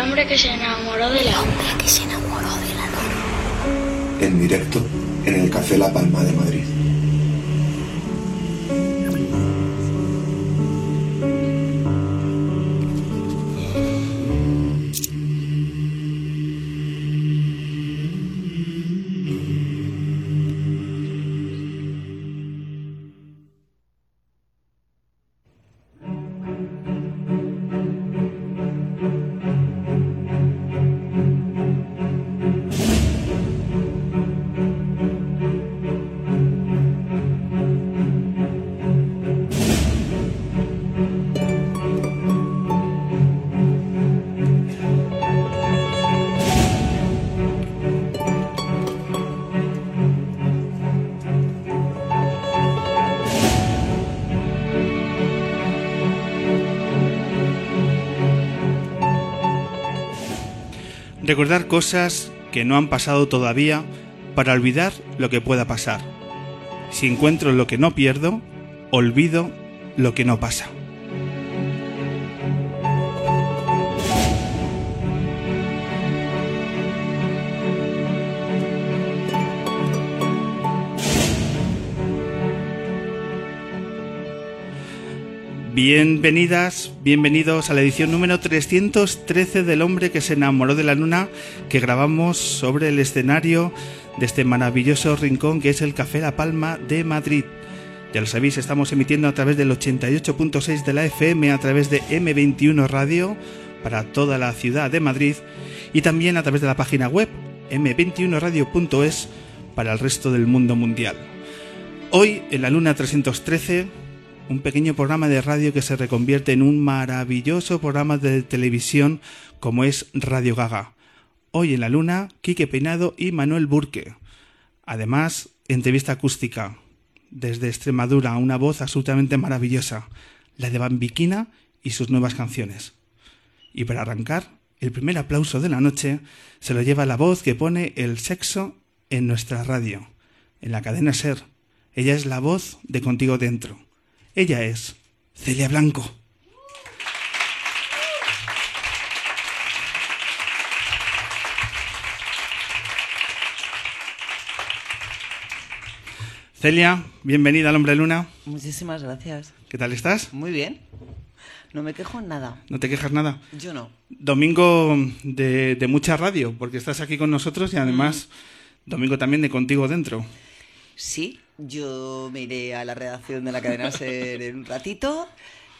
hombre que se enamoró de la hombre que se enamoró de la luna. En directo en el Café La Palma de Madrid. Recordar cosas que no han pasado todavía para olvidar lo que pueda pasar. Si encuentro lo que no pierdo, olvido lo que no pasa. Bienvenidas, bienvenidos a la edición número 313 del hombre que se enamoró de la luna que grabamos sobre el escenario de este maravilloso rincón que es el Café La Palma de Madrid. Ya lo sabéis, estamos emitiendo a través del 88.6 de la FM, a través de M21 Radio para toda la ciudad de Madrid y también a través de la página web m21radio.es para el resto del mundo mundial. Hoy en la luna 313 un pequeño programa de radio que se reconvierte en un maravilloso programa de televisión como es Radio Gaga. Hoy en la Luna, Quique Peinado y Manuel Burque. Además, entrevista acústica. Desde Extremadura, una voz absolutamente maravillosa, la de Bambiquina y sus nuevas canciones. Y para arrancar, el primer aplauso de la noche se lo lleva la voz que pone el sexo en nuestra radio, en la cadena Ser. Ella es la voz de Contigo Dentro. Ella es Celia Blanco. Celia, bienvenida al Hombre Luna. Muchísimas gracias. ¿Qué tal estás? Muy bien. No me quejo en nada. ¿No te quejas nada? Yo no. Domingo de, mucha radio, porque estás aquí con nosotros y además mm. domingo también de Contigo Dentro. Sí, yo me iré a la redacción de la cadena Ser en un ratito,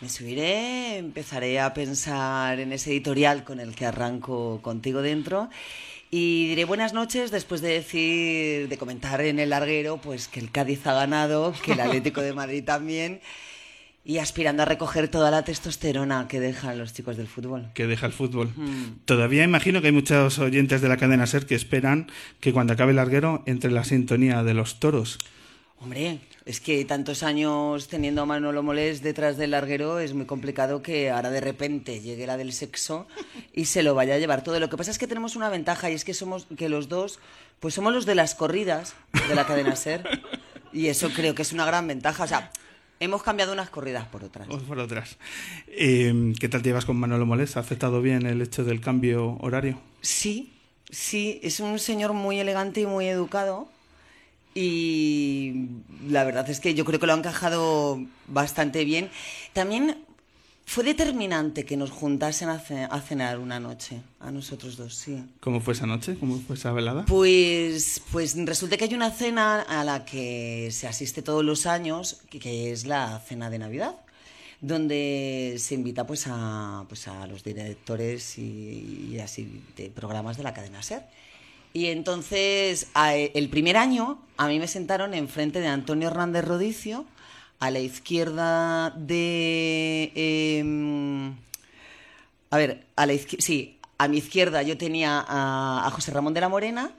me subiré, empezaré a pensar en ese editorial con el que arranco contigo dentro. Y diré buenas noches después de decir, de comentar en el larguero, pues que el Cádiz ha ganado, que el Atlético de Madrid también, y aspirando a recoger toda la testosterona que dejan los chicos del fútbol. Que deja el fútbol. Mm. Todavía imagino que hay muchos oyentes de la cadena Ser que esperan que cuando acabe el larguero entre la sintonía de los toros. Hombre, es que tantos años teniendo a Manolo Molés detrás del larguero es muy complicado que ahora de repente llegue la del sexo y se lo vaya a llevar todo. Lo que pasa es que tenemos una ventaja y es que somos que los dos, pues somos los de las corridas de la cadena Ser y eso creo que es una gran ventaja. O sea, hemos cambiado unas corridas por otras. Por otras. Eh, ¿Qué tal te llevas con Manolo Molés? ¿Ha afectado bien el hecho del cambio horario? Sí, sí, es un señor muy elegante y muy educado y la verdad es que yo creo que lo ha encajado bastante bien. También fue determinante que nos juntasen a, cenar una noche, a nosotros dos, sí. ¿Cómo fue esa noche? ¿Cómo fue esa velada? Pues, pues resulta que hay una cena a la que se asiste todos los años, que, es la cena de Navidad, donde se invita pues a, pues a los directores y, y así de programas de la cadena SER. Y entonces, el primer año, a mí me sentaron enfrente de Antonio Hernández Rodicio, a la izquierda de. Em, a ver, a la sí, a mi izquierda yo tenía a, José Ramón de la Morena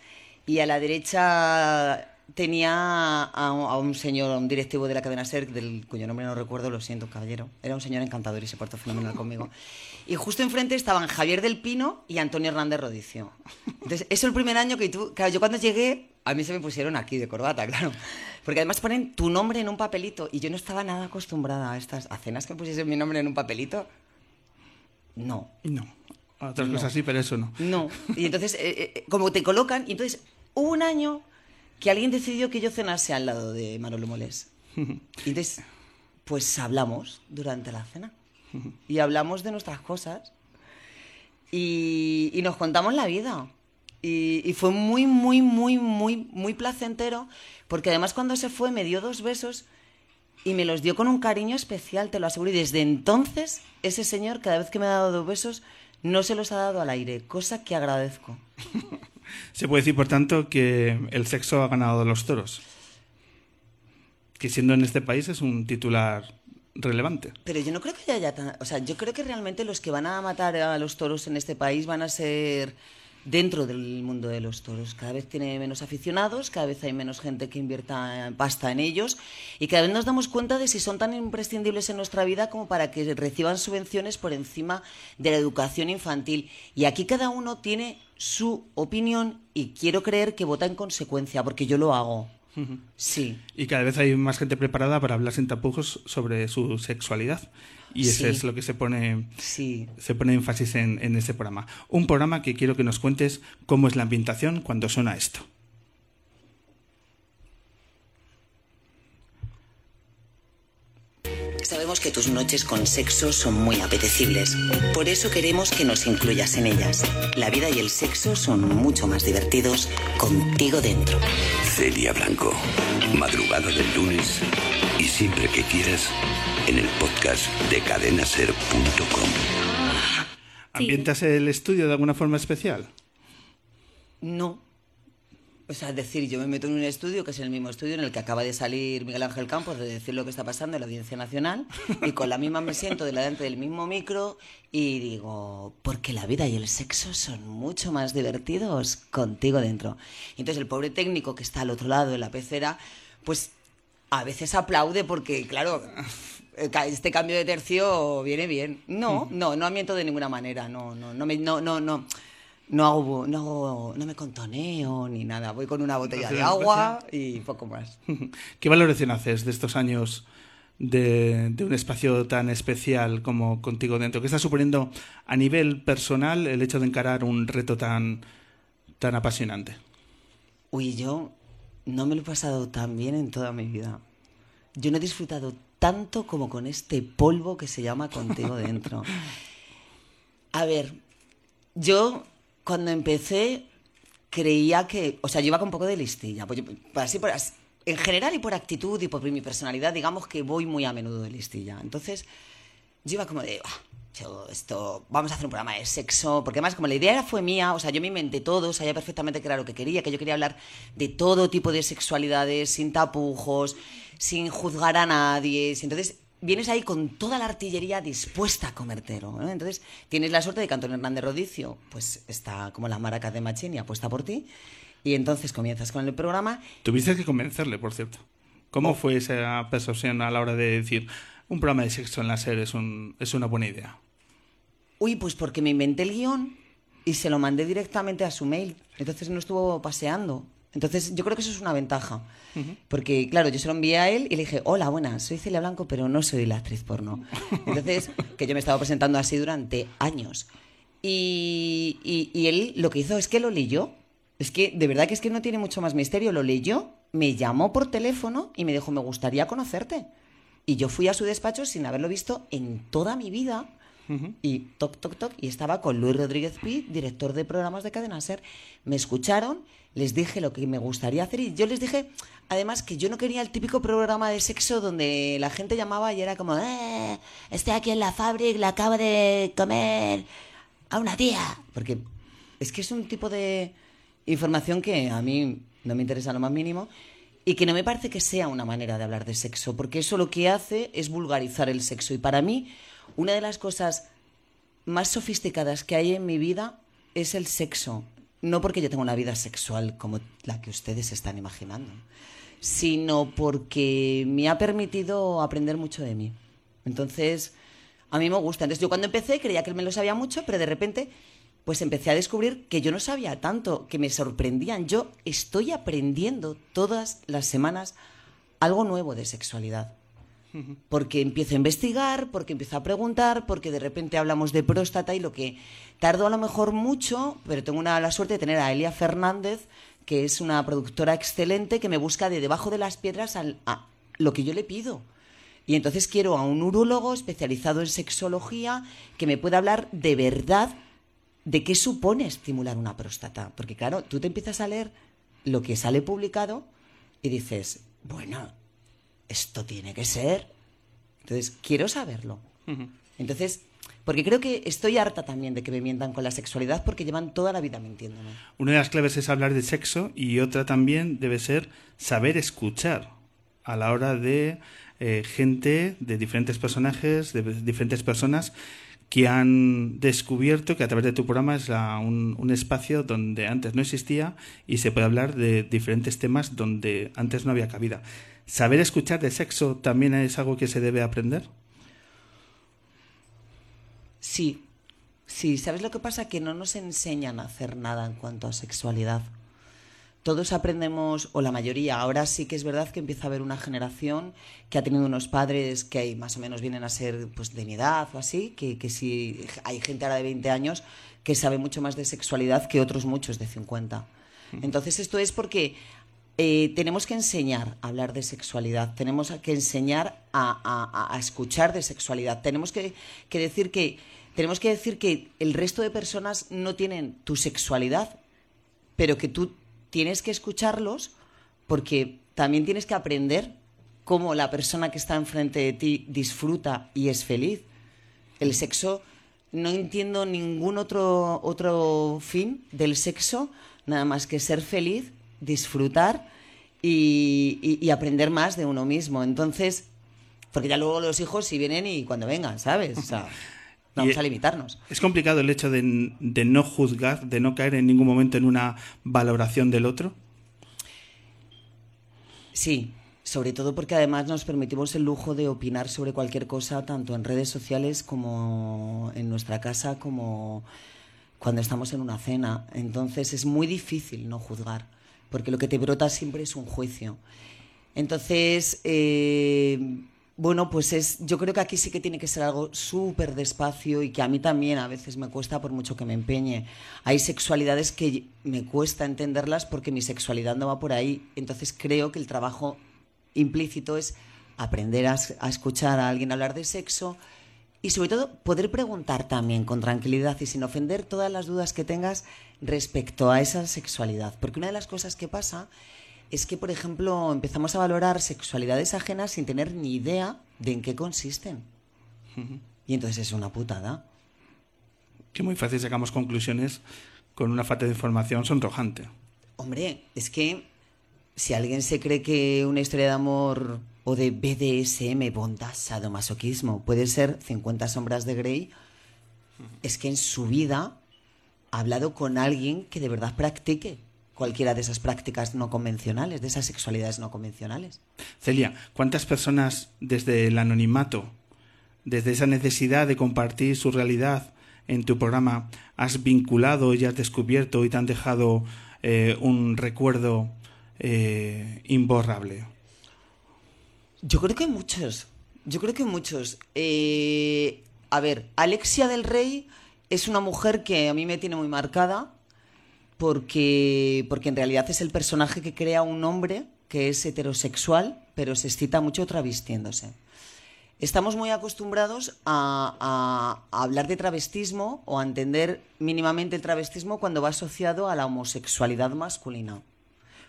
y a la derecha tenía a, un señor, un directivo de la cadena SER, del cuyo nombre no recuerdo, lo siento, caballero. Era un señor encantador y se portó fenomenal conmigo. Y justo enfrente estaban Javier del Pino y Antonio Hernández Rodicio. Entonces, es el primer año que tú... Claro, yo cuando llegué, a mí se me pusieron aquí de corbata, claro. Porque además ponen tu nombre en un papelito y yo no estaba nada acostumbrada a estas a cenas que pusiesen mi nombre en un papelito. No. No. Otras No. cosas sí, pero eso no. No. Y entonces, eh, eh, como te colocan, y entonces hubo un año que alguien decidió que yo cenase al lado de Manolo Molés. Y entonces, pues hablamos durante la cena. Y hablamos de nuestras cosas. Y, nos contamos la vida. Y, y fue muy, muy, muy, muy, muy placentero. Porque además cuando se fue me dio dos besos y me los dio con un cariño especial, te lo aseguro. Y desde entonces, ese señor, cada vez que me ha dado dos besos, no se los ha dado al aire, cosa que agradezco. Se puede decir, por tanto, que el sexo ha ganado los toros. Que siendo en este país es un titular relevante. Pero yo no creo que haya tan... O sea, yo creo que realmente los que van a matar a los toros en este país van a ser dentro del mundo de los toros. Cada vez tiene menos aficionados, cada vez hay menos gente que invierta pasta en ellos y cada vez nos damos cuenta de si son tan imprescindibles en nuestra vida como para que reciban subvenciones por encima de la educación infantil. Y aquí cada uno tiene su opinión y quiero creer que vota en consecuencia, porque yo lo hago. Sí. Y cada vez hay más gente preparada para hablar sin tapujos sobre su sexualidad. Y Sí. es lo que se pone, Sí. se pone énfasis en, en ese programa. Un programa que quiero que nos cuentes cómo es la ambientación cuando suena esto. Sabemos que tus noches con sexo son muy apetecibles. Por eso queremos que nos incluyas en ellas. La vida y el sexo son mucho más divertidos contigo dentro. Celia Blanco, madrugada del lunes y siempre que quieras en el podcast de cadenaser.com. ¿Ambientas el estudio de alguna forma especial? No. O sea, es decir, yo me meto en un estudio que es el mismo estudio en el que acaba de salir Miguel Ángel Campos de decir lo que está pasando en la Audiencia Nacional y con la misma me siento delante del mismo micro y digo, porque la vida y el sexo son mucho más divertidos contigo dentro. Y entonces el pobre técnico que está al otro lado de la pecera, pues a veces aplaude porque, claro, este cambio de tercio viene bien. No, no, no miento de ninguna manera, no, no, no me, no, no, no. No hago, no no me contoneo ni nada. Voy con una botella de agua y poco más. ¿Qué valoración haces de estos años de, de un espacio tan especial como Contigo Dentro? ¿Qué está suponiendo a nivel personal el hecho de encarar un reto tan, tan apasionante? Uy, yo no me lo he pasado tan bien en toda mi vida. Yo no he disfrutado tanto como con este polvo que se llama contigo dentro. A ver, yo cuando empecé creía que, o sea, yo iba con un poco de listilla, pues así, por as- en general y por actitud y por mi personalidad, digamos que voy muy a menudo de listilla. Entonces, yo iba como de, "Ah, esto, vamos a hacer un programa de sexo, porque además como la idea fue mía, o sea, yo me inventé todo, sabía perfectamente qué era lo que quería, que yo quería hablar de todo tipo de sexualidades, sin tapujos, sin juzgar a nadie, entonces vienes ahí con toda la artillería dispuesta a comértelo, ¿no? Entonces tienes la suerte de que Antonio Hernández Rodicio, pues está como las maracas de Machín y apuesta por ti, y entonces comienzas con el programa Tuviste que convencerle, por cierto. ¿Cómo fue esa percepción a la hora de decir un programa de sexo en la serie es, un, es una buena idea? Uy, pues porque me inventé el guion y se lo mandé directamente a su mail. Entonces no estuvo paseando. Entonces yo creo que eso es una ventaja. Porque, claro, yo se lo envié a él y le dije, hola, buenas, soy Celia Blanco, pero no soy la actriz porno. Entonces, que yo me estaba presentando así durante años. Y, y- y él lo que hizo es que lo leyó. Es que, de verdad que es que no tiene mucho más misterio. Lo leyó, me llamó por teléfono y me dijo, me gustaría conocerte. Y yo fui a su despacho sin haberlo visto en toda mi vida. Y toc, toc, toc. Y estaba con Luis Rodríguez Pi, director de programas de Cadena Ser. Me escucharon, les dije lo que me gustaría hacer. Y yo les dije, además, que yo no quería el típico programa de sexo donde la gente llamaba y era como, eh, estoy aquí en la fábrica, le acabo de comer a una tía. Porque es que es un tipo de información que a mí no me interesa lo más mínimo y que no me parece que sea una manera de hablar de sexo, porque eso lo que hace es vulgarizar el sexo. Y para mí, una de las cosas más sofisticadas que hay en mi vida es el sexo. No porque yo tenga una vida sexual como la que ustedes están imaginando, sino porque me ha permitido aprender mucho de mí. Entonces, a mí me gusta. Entonces, yo cuando empecé creía que él me lo sabía mucho, pero de repente, pues empecé a descubrir que yo no sabía tanto, que me sorprendían. Yo estoy aprendiendo todas las semanas algo nuevo de sexualidad. Porque empiezo a investigar, porque empiezo a preguntar, porque de repente hablamos de próstata y lo que tardo a lo mejor mucho, pero tengo una, la suerte de tener a Elia Fernández, que es una productora excelente que me busca de debajo de las piedras al- lo que yo le pido. Y entonces quiero a un urólogo especializado en sexología que me pueda hablar de verdad de qué supone estimular una próstata. Porque claro, tú te empiezas a leer lo que sale publicado y dices, bueno, esto tiene que ser. Entonces, quiero saberlo. Entonces, porque creo que estoy harta también de que me mientan con la sexualidad porque llevan toda la vida mintiéndome. Una de las claves es hablar de sexo y otra también debe ser saber escuchar a la hora de eh, gente, de diferentes personajes, de diferentes personas que han descubierto que a través de tu programa es la- un, un espacio donde antes no existía y se puede hablar de diferentes temas donde antes no había cabida. ¿Saber escuchar de sexo también es algo que se debe aprender? Sí, sí, ¿sabes lo que pasa? Que no nos enseñan a hacer nada en cuanto a sexualidad. Todos aprendemos, o la mayoría, ahora sí que es verdad que empieza a haber una generación que ha tenido unos padres que más o menos vienen a ser pues, de mi edad o así, que, que sí, hay gente ahora de 20 años que sabe mucho más de sexualidad que otros muchos de 50. Entonces esto es porque eh, tenemos que enseñar a hablar de sexualidad, tenemos que enseñar a, escuchar de sexualidad, tenemos que, que decir que tenemos que decir que el resto de personas no tienen tu sexualidad, pero que tú tienes que escucharlos porque también tienes que aprender cómo la persona que está enfrente de ti disfruta y es feliz. El sexo, no entiendo ningún otro, otro fin del sexo, nada más que ser feliz, disfrutar y, y- y aprender más de uno mismo. Entonces, porque ya luego los hijos si vienen y cuando vengan, ¿sabes? O sea, vamos a limitarnos. Es complicado el hecho de, de no juzgar, de no caer en ningún momento en una valoración del otro. Sí, sobre todo porque además nos permitimos el lujo de opinar sobre cualquier cosa, tanto en redes sociales como en nuestra casa, como cuando estamos en una cena. Entonces es muy difícil no juzgar, porque lo que te brota siempre es un juicio. Entonces, eh, bueno, pues es, yo creo que aquí sí que tiene que ser algo súper despacio y que a mí también a veces me cuesta por mucho que me empeñe. Hay sexualidades que me cuesta entenderlas porque mi sexualidad no va por ahí. Entonces creo que el trabajo implícito es aprender a, es- a escuchar a alguien hablar de sexo y sobre todo poder preguntar también con tranquilidad y sin ofender todas las dudas que tengas respecto a esa sexualidad. Porque una de las cosas que pasa es que, por ejemplo, empezamos a valorar sexualidades ajenas sin tener ni idea de en qué consisten. Y entonces es una putada. Que muy fácil sacamos conclusiones con una falta de información sonrojante. Hombre, es que si alguien se cree que una historia de amor o de BDSM, bondad, sadomasoquismo, puede ser 50 sombras de Grey, es que en su vida hablado con alguien que de verdad practique cualquiera de esas prácticas no convencionales, de esas sexualidades no convencionales. Celia, ¿cuántas personas desde el anonimato, desde esa necesidad de compartir su realidad en tu programa, has vinculado y has descubierto y te han dejado eh, un recuerdo eh, imborrable? Yo creo que muchos. Yo creo que muchos. Eh, a ver, Alexia del Rey es una mujer que a mí me tiene muy marcada porque, porque en realidad es el personaje que crea un hombre que es heterosexual, pero se excita mucho travestiéndose. Estamos muy acostumbrados a, a- a hablar de travestismo o a entender mínimamente el travestismo cuando va asociado a la homosexualidad masculina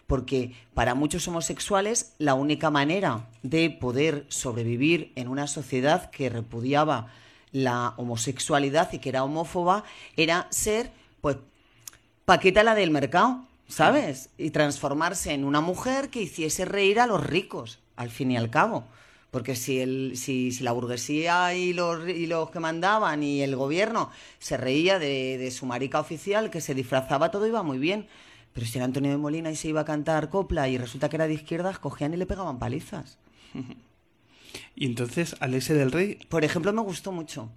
porque para muchos homosexuales la única manera de poder sobrevivir en una sociedad que repudiaba la homosexualidad y que era homófoba era ser, pues, Paquita la del mercado, ¿sabes? Y transformarse en una mujer que hiciese reír a los ricos, al fin y al cabo. Porque si, el, si, si la burguesía y los, y los que mandaban y el gobierno se reía de, de su marica oficial, que se disfrazaba, todo iba muy bien. Pero si era Antonio de Molina y se iba a cantar copla y resulta que era de izquierdas, cogían y le pegaban palizas. Y entonces, Alexia del Rey, Por ejemplo, me gustó mucho,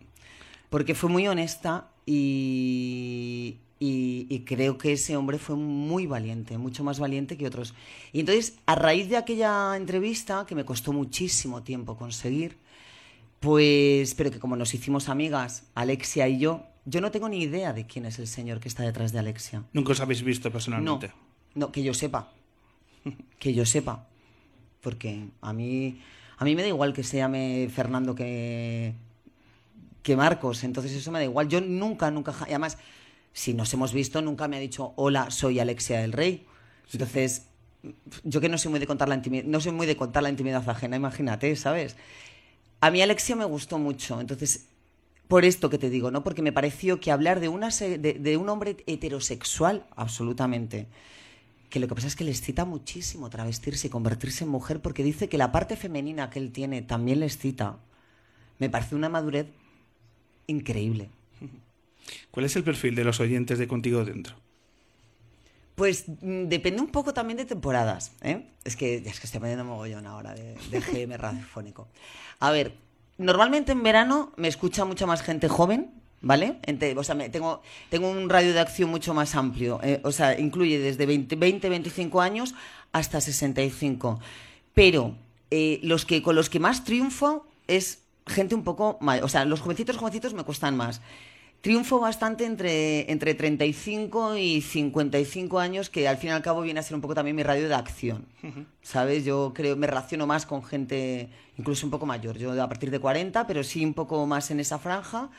porque fue muy honesta y, Y, y creo que ese hombre fue muy valiente, mucho más valiente que otros. Y entonces, a raíz de aquella entrevista, que me costó muchísimo tiempo conseguir, pues, pero que como nos hicimos amigas, Alexia y yo, yo no tengo ni idea de quién es el señor que está detrás de Alexia. Nunca os habéis visto No, personalmente. no, que yo sepa. Que yo sepa. Porque a mí, a mí me da igual que se llame Fernando que, que Marcos. Entonces eso me da igual. Yo nunca, nunca, y además, si nos hemos visto, nunca me ha dicho, hola, soy Alexia del Rey. Entonces, yo que no soy muy de contar la intimidad, no soy muy de contar la intimidad ajena, imagínate, ¿sabes? A mí Alexia me gustó mucho, entonces, por esto que te digo, ¿no? Porque me pareció que hablar de, una, de un hombre heterosexual, absolutamente, que lo que pasa es que les cita muchísimo travestirse y convertirse en mujer, porque dice que la parte femenina que él tiene también les cita. Me parece una madurez increíble. ¿Cuál es el perfil de los oyentes de Contigo Dentro? Pues mm, depende un poco también de temporadas. ¿eh? Es que ya es que estoy poniendo mogollón ahora de, de GM radiofónico. A ver, normalmente en verano me escucha mucha más gente joven, ¿vale? Ente- o sea, me- tengo, tengo un radio de acción mucho más amplio. eh, o sea, incluye desde 20, 20, 25 años hasta 65. Pero eh, los que, con los que más triunfo es gente un poco mayor. O sea, los jovencitos, jovencitos me cuestan más. Triunfo bastante entre, entre 35 y 55 años, que al fin y al cabo viene a ser un poco también mi radio de acción. ¿Sabes? Yo creo, me relaciono más con gente incluso un poco mayor. Yo a partir de 40, pero sí un poco más en esa franja.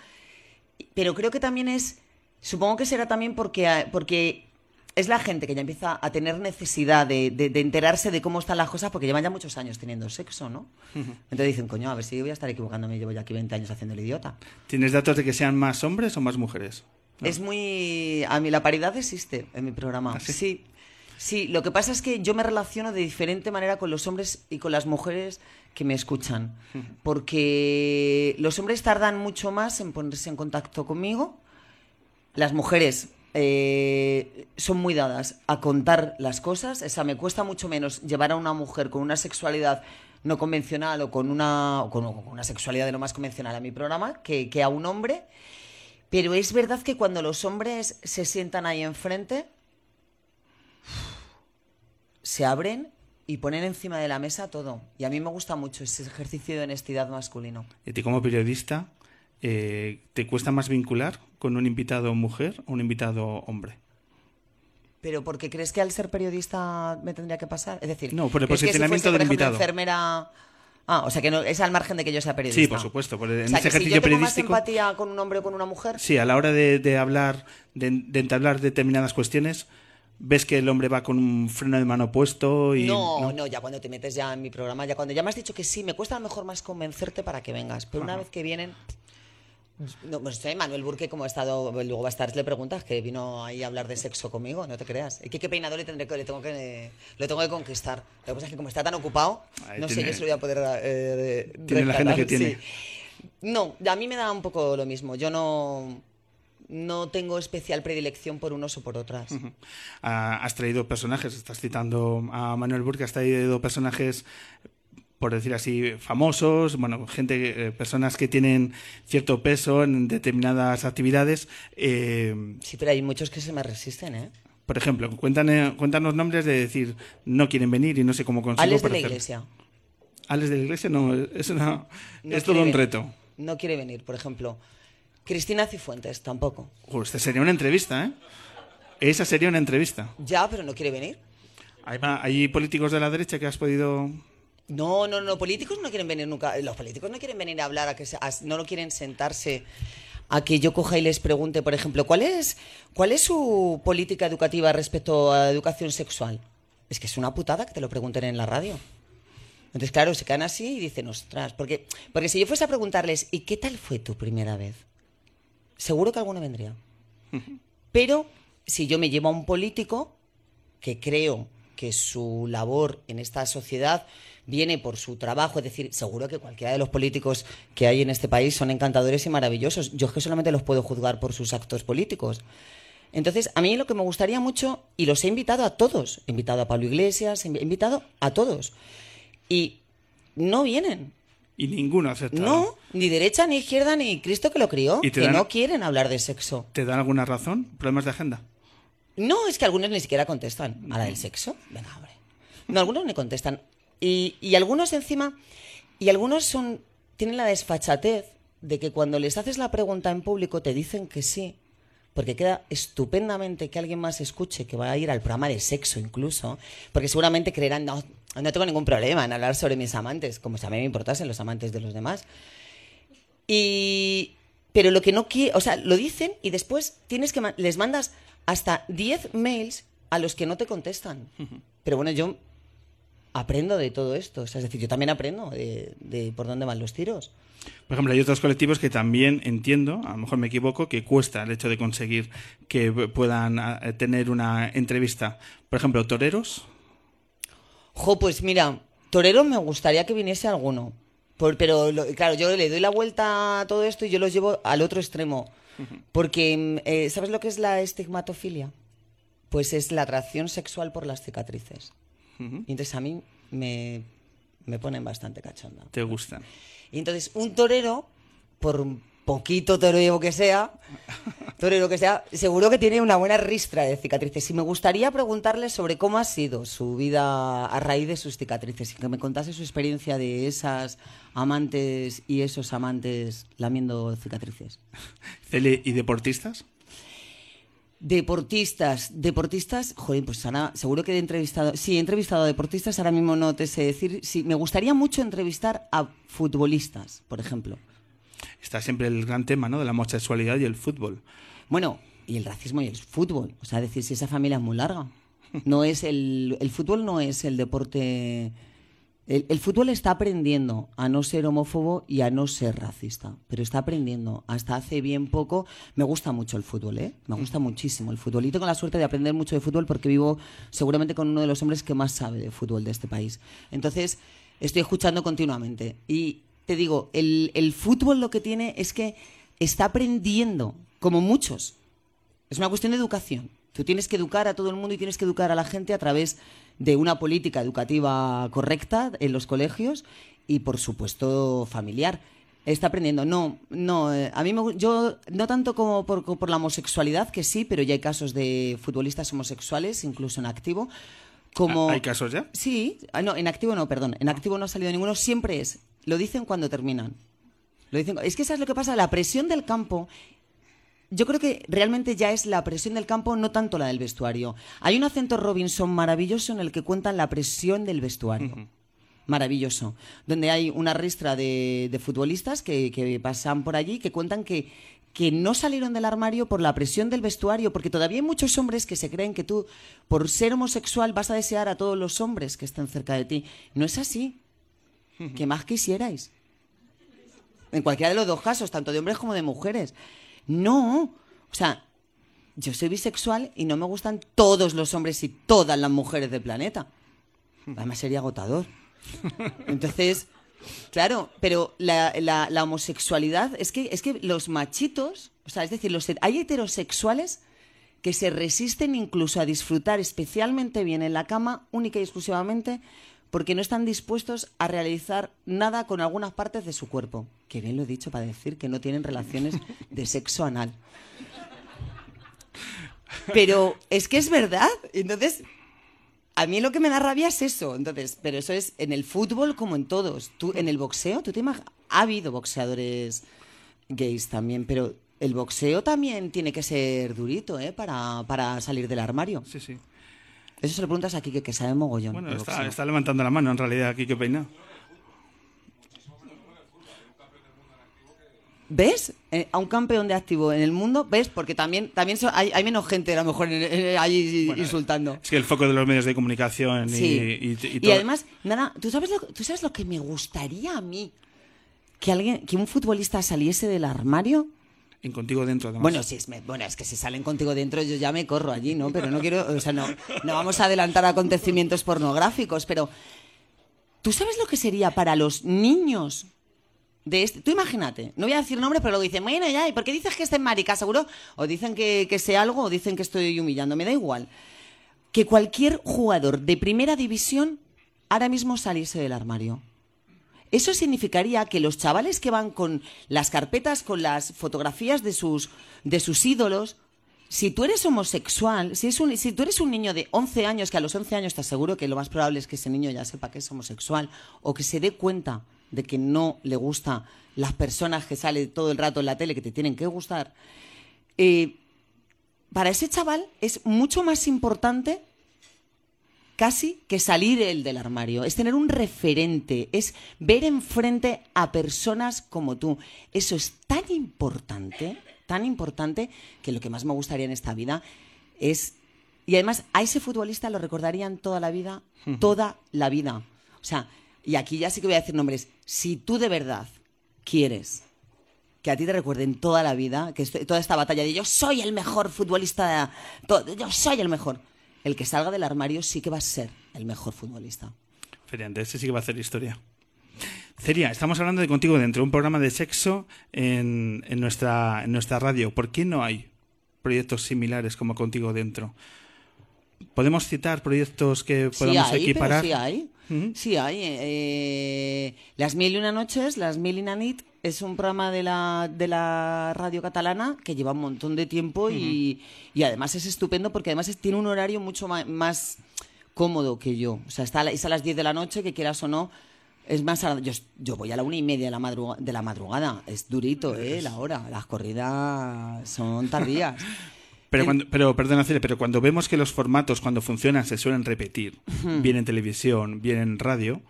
Pero creo que también es, supongo que será también porque, porque es la gente que ya empieza a tener necesidad de, de- de enterarse de cómo están las cosas porque llevan ya muchos años teniendo sexo, ¿no? Entonces dicen, coño, a ver si voy a estar equivocándome, llevo ya aquí 20 años haciendo el idiota. ¿Tienes datos de que sean más hombres o más mujeres? Es muy... A mí la paridad existe en mi programa. sí? sí. lo que pasa es que yo me relaciono de diferente manera con los hombres y con las mujeres que me escuchan. Porque los hombres tardan mucho más en ponerse en contacto conmigo. Las mujeres eh, son muy dadas a contar las cosas. O sea, me cuesta mucho menos llevar a una mujer con una sexualidad no convencional o con una, o con, o con una sexualidad de lo más convencional a mi programa que, que a un hombre. Pero es verdad que cuando los hombres se sientan ahí enfrente, se abren y ponen encima de la mesa todo. Y a mí me gusta mucho ese ejercicio de honestidad masculino. ¿Y a ti como periodista eh, te cuesta más vincular con un invitado mujer o un invitado hombre? Pero porque crees que al ser periodista me tendría que pasar, es decir, No, por el ¿crees que si posicionamiento por del ejemplo, invitado. enfermera, ah, o sea que no es al margen de que yo sea periodista. Sí, por supuesto, por- en o sea, ese que si ejercicio yo tengo más periodístico- empatía con un hombre o con una mujer, Sí, a la hora de, de hablar, de, de entablar determinadas cuestiones, ves que el hombre va con un freno de mano puesto y... no, no, ya cuando te metes ya en mi programa, ya cuando ya me has dicho que sí, me cuesta a lo mejor más convencerte para que vengas, pero una vez que vienen, no, pues sé, Manuel Burke como ha estado, luego va a estar, le preguntas que vino ahí a hablar de sexo conmigo, no te creas. ¿Y qué, qué peinador le tendré que, le tengo que, le tengo que conquistar? Lo que pasa es que como está tan ocupado, Ahí no sé yo si lo voy a poder eh, Tiene la agenda que tiene. sí. No, a mí me da un poco lo mismo. Yo no, no tengo especial predilección por unos o por otras. Ah, has traído personajes, estás citando a Manuel Burke, has traído personajes, por decir así, famosos, bueno, gente, eh, personas que tienen cierto peso en determinadas actividades. Eh, Sí, pero hay muchos que se me resisten, ¿eh? por ejemplo, cuéntame- cuéntanos nombres de decir, no quieren venir y no sé cómo consigo Alex de la iglesia. Alex de la iglesia, no, es, una, No es todo un reto. No quiere venir, por ejemplo. Cristina Cifuentes, tampoco. Joder, esta sería una entrevista, ¿eh? Esa sería una entrevista. Ya, pero no quiere venir. Hay, hay políticos de la derecha que has podido... No, no, no, políticos no quieren venir nunca. Los políticos no quieren venir a hablar, a que se- a- no lo quieren sentarse a que yo coja y les pregunte, por ejemplo, ¿cuál es, ¿cuál es su política educativa respecto a educación sexual? Es que es una putada que te lo pregunten en la radio. Entonces, claro, se quedan así y dicen, ostras, porque, porque si yo fuese a preguntarles, ¿y qué tal fue tu primera vez? Seguro que alguno vendría. Pero si yo me llevo a un político que creo que su labor en esta sociedad viene por su trabajo, es decir, seguro que cualquiera de los políticos que hay en este país son encantadores y maravillosos. Yo es que solamente los puedo juzgar por sus actos políticos. Entonces, a mí lo que me gustaría mucho, y los he invitado a todos, he invitado a Pablo Iglesias, he invitado a todos, y no vienen. Y ninguno ha aceptado. No, ni derecha, ni izquierda, ni Cristo que lo crió. ¿Y te Que dan- no quieren hablar de sexo. ¿Te dan alguna razón? ¿Problemas de agenda? No, es que algunos ni siquiera contestan. ¿A la del sexo? Venga, hombre. No, algunos ni contestan. Y, y algunos encima, y algunos son, tienen la desfachatez de que cuando les haces la pregunta en público te dicen que sí, porque queda estupendamente que alguien más escuche que va a ir al programa de sexo incluso, porque seguramente creerán, no, no tengo ningún problema en hablar sobre mis amantes, como si a mí me importasen los amantes de los demás. Y pero lo que no quiere, o sea, lo dicen y después tienes que les mandas hasta 10 mails a los que no te contestan. Pero bueno, yo aprendo de todo esto, es decir, yo también aprendo de, de por dónde van los tiros. Por ejemplo, hay otros colectivos que también entiendo, a lo mejor me equivoco, que cuesta el hecho de conseguir que puedan eh, tener una entrevista. Por ejemplo, toreros. Jo, pues mira, torero me gustaría que viniese alguno. Por- pero lo- claro, yo le doy la vuelta a todo esto y yo los llevo al otro extremo. Porque, mm, eh, ¿sabes lo que es la estigmatofilia? Pues es la atracción sexual por las cicatrices. Y entonces a mí me, me ponen bastante cachonda. Te gustan. Y entonces un torero, por poquito torero que sea, torero que sea, seguro que tiene una buena ristra de cicatrices. Y me gustaría preguntarle sobre cómo ha sido su vida a raíz de sus cicatrices y que me contase su experiencia de esas amantes y esos amantes lamiendo cicatrices. Cele, ¿Y deportistas? Deportistas, deportistas, joder, pues ahora seguro que he entrevistado, sí, he entrevistado a deportistas, ahora mismo no te sé decir, sí, me gustaría mucho entrevistar a futbolistas, por ejemplo. Está siempre el gran tema, ¿no? De la homosexualidad y el fútbol. Bueno, y el racismo y el fútbol. O sea, decir, si esa familia es muy larga. No es el, el fútbol no es el deporte. El, fútbol está aprendiendo a no ser homófobo y a no ser racista, pero está aprendiendo. Hasta hace bien poco me gusta mucho el fútbol, ¿eh? Me gusta muchísimo el fútbol. Y tengo la suerte de aprender mucho de fútbol porque vivo seguramente con uno de los hombres que más sabe de fútbol de este país. Entonces, estoy escuchando continuamente. Y te digo, el, el fútbol lo que tiene es que está aprendiendo, como muchos, es una cuestión de educación. Tú tienes que educar a todo el mundo y tienes que educar a la gente a través de una política educativa correcta en los colegios y, por supuesto, familiar. Está aprendiendo. No, no. eh, A mí me, yo no tanto como por, por la homosexualidad, que sí, pero ya hay casos de futbolistas homosexuales, incluso en activo. Como, ¿Hay casos ya? Sí, ah, no, en activo no, perdón. En activo no ha salido ninguno. Siempre es. Lo dicen cuando terminan. Lo dicen. Es que sabes lo que pasa. La presión del campo. Yo creo que realmente ya es la presión del campo, no tanto la del vestuario. Hay un acento Robinson maravilloso en el que cuentan la presión del vestuario. Maravilloso. Donde hay una ristra de, de futbolistas que, que pasan por allí que cuentan que, que no salieron del armario por la presión del vestuario, porque todavía hay muchos hombres que se creen que tú, por ser homosexual, vas a desear a todos los hombres que estén cerca de ti. No es así. Que más quisierais. En cualquiera de los dos casos, tanto de hombres como de mujeres. No. O sea, yo soy bisexual y no me gustan todos los hombres y todas las mujeres del planeta. Además sería agotador. Entonces, claro, pero la, la- la homosexualidad es que, es que los machitos, o sea, es decir, los, hay heterosexuales que se resisten incluso a disfrutar especialmente bien en la cama, única y exclusivamente porque no están dispuestos a realizar nada con algunas partes de su cuerpo. Que bien lo he dicho para decir que no tienen relaciones de sexo anal. Pero es que es verdad. Entonces, a mí lo que me da rabia es eso. Entonces, pero eso es en el fútbol como en todos. Tú, en el boxeo, tú te imag- ha habido boxeadores gays también, pero el boxeo también tiene que ser durito, ¿eh? Para, para salir del armario. Sí, sí. Eso se lo preguntas aquí que, que sabe mogollón. Bueno, de está, levantando la mano en realidad aquí que peina. ¿Ves? Eh, a un campeón de activo en el mundo, ¿ves? Porque también, también hay, hay menos gente a lo mejor ahí Bueno, insultando. Es que el foco de los medios de comunicación y, Sí. y- y Y, todo- además, nada, ¿tú sabes, lo, ¿tú sabes lo que me gustaría a mí? Que alguien, que un futbolista saliese del armario. En contigo dentro. Bueno, si es, bueno, es que si salen contigo dentro yo ya me corro allí, ¿no? Pero no quiero, o sea, no, no vamos a adelantar acontecimientos pornográficos, pero ¿tú sabes lo que sería para los niños de este? Tú imagínate, no voy a decir nombre, pero luego dicen, bueno, ya, ¿y por qué dices que esté marica, seguro? O dicen que, que sé algo o dicen que estoy humillando, me da igual. Que cualquier jugador de primera división ahora mismo saliese del armario. Eso significaría que los chavales que van con las carpetas, con las fotografías de sus, de sus ídolos, si tú eres homosexual, si, es un, si tú eres un niño de 11 años, que a los 11 años te aseguro que lo más probable es que ese niño ya sepa que es homosexual, o que se dé cuenta de que no le gusta las personas que salen todo el rato en la tele que te tienen que gustar, eh, para ese chaval es mucho más importante casi que salir él del armario, es tener un referente, es ver enfrente a personas como tú. Eso es tan importante, tan importante, que lo que más me gustaría en esta vida es... Y además a ese futbolista lo recordarían toda la vida, toda la vida. O sea, y aquí ya sí que voy a decir nombres, si tú de verdad quieres que a ti te recuerden toda la vida, que este- toda esta batalla de yo soy el mejor futbolista, yo soy el mejor, el que salga del armario sí que va a ser el mejor futbolista. Feriante, ese sí que va a hacer historia. Celia, estamos hablando de Contigo Dentro, un programa de sexo en nuestra, en nuestra radio. ¿Por qué no hay proyectos similares como Contigo Dentro? ¿Podemos citar proyectos que podamos sí hay, equiparar? Pero sí hay. Sí hay. eh, las Mil y Una Noches, Las Mil y una Nit, es un programa de la, de la radio catalana que lleva un montón de tiempo y, y además es estupendo porque además es- tiene un horario mucho ma- más, cómodo que yo. O sea, está es a las 10 de la noche, que quieras o no. Es más, yo, yo voy a la una y media de la, madruga- de la madrugada. Es durito, ¿eh? La hora. Las corridas son tardías. Pero, cuando, pero perdona, pero cuando vemos que los formatos cuando funcionan se suelen repetir, bien en televisión, bien en radio,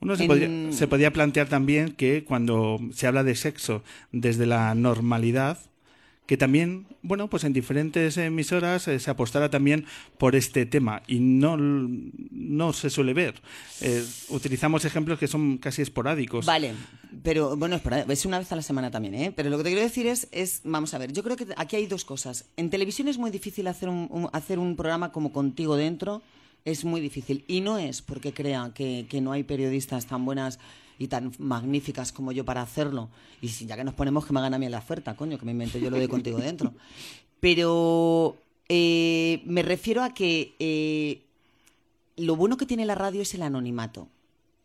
uno se, En- podría, se podría plantear también que cuando se habla de sexo desde la normalidad, que también, bueno, pues en diferentes emisoras eh, se apostara también por este tema y no, no se suele ver. Eh, utilizamos ejemplos que son casi esporádicos. Vale, pero bueno, es, una vez a la semana también, ¿eh? Pero lo que te quiero decir es, es, vamos a ver, yo creo que aquí hay dos cosas. En televisión es muy difícil hacer un, un- hacer un programa como contigo dentro, es muy difícil. Y no es porque crea que, que no hay periodistas tan buenas y tan magníficas como yo para hacerlo. Y si ya que nos ponemos que me hagan a mí la oferta, coño, que me invento yo lo de contigo dentro. Pero eh, me refiero a que eh, lo bueno que tiene la radio es el anonimato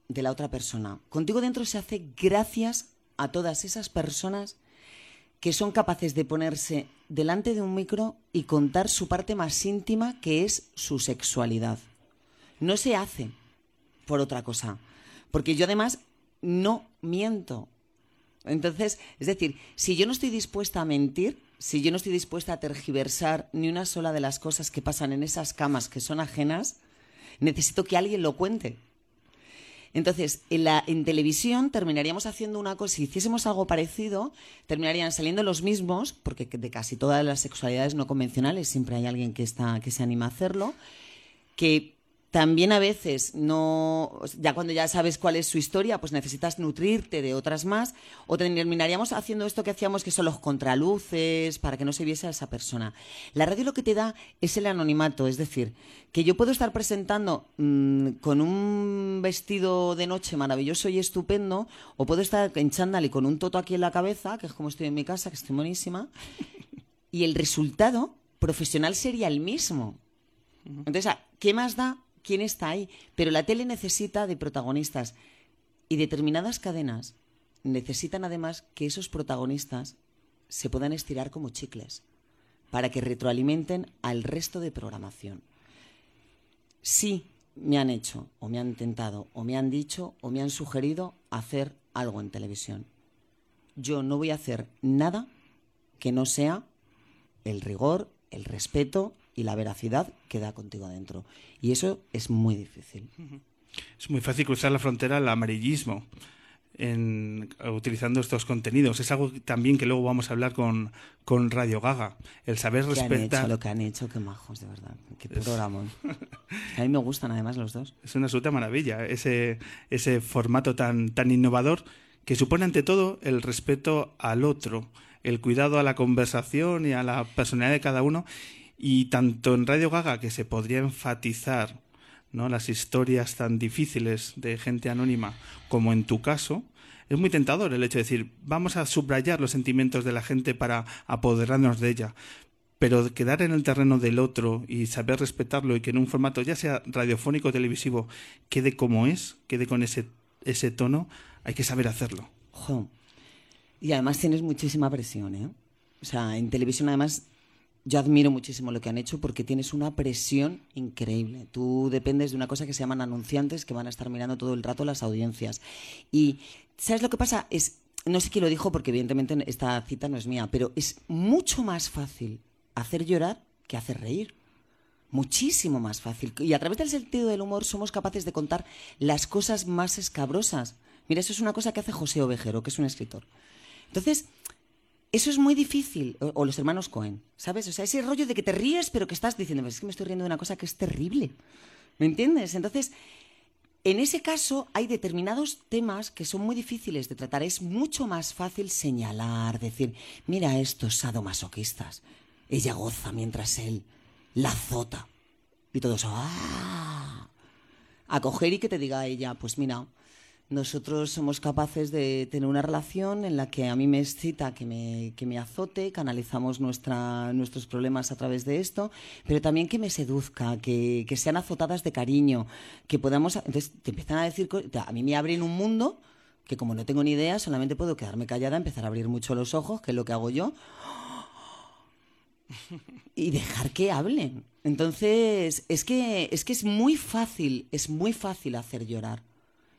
de la otra persona. Contigo dentro se hace gracias a todas esas personas que son capaces de ponerse delante de un micro y contar su parte más íntima, que es su sexualidad. No se hace por otra cosa. Porque yo además no miento. Entonces, es decir, si yo no estoy dispuesta a mentir, si yo no estoy dispuesta a tergiversar ni una sola de las cosas que pasan en esas camas que son ajenas, necesito que alguien lo cuente. Entonces, en, la, televisión terminaríamos haciendo una cosa, si hiciésemos algo parecido, terminarían saliendo los mismos, porque de casi todas las sexualidades no convencionales siempre hay alguien que, está, que se anima a hacerlo, que también a veces no, ya cuando ya sabes cuál es su historia, pues necesitas nutrirte de otras más, o terminaríamos haciendo esto que hacíamos, que son los contraluces, para que no se viese a esa persona. La radio lo que te da es el anonimato, es decir, que yo puedo estar presentando mmm, con un vestido de noche maravilloso y estupendo, o puedo estar en chándal y con un toto aquí en la cabeza, que es como estoy en mi casa, que estoy buenísima, y el resultado profesional sería el mismo. Entonces, ¿qué más da quién está ahí? Pero la tele necesita de protagonistas y determinadas cadenas necesitan además que esos protagonistas se puedan estirar como chicles para que retroalimenten al resto de programación. Sí me han hecho o me han intentado o me han dicho o me han sugerido hacer algo en televisión. Yo no voy a hacer nada que no sea el rigor, el respeto y la veracidad que da contigo adentro. Y eso es muy difícil. Es muy fácil cruzar la frontera al amarillismo en, utilizando estos contenidos. Es algo también que luego vamos a hablar con, con Radio Gaga. El saber ¿Qué han respetar. Lo que han hecho, qué majos, de verdad. Qué programa. A mí me gustan además los dos. Es una absoluta maravilla ese, ese formato tan, tan innovador que supone ante todo el respeto al otro, el cuidado a la conversación y a la personalidad de cada uno. Y tanto en Radio Gaga, que se podría enfatizar ¿no? las historias tan difíciles de gente anónima, como en tu caso, es muy tentador el hecho de decir, vamos a subrayar los sentimientos de la gente para apoderarnos de ella. Pero quedar en el terreno del otro y saber respetarlo y que en un formato, ya sea radiofónico o televisivo, quede como es, quede con ese, ese tono, hay que saber hacerlo. Y además tienes muchísima presión, ¿eh? O sea, en televisión además yo admiro muchísimo lo que han hecho porque tienes una presión increíble. Tú dependes de una cosa que se llaman anunciantes que van a estar mirando todo el rato las audiencias. Y ¿sabes lo que pasa? Es no sé quién lo dijo porque evidentemente esta cita no es mía, pero es mucho más fácil hacer llorar que hacer reír. Muchísimo más fácil. Y a través del sentido del humor somos capaces de contar las cosas más escabrosas. Mira, eso es una cosa que hace José Ovejero, que es un escritor. Entonces, eso es muy difícil. O, los hermanos Cohen, ¿sabes? O sea, ese rollo de que te ríes, pero que estás diciendo, es que me estoy riendo de una cosa que es terrible. ¿Me entiendes? Entonces, en ese caso hay determinados temas que son muy difíciles de tratar. Es mucho más fácil señalar, decir, mira estos sadomasoquistas. Ella goza mientras él la azota. Y todos, ¡ah! A coger y que te diga ella, pues mira, nosotros somos capaces de tener una relación en la que a mí me excita que me, que me azote, canalizamos nuestra, nuestros problemas a través de esto, pero también que me seduzca, que, que sean azotadas de cariño, que podamos... Entonces te empiezan a decir... A mí me abren un mundo que como no tengo ni idea, solamente puedo quedarme callada, empezar a abrir mucho los ojos, que es lo que hago yo, y dejar que hablen. Entonces, es que, es que es muy fácil, es muy fácil hacer llorar.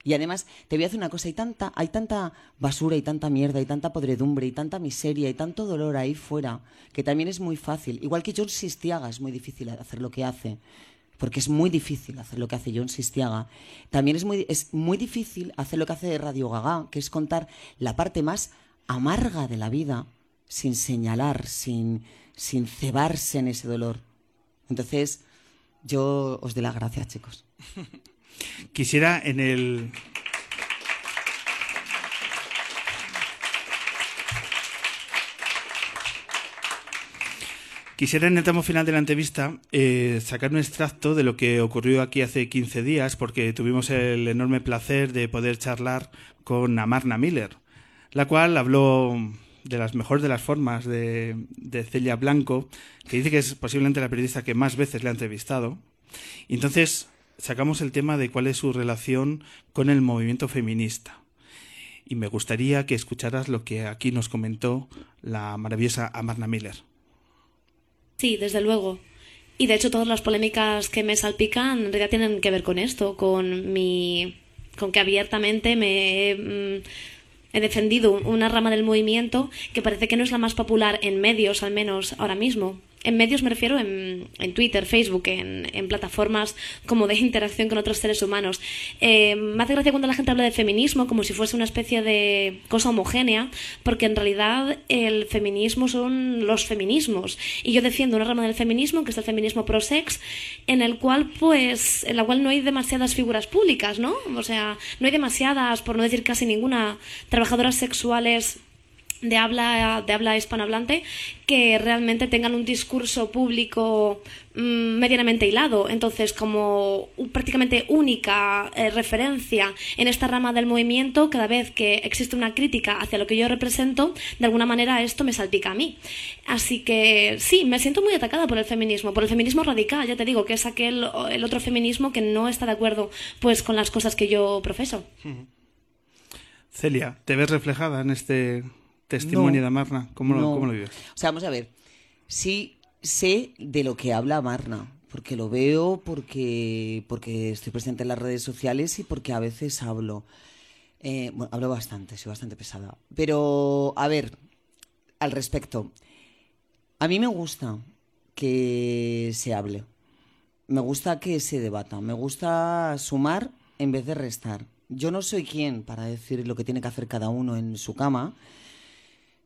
Y además, te voy a decir una cosa, hay tanta, hay tanta basura y tanta mierda y tanta podredumbre y tanta miseria y tanto dolor ahí fuera, que también es muy fácil. Igual que John Sistiaga es muy difícil hacer lo que hace, porque es muy difícil hacer lo que hace John Sistiaga. También es muy, es muy difícil hacer lo que hace Radio Gaga, que es contar la parte más amarga de la vida, sin señalar, sin, sin cebarse en ese dolor. Entonces, yo os doy las gracias, chicos. Quisiera en el... Quisiera en el tramo final de la entrevista eh, sacar un extracto de lo que ocurrió aquí hace 15 días, porque tuvimos el enorme placer de poder charlar con Amarna Miller, la cual habló de las mejores de las formas de, de Celia Blanco, que dice que es posiblemente la periodista que más veces le ha entrevistado. Entonces sacamos el tema de cuál es su relación con el movimiento feminista. Y me gustaría que escucharas lo que aquí nos comentó la maravillosa Amarna Miller. Sí, desde luego. Y de hecho todas las polémicas que me salpican en realidad tienen que ver con esto, con mi con que abiertamente me he, mm, he defendido una rama del movimiento que parece que no es la más popular en medios, al menos ahora mismo. En medios me refiero en, en Twitter, Facebook, en, plataformas como de interacción con otros seres humanos. Eh, me hace gracia cuando la gente habla de feminismo como si fuese una especie de cosa homogénea, porque en realidad el feminismo son los feminismos. Y yo defiendo una rama del feminismo, que es el feminismo pro-sex, en el cual, pues, en la cual no hay demasiadas figuras públicas, ¿no? O sea, no hay demasiadas, por no decir casi ninguna, trabajadoras sexuales de habla, de habla hispanohablante que realmente tengan un discurso público mm, medianamente hilado. Entonces, como prácticamente única eh, referencia en esta rama del movimiento, cada vez que existe una crítica hacia lo que yo represento, de alguna manera esto me salpica a mí. Así que sí, me siento muy atacada por el feminismo, por el feminismo radical, ya te digo, que es aquel el otro feminismo que no está de acuerdo pues con las cosas que yo profeso. Celia, ¿te ves reflejada en este testimonio No. de Amarna? ¿Cómo, lo. ¿Cómo lo vives? O sea, vamos a ver. Sí sé de lo que habla Marna, porque lo veo, porque, porque estoy presente en las redes sociales y porque a veces hablo. Eh, bueno, hablo bastante, soy bastante pesada. Pero, a ver, al respecto. A mí me gusta que se hable. Me gusta que se debata. Me gusta sumar en vez de restar. Yo no soy quien para decir lo que tiene que hacer cada uno en su cama.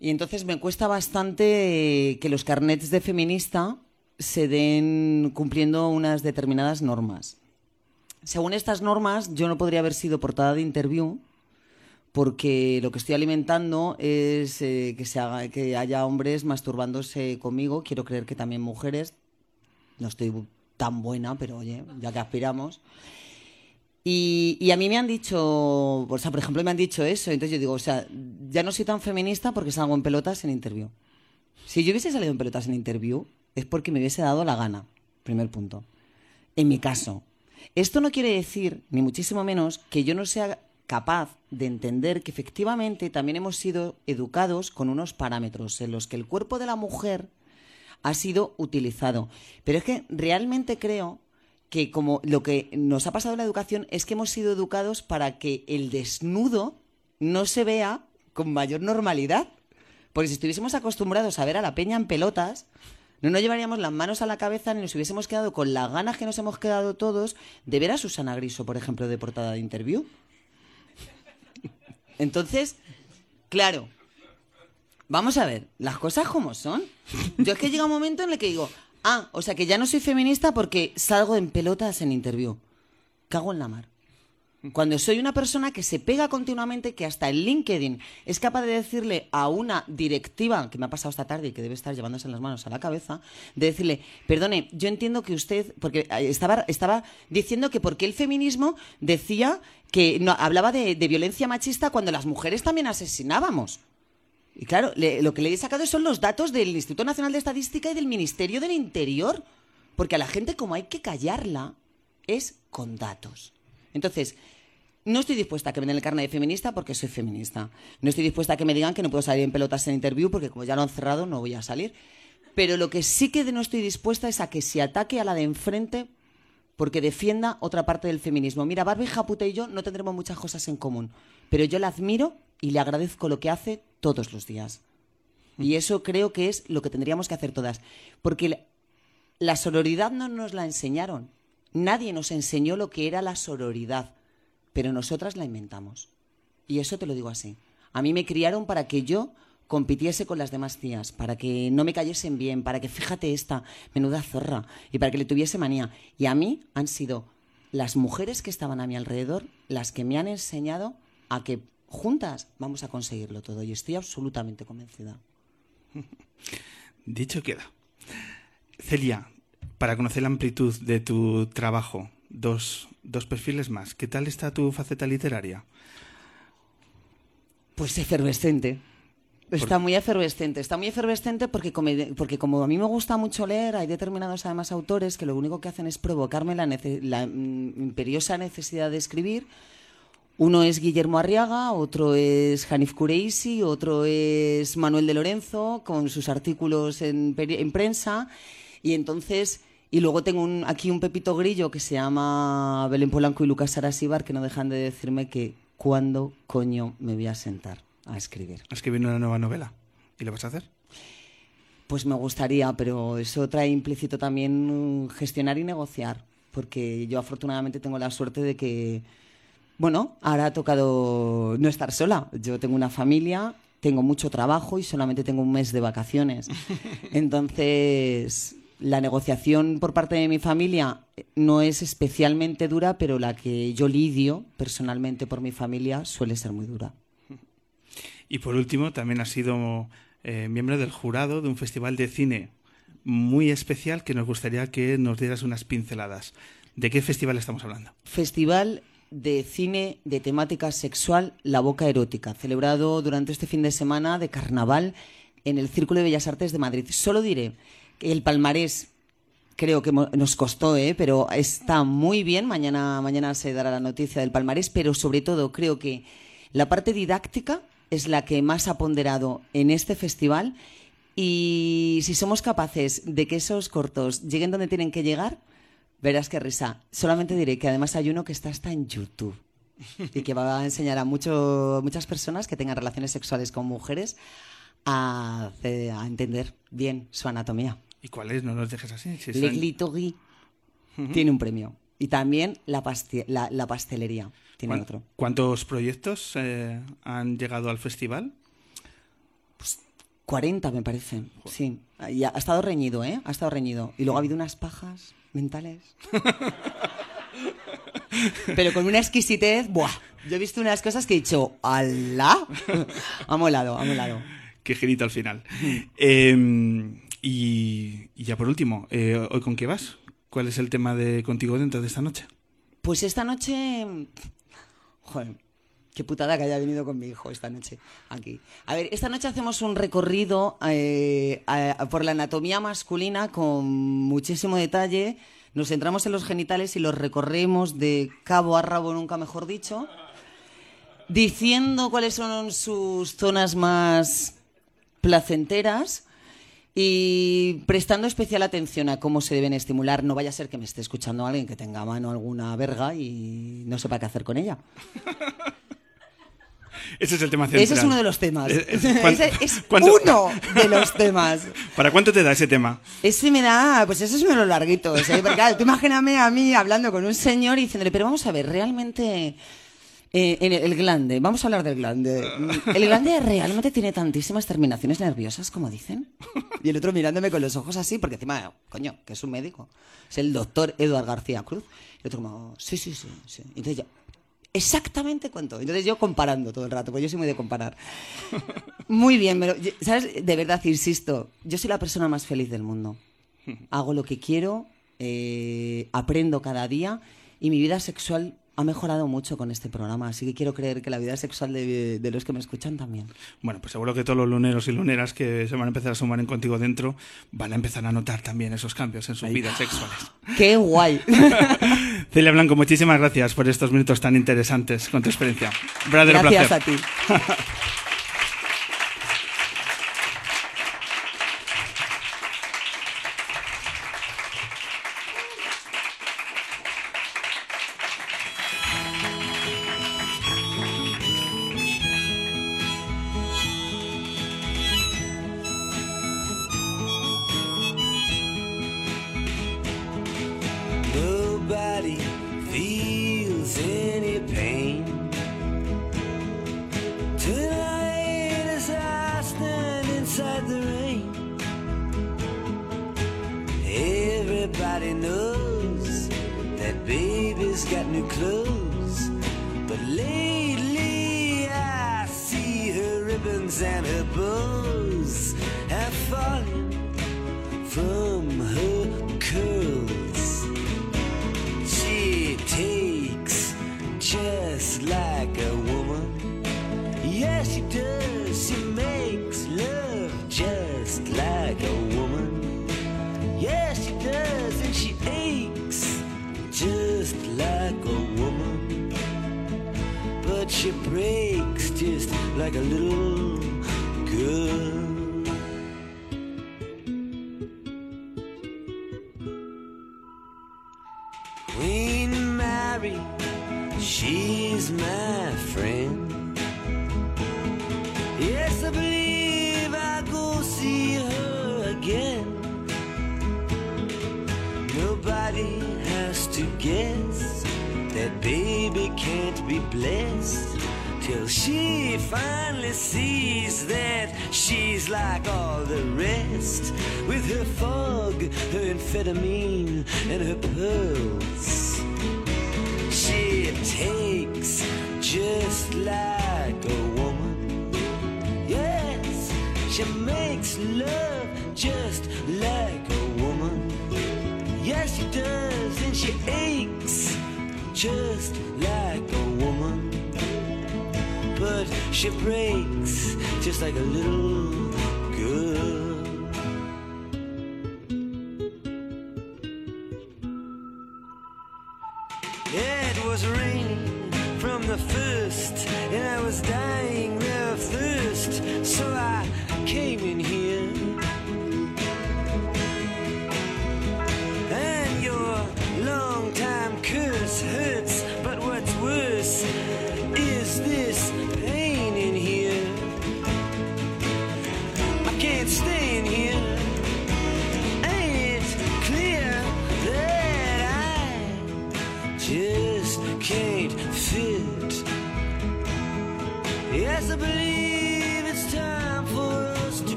Y entonces me cuesta bastante eh, que los carnets de feminista se den cumpliendo unas determinadas normas. Según estas normas, yo no podría haber sido portada de interview porque lo que estoy alimentando es eh, que, se haga, que haya hombres masturbándose conmigo. Quiero creer que también mujeres. No estoy tan buena, pero oye, ya que aspiramos. Y, a mí me han dicho, o sea, por ejemplo, me han dicho eso. Entonces yo digo, o sea, ya no soy tan feminista porque salgo en pelotas en interview. Si yo hubiese salido en pelotas en interview, es porque me hubiese dado la gana. Primer punto. En mi caso. Esto no quiere decir, ni muchísimo menos, que yo no sea capaz de entender que efectivamente también hemos sido educados con unos parámetros en los que el cuerpo de la mujer ha sido utilizado. Pero es que realmente creo que como lo que nos ha pasado en la educación es que hemos sido educados para que el desnudo no se vea con mayor normalidad. Porque si estuviésemos acostumbrados a ver a la peña en pelotas, no nos llevaríamos las manos a la cabeza ni nos hubiésemos quedado con las ganas que nos hemos quedado todos de ver a Susana Griso, por ejemplo, de portada de interview. Entonces, claro, vamos a ver, las cosas como son. Yo es que llega un momento en el que digo, ah, o sea que ya no soy feminista porque salgo en pelotas en interview. Cago en la mar. Cuando soy una persona que se pega continuamente, que hasta en LinkedIn es capaz de decirle a una directiva, que me ha pasado esta tarde y que debe estar llevándose las manos a la cabeza, de decirle, perdone, yo entiendo que usted, porque eh, estaba, estaba diciendo que porque el feminismo decía que no, hablaba de, de violencia machista cuando las mujeres también asesinábamos. Y claro, lo que le he sacado son los datos del Instituto Nacional de Estadística y del Ministerio del Interior. Porque a la gente, como hay que callarla, es con datos. Entonces, no estoy dispuesta a que me den el carnet de feminista porque soy feminista. No estoy dispuesta a que me digan que no puedo salir en pelotas en interview porque como ya lo han cerrado no voy a salir. Pero lo que sí que no estoy dispuesta es a que se ataque a la de enfrente porque defienda otra parte del feminismo. Mira, Barbie Japuta y yo no tendremos muchas cosas en común, pero yo la admiro y le agradezco lo que hace todos los días. Y eso creo que es lo que tendríamos que hacer todas. Porque la- la sororidad no nos la enseñaron. Nadie nos enseñó lo que era la sororidad, pero nosotras la inventamos. Y eso te lo digo así. A mí me criaron para que yo compitiese con las demás tías, para que no me cayesen bien, para que fíjate esta menuda zorra y para que le tuviese manía. Y a mí han sido las mujeres que estaban a mi alrededor las que me han enseñado a que juntas vamos a conseguirlo todo y estoy absolutamente convencida. Dicho queda. Celia, para conocer la amplitud de tu trabajo, dos, dos perfiles más. ¿Qué tal está tu faceta literaria? Pues efervescente. Está muy efervescente, está muy efervescente porque como, porque como a mí me gusta mucho leer, hay determinados además autores que lo único que hacen es provocarme la, nece- la mm, imperiosa necesidad de escribir. Uno es Guillermo Arriaga, otro es Hanif Kureisi, otro es Manuel de Lorenzo, con sus artículos en, prensa. Y entonces, y luego tengo un- aquí un pepito grillo que se llama Belén Polanco y Lucas Arasibar, que no dejan de decirme que cuándo coño me voy a sentar a escribir. Escribir una nueva novela. ¿Y lo vas a hacer? Pues me gustaría, pero eso trae implícito también gestionar y negociar, porque yo afortunadamente tengo la suerte de que, bueno, ahora ha tocado no estar sola. Yo tengo una familia, tengo mucho trabajo y solamente tengo un mes de vacaciones. Entonces, la negociación por parte de mi familia eh, no es especialmente dura, pero la que yo lidio personalmente por mi familia suele ser muy dura. Y por último, también has sido eh, miembro del jurado de un festival de cine muy especial que nos gustaría que nos dieras unas pinceladas. ¿De qué festival estamos hablando? Festival de cine de temática sexual La Boca Erótica, celebrado durante este fin de semana de carnaval en el Círculo de Bellas Artes de Madrid. Solo diré que el palmarés creo que nos costó, ¿eh? pero está muy bien. Mañana, mañana se dará la noticia del palmarés, pero sobre todo creo que la parte didáctica es la que más ha ponderado en este festival. Y si somos capaces de que esos cortos lleguen donde tienen que llegar, verás qué risa. Solamente diré que además hay uno que está hasta en YouTube y que va a enseñar a mucho, muchas personas que tengan relaciones sexuales con mujeres a, entender bien su anatomía. ¿Y cuál es? No nos dejes así. si son- Touré tiene un premio. Y también la, pasti- la, la pastelería tiene ¿Cuán- otro. ¿Cuántos proyectos eh, han llegado al festival? 40 me parece, sí. Y ha, ha estado reñido, ¿eh? Ha estado reñido. Y luego ha habido unas pajas mentales. Pero con una exquisitez, ¡buah! Yo he visto unas cosas que he dicho, ¡alá! ha molado, ha molado. Qué girito al final. Eh, y, y ya por último, eh, ¿hoy con qué vas? ¿Cuál es el tema de contigo dentro de esta noche? Pues esta noche. Joder, qué putada que haya venido con mi hijo esta noche aquí. A ver, esta noche hacemos un recorrido eh, a- por la anatomía masculina con muchísimo detalle. Nos centramos en los genitales y los recorremos de cabo a rabo, nunca mejor dicho. diciendo cuáles son sus zonas más placenteras y prestando especial atención a cómo se deben estimular. No vaya a ser que me esté escuchando alguien que tenga a mano alguna verga y no sepa qué hacer con ella. Ese es el tema central. Ese es uno de los temas. Eh, eh, ¿cuán- Ese es uno de los temas. ¿Para cuánto te da ese tema? Ese me da, pues ese es uno de los larguitos, ¿eh? Porque claro, tú imagíname a mí hablando con un señor y diciéndole, pero vamos a ver, realmente... eh, el, el glande, vamos a hablar del glande. ¿El glande realmente tiene tantísimas terminaciones nerviosas como dicen? Y el otro mirándome con los ojos así, porque encima, coño, que es un médico. Es el doctor Eduard García Cruz. Y el otro como, sí, sí, sí. sí. Y Entonces yo, exactamente cuánto. Entonces yo comparando todo el rato, porque yo soy muy de comparar. Muy bien, pero, ¿sabes? De verdad, insisto, yo soy la persona más feliz del mundo. Hago lo que quiero, eh, aprendo cada día y mi vida sexual ha mejorado mucho con este programa. Así que quiero creer que la vida sexual de, de los que me escuchan también. Bueno, pues seguro que todos los luneros y luneras que se van a empezar a sumar en Contigo Dentro van a empezar a notar también esos cambios en sus vidas sexuales. ¡Qué guay! Celia Blanco, muchísimas gracias por estos minutos tan interesantes con tu experiencia. Verdadero Gracias a ti. club.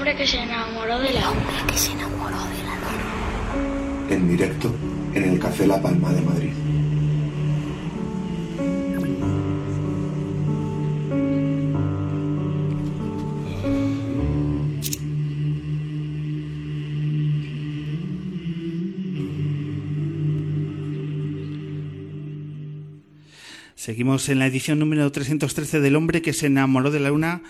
Hombre que se enamoró de la hombre que se enamoró de la luna. En directo en el Café La Palma de Madrid. Seguimos en la edición número 313 del hombre que se enamoró de la luna,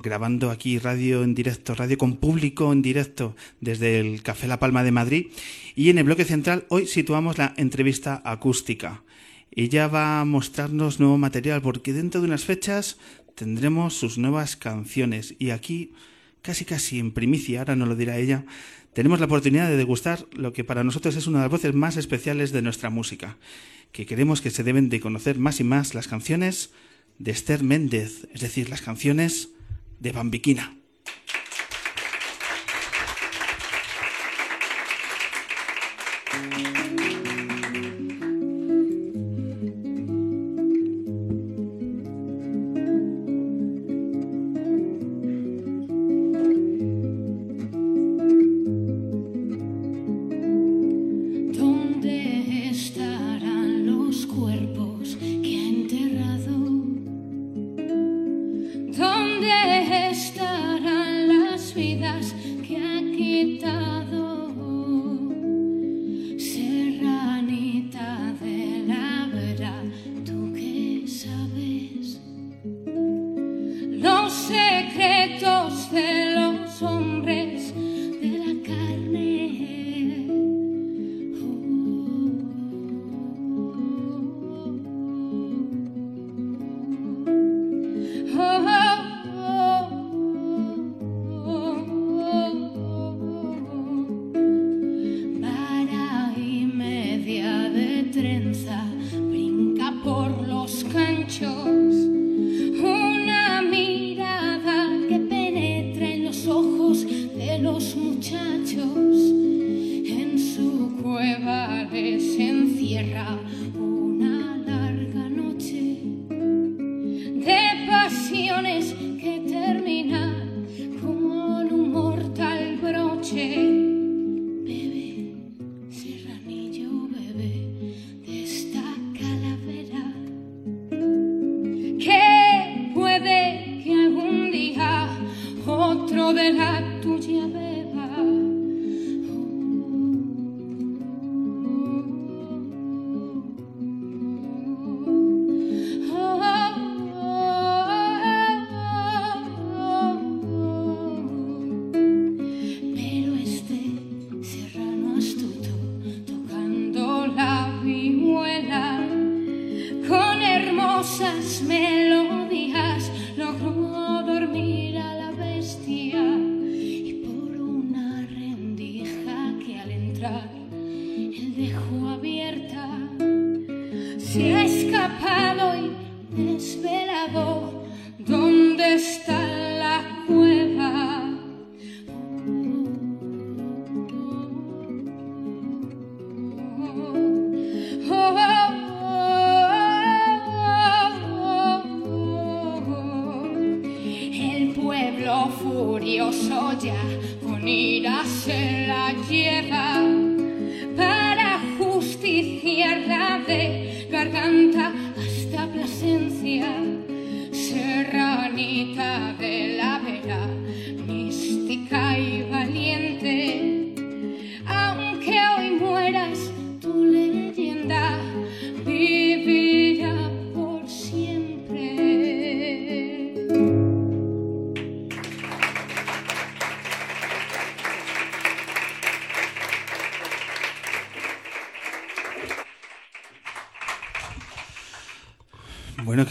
grabando aquí radio en directo, radio con público en directo desde el Café La Palma de Madrid. Y en el bloque central hoy situamos la entrevista acústica. Ella va a mostrarnos nuevo material porque dentro de unas fechas tendremos sus nuevas canciones. Y aquí, casi casi en primicia, ahora no lo dirá ella, tenemos la oportunidad de degustar lo que para nosotros es una de las voces más especiales de nuestra música, que queremos que se deben de conocer más y más las canciones de Esther Méndez, es decir, las canciones de Bambiquina.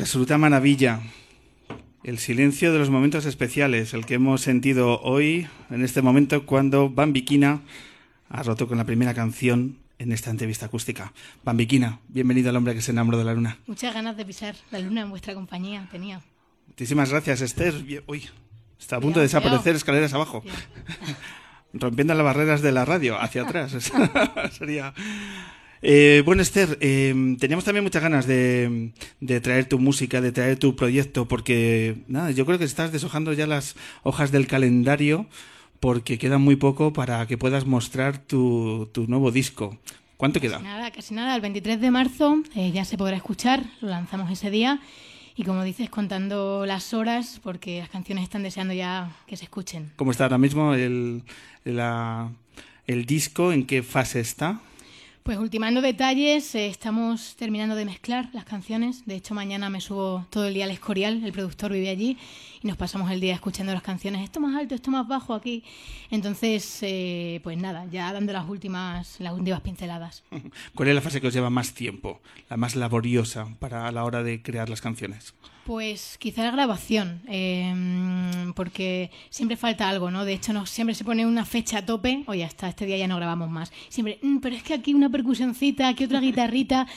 Absoluta maravilla. El silencio de los momentos especiales, el que hemos sentido hoy, en este momento, cuando Bambiquina ha roto con la primera canción en esta entrevista acústica. Bambiquina, bienvenido al hombre que se enamoró de la luna. Muchas ganas de pisar la luna en vuestra compañía tenía. Muchísimas gracias, Esther. Uy, está a punto de desaparecer escaleras abajo. Rompiendo las barreras de la radio hacia atrás. Sería. Eh, bueno, Esther, eh, teníamos también muchas ganas de, de traer tu música, de traer tu proyecto, porque nada, yo creo que estás deshojando ya las hojas del calendario, porque queda muy poco para que puedas mostrar tu, tu nuevo disco. ¿Cuánto queda? Nada, casi nada. El 23 de marzo eh, ya se podrá escuchar. Lo lanzamos ese día. Y como dices, contando las horas, porque las canciones están deseando ya que se escuchen. ¿Cómo está ahora mismo el, la- el disco? ¿En qué fase está? Pues ultimando detalles, eh, estamos terminando de mezclar las canciones. De hecho, mañana me subo todo el día al Escorial, el productor vive allí, y nos pasamos el día escuchando las canciones. Esto más alto, esto más bajo aquí. Entonces, eh, pues nada, ya dando las últimas, las últimas pinceladas. ¿Cuál es la fase que os lleva más tiempo, la más laboriosa para a la hora de crear las canciones? Pues quizá la grabación, eh, porque siempre falta algo, ¿no? De hecho, no, siempre se pone una fecha a tope, oye, hasta este día ya no grabamos más. Siempre, "Mm, pero es que aquí una percusioncita, aquí otra guitarrita.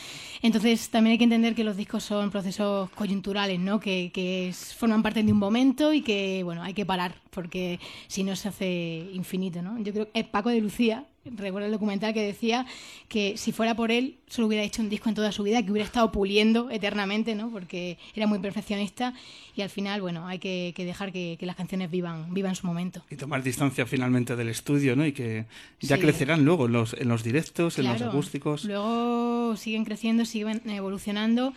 Entonces, también hay que entender que los discos son procesos coyunturales, ¿no? Que, que forman parte de un momento y que, bueno, hay que parar, porque si no se hace infinito, ¿no? Yo creo que Paco de Lucía, recuerdo el documental que decía que si fuera por él, solo hubiera hecho un disco en toda su vida, que hubiera estado puliendo eternamente, ¿no? Porque era muy perfeccionista y al final, bueno, hay que, que dejar que, que las canciones vivan, vivan su momento. Y tomar distancia finalmente del estudio, ¿no? Y que ya Sí. crecerán luego en los, en los directos, en los acústicos. Luego siguen creciendo, siguen evolucionando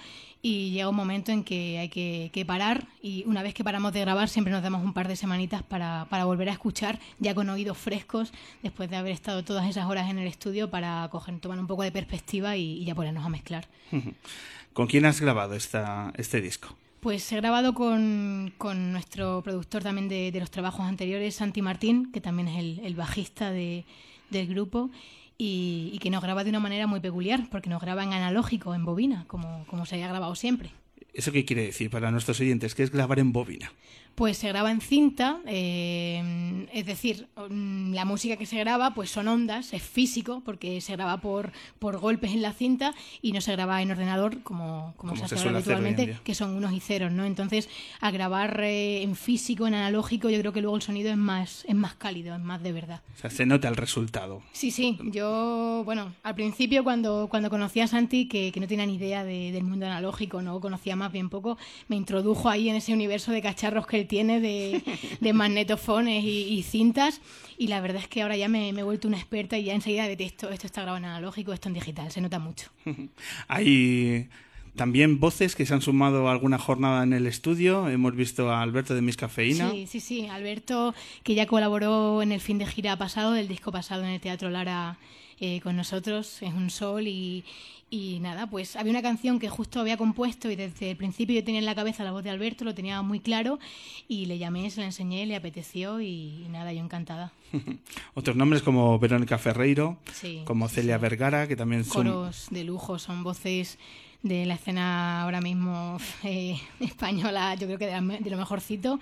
y llega un momento en que hay que, que parar y una vez que paramos de grabar siempre nos damos un par de semanitas para, para volver a escuchar ya con oídos frescos después de haber estado todas esas horas en el estudio para coger, tomar un poco de perspectiva y, y ya ponernos a mezclar. ¿Con quién has grabado esta, este disco? Pues he grabado con, con nuestro productor también de, de los trabajos anteriores, Santi Martín, que también es el, el bajista de- del grupo, y, que nos graba de una manera muy peculiar, porque nos graba en analógico, en bobina, como, como se haya grabado siempre. ¿Eso qué quiere decir para nuestros oyentes? ¿Qué es grabar en bobina? Pues se graba en cinta, eh, es decir, mm, la música que se graba pues son ondas, es físico, porque se graba por, por golpes en la cinta y no se graba en ordenador como, como, Como se se hace en habitualmente, que son unos y ceros, ¿no? Entonces, al grabar eh, en físico, en analógico, yo creo que luego el sonido es más, es más cálido, es más de verdad. O sea, se nota el resultado. Sí, sí, yo, bueno, al principio cuando, cuando conocí a Santi, que, que no tenía ni idea de- del mundo analógico, no conocía más bien poco, me introdujo ahí en ese universo de cacharros que él tiene, de, de magnetofones y, y cintas, y la verdad es que ahora ya me, me he vuelto una experta y ya enseguida detesto, esto está grabado en analógico, esto en digital, se nota mucho. Hay también voces que se han sumado a alguna jornada en el estudio. Hemos visto a Alberto de Mis Cafeína. Sí, sí, sí. Alberto, que ya colaboró en el fin de gira pasado, del disco pasado en el Teatro Lara eh, con nosotros, es un sol y, y nada, pues había una canción que justo había compuesto y desde el principio yo tenía en la cabeza la voz de Alberto, lo tenía muy claro y le llamé, se la enseñé, le apeteció y, y nada, yo encantada. Otros nombres como Verónica Ferreiro, Sí, como Celia sí. Vergara, que también son... Coros de lujo, son voces de la escena ahora mismo eh, española, yo creo que de, la de lo mejorcito.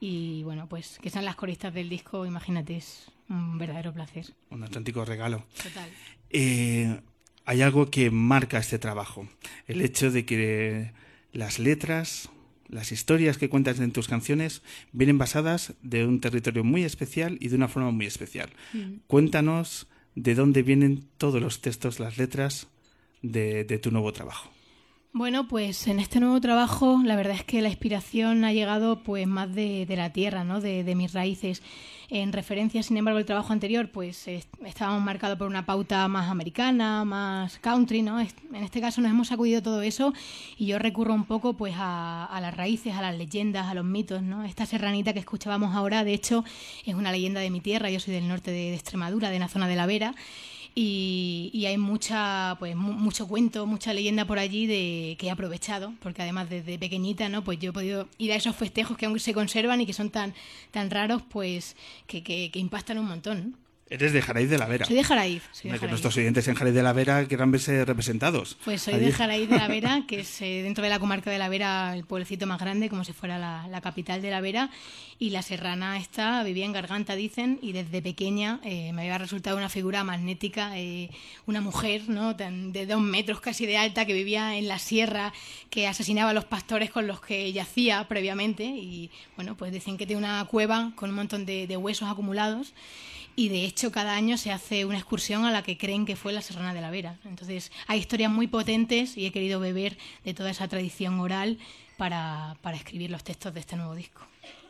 Y bueno, pues que sean las coristas del disco, imagínate, es un verdadero placer. Un auténtico regalo. Total. Eh, hay algo que marca este trabajo. El hecho de que las letras, las historias que cuentas en tus canciones vienen basadas de un territorio muy especial y de una forma muy especial. Mm. Cuéntanos de dónde vienen todos los textos, las letras de, de tu nuevo trabajo. Bueno, pues en este nuevo trabajo la verdad es que la inspiración ha llegado pues más de, de la tierra, ¿no? De, de mis raíces. En referencia, sin embargo, al trabajo anterior, pues est- estábamos marcados por una pauta más americana, más country, ¿no? En este caso nos hemos sacudido todo eso y yo recurro un poco pues a, a las raíces, a las leyendas, a los mitos, ¿no? Esta serranita que escuchábamos ahora, de hecho, es una leyenda de mi tierra. Yo soy del norte de, de Extremadura, de la zona de la Vera y, y hay mucha pues mu- mucho cuento mucha leyenda por allí de que he aprovechado porque además desde pequeñita no pues yo he podido ir a esos festejos que aún se conservan y que son tan tan raros pues que, que, que impactan un montón. Eres de Jaraíz de la Vera. soy de Jaraíz soy de que nuestros oyentes en Jaraíz de la Vera quieran verse representados. Pues soy Allí. de Jaraíz de la Vera, que es eh, dentro de la comarca de la Vera el pueblecito más grande, como si fuera la, la capital de la Vera. Y la serrana esta vivía en Garganta, dicen, y desde pequeña eh, me había resultado una figura magnética, eh, una mujer ¿no? Tan- de dos metros casi de alta que vivía en la sierra, que asesinaba a los pastores con los que yacía previamente. Y bueno, pues dicen que tiene una cueva con un montón de, de huesos acumulados. Y de hecho, cada año se hace una excursión a la que creen que fue la Serrana de la Vera. Entonces, hay historias muy potentes y he querido beber de toda esa tradición oral para, para escribir los textos de este nuevo disco.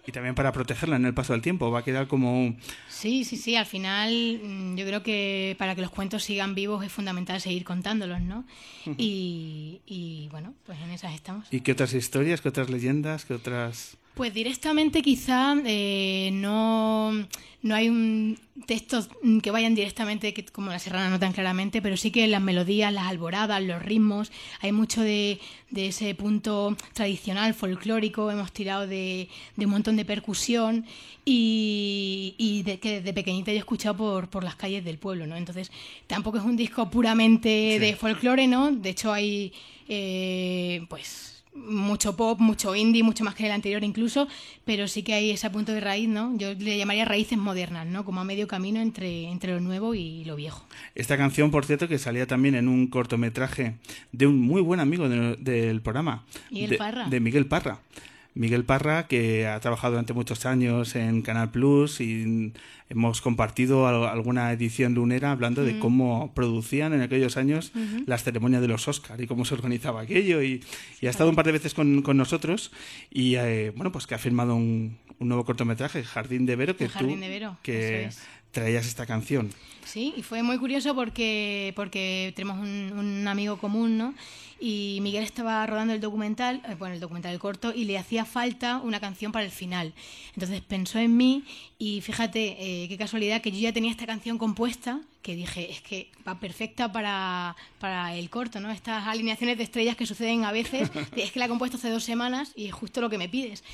Y también para protegerla en el paso del tiempo. Va a quedar como... Sí, sí, sí. Al final, mm, yo creo que para que los cuentos sigan vivos es fundamental seguir contándolos, ¿no? Y, y bueno, pues en esas estamos. ¿Y qué otras historias, qué otras leyendas, qué otras... Pues directamente quizá eh, no, no hay un textos que vayan directamente que- como la serrana no tan claramente, pero sí que las melodías, las alboradas, los ritmos, hay mucho de, de ese punto tradicional, folclórico, hemos tirado de, de un montón de percusión y, y de, que desde pequeñita yo he escuchado por, por las calles del pueblo, ¿no? Entonces tampoco es un disco puramente de folclore, ¿no? De hecho hay eh, pues mucho pop, mucho indie, mucho más que el anterior incluso, pero sí que hay ese punto de raíz, ¿no? Yo le llamaría raíces modernas, ¿no? Como a medio camino entre, entre lo nuevo y lo viejo. Esta canción, por cierto, que salía también en un cortometraje de un muy buen amigo de- del programa. Miguel de, Parra. De Miguel Parra. Miguel Parra, que ha trabajado durante muchos años en Canal Plus y hemos compartido al- alguna edición lunera hablando de cómo producían en aquellos años las ceremonias de los Oscar y cómo se organizaba aquello. Y, y ha estado un par de veces con, con nosotros y, eh, bueno, pues que ha firmado un, un nuevo cortometraje, Jardín de Vero, que tú de Vero, que es. Traías esta canción. Sí, y fue muy curioso porque, porque tenemos un, un amigo común, ¿no? Y Miguel estaba rodando el documental, eh, bueno, el documental el corto, y le hacía falta una canción para el final. Entonces pensó en mí y fíjate eh, qué casualidad que yo ya tenía esta canción compuesta, que dije, es que va perfecta para, para el corto, ¿no? Estas alineaciones de estrellas que suceden a veces, es que la he compuesto hace dos semanas y es justo lo que me pides.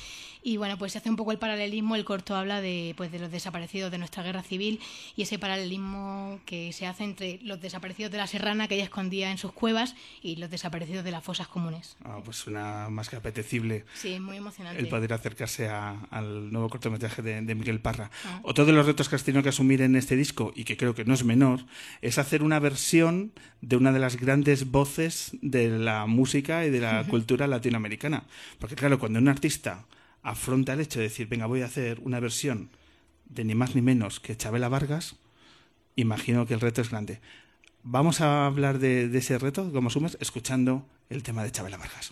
Y bueno, pues se hace un poco el paralelismo, el corto habla de, pues, de los desaparecidos de nuestra guerra civil y ese paralelismo que se hace entre los desaparecidos de la serrana que ella escondía en sus cuevas y los desaparecidos de las fosas comunes. Ah, pues suena más que apetecible. Sí, muy emocionante. el poder acercarse a- al nuevo cortometraje de, de Miguel Parra. Ah. Otro de los retos que has tenido que asumir en este disco, y que creo que no es menor, es hacer una versión de una de las grandes voces de la música y de la cultura latinoamericana. Porque claro, cuando un artista afronta el hecho de decir, venga, voy a hacer una versión de ni más ni menos que Chabela Vargas, imagino que el reto es grande. Vamos a hablar de, de ese reto, como asumes, escuchando el tema de Chabela Vargas.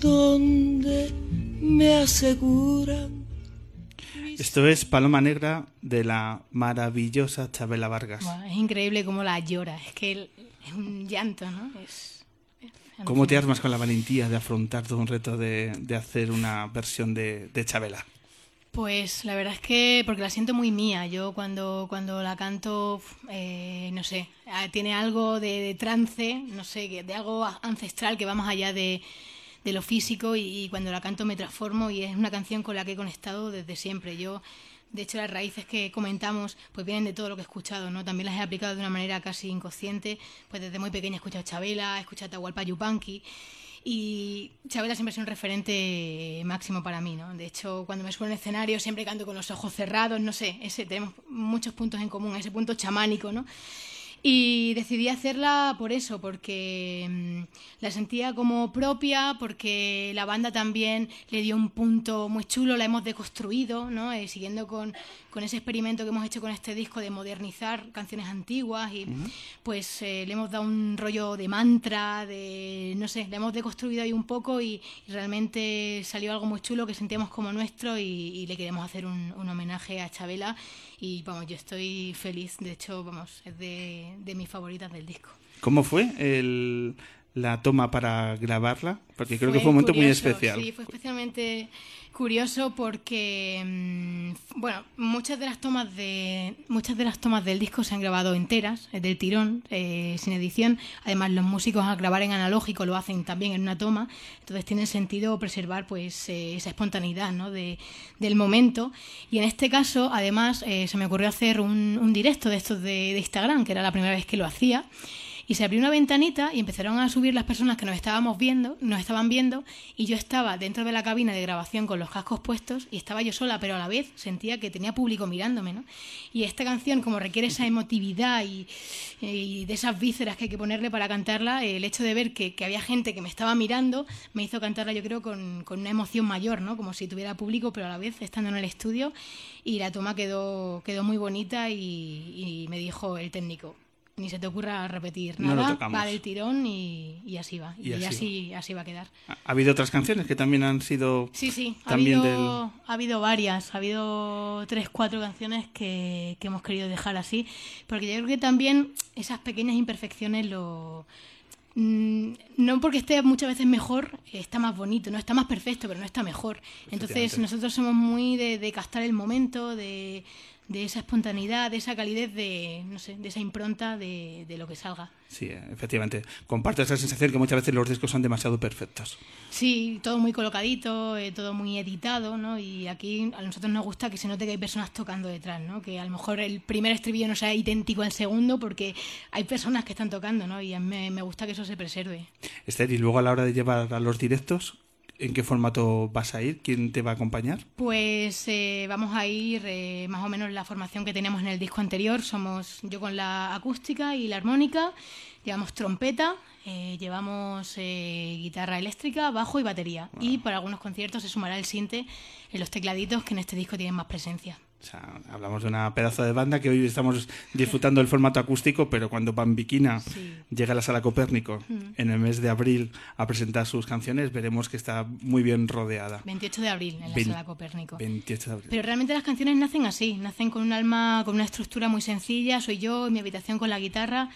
Donde me aseguran Esto es Paloma Negra de la maravillosa Chabela Vargas. Es increíble cómo la llora, es que es un llanto, ¿no? Es, es ¿Cómo te armas con la valentía de afrontar todo un reto de, de hacer una versión de, de Chabela? Pues la verdad es que porque la siento muy mía. Yo cuando, cuando la canto, eh, no sé, ah, tiene algo de, de trance, no sé, de algo ancestral que va más allá de, de lo físico y, cuando la canto me transformo y es una canción con la que he conectado desde siempre. Yo, de hecho, las raíces que comentamos pues vienen de todo lo que he escuchado, ¿no? También las he aplicado de una manera casi inconsciente, pues desde muy pequeña he escuchado Chabela, he escuchado Atahualpa Yupanqui y Chabela siempre sido un referente máximo para mí, ¿no? De hecho, cuando me subo en el escenario siempre canto con los ojos cerrados, no sé, ese, tenemos muchos puntos en común, ese punto chamánico, ¿no? Y decidí hacerla por eso, porque mm, la sentía como propia, porque la banda también le dio un punto muy chulo, la hemos deconstruido, ¿no? Eh, siguiendo con, con ese experimento que hemos hecho con este disco de modernizar canciones antiguas y pues eh, le hemos dado un rollo de mantra, de no sé, le hemos deconstruido ahí un poco y, y realmente salió algo muy chulo que sentíamos como nuestro y, y le queremos hacer un, un homenaje a Chabela y vamos, yo estoy feliz, de hecho, vamos, es de, de mis favoritas del disco. ¿Cómo fue el, la toma para grabarla? Porque creo que fue un momento muy curioso, especial. Sí, fue especialmente curioso porque mm, bueno, muchas de las tomas de muchas de las tomas del disco se han grabado enteras, eh, del tirón, eh, sin edición. Además, los músicos al grabar en analógico lo hacen también en una toma, entonces tiene sentido preservar pues eh, esa espontaneidad, ¿no? de, del momento. Y en este caso, además, eh, se me ocurrió hacer un, directo de estos de, de Instagram, que era la primera vez que lo hacía. Y se abrió una ventanita y empezaron a subir las personas que nos estábamos viendo, nos estaban viendo, y yo estaba dentro de la cabina de grabación con los cascos puestos y estaba yo sola, pero a la vez sentía que tenía público mirándome, ¿no? Y esta canción, como requiere esa emotividad y, de esas vísceras que hay que ponerle para cantarla, el hecho de ver que, había gente que me estaba mirando me hizo cantarla, yo creo, con, con una emoción mayor, ¿no? Como si tuviera público, pero a la vez estando en el estudio. Y la toma quedó, quedó muy bonita y me dijo el técnico, ni se te ocurra repetir nada, va del tirón y, y así va. Y Y, así así, así, va a quedar. ¿Ha habido otras canciones que también han sido Sí, sí, ha también habido, del... ha habido varias, ha habido tres, cuatro canciones que, que hemos querido dejar así, porque yo creo que también esas pequeñas imperfecciones lo... mm, No porque esté muchas veces mejor, está más bonito, no está más perfecto, pero no está mejor. Entonces nosotros somos muy de, de captar el momento, de, de esa espontaneidad, de esa calidez, de, no sé, de esa impronta de, de lo que salga. Sí, efectivamente. Comparto esa sensación que muchas veces los discos son demasiado perfectos. Sí, todo muy colocadito, eh, todo muy editado, ¿no? Y aquí a nosotros nos gusta que se note que hay personas tocando detrás, ¿no? Que a lo mejor el primer estribillo no sea idéntico al segundo porque hay personas que están tocando, ¿no? Y a mí me, me gusta que eso se preserve. Esther, y luego a la hora de llevar a los directos, ¿en qué formato vas a ir? ¿Quién te va a acompañar? Pues eh, vamos a ir eh, más o menos la formación que teníamos en el disco anterior. Somos yo con la acústica y la armónica, llevamos trompeta, eh, llevamos eh, guitarra eléctrica, bajo y batería. Y para algunos conciertos se sumará el sinte en los tecladitos que en este disco tienen más presencia. O sea, hablamos de una pedazo de banda que hoy estamos disfrutando del formato acústico, pero cuando Bambiquina llega a la sala Copérnico Mm. en el mes de abril a presentar sus canciones, veremos que está muy bien rodeada. 28 de abril en la sala Copérnico. 28 de abril. Pero realmente las canciones nacen así, nacen con un alma, con una estructura muy sencilla, soy yo en mi habitación con la guitarra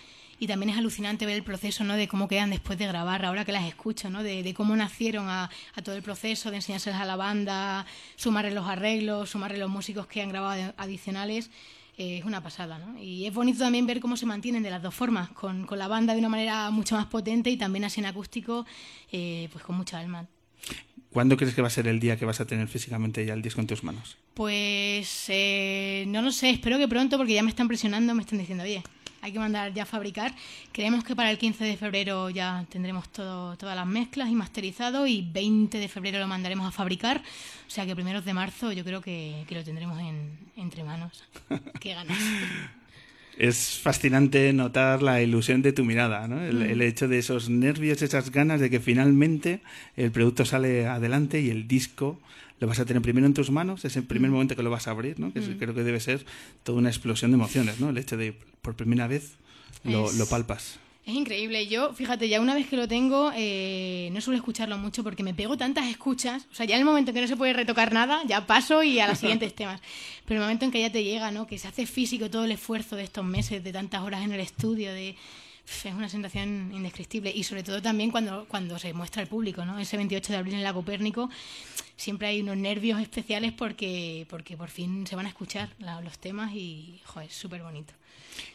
y también es alucinante ver el proceso ¿no? de cómo quedan después de grabar, ahora que las escucho, ¿no? de, de cómo nacieron a, a todo el proceso, de enseñárselas a la banda, sumarle los arreglos, sumarle los músicos que han grabado adicionales. eh, es una pasada, ¿no? Y es bonito también ver cómo se mantienen de las dos formas, con, con la banda de una manera mucho más potente y también así en acústico, eh, pues con mucha alma. ¿Cuándo crees que va a ser el día que vas a tener físicamente ya el disco en tus manos? Pues eh, no lo sé, espero que pronto porque ya me están presionando, me están diciendo, oye, hay que mandar ya a fabricar. Creemos que para el 15 de febrero ya tendremos todo, todas las mezclas y masterizado y 20 de febrero lo mandaremos a fabricar. O sea que primeros de marzo yo creo que, que lo tendremos en, entre manos. Qué ganas. Es fascinante notar la ilusión de tu mirada, ¿no? el, Mm. el hecho de esos nervios, esas ganas de que finalmente el producto sale adelante y el disco lo vas a tener primero en tus manos, es el primer Mm. momento que lo vas a abrir, ¿no? que es- Mm. creo que debe ser toda una explosión de emociones, ¿no? el hecho de por primera vez lo, Es- lo palpas. Es increíble. Yo, fíjate, ya una vez que lo tengo, eh, no suelo escucharlo mucho porque me pego tantas escuchas. O sea, ya en el momento en que no se puede retocar nada, ya paso y a los siguientes temas. Pero el momento en que ya te llega, ¿no? Que se hace físico todo el esfuerzo de estos meses, de tantas horas en el estudio, de es una sensación indescriptible y sobre todo también cuando, cuando se muestra al público, ¿no? Ese 28 de abril en la Copérnico siempre hay unos nervios especiales porque, porque por fin se van a escuchar la- los temas y, joder, es súper bonito.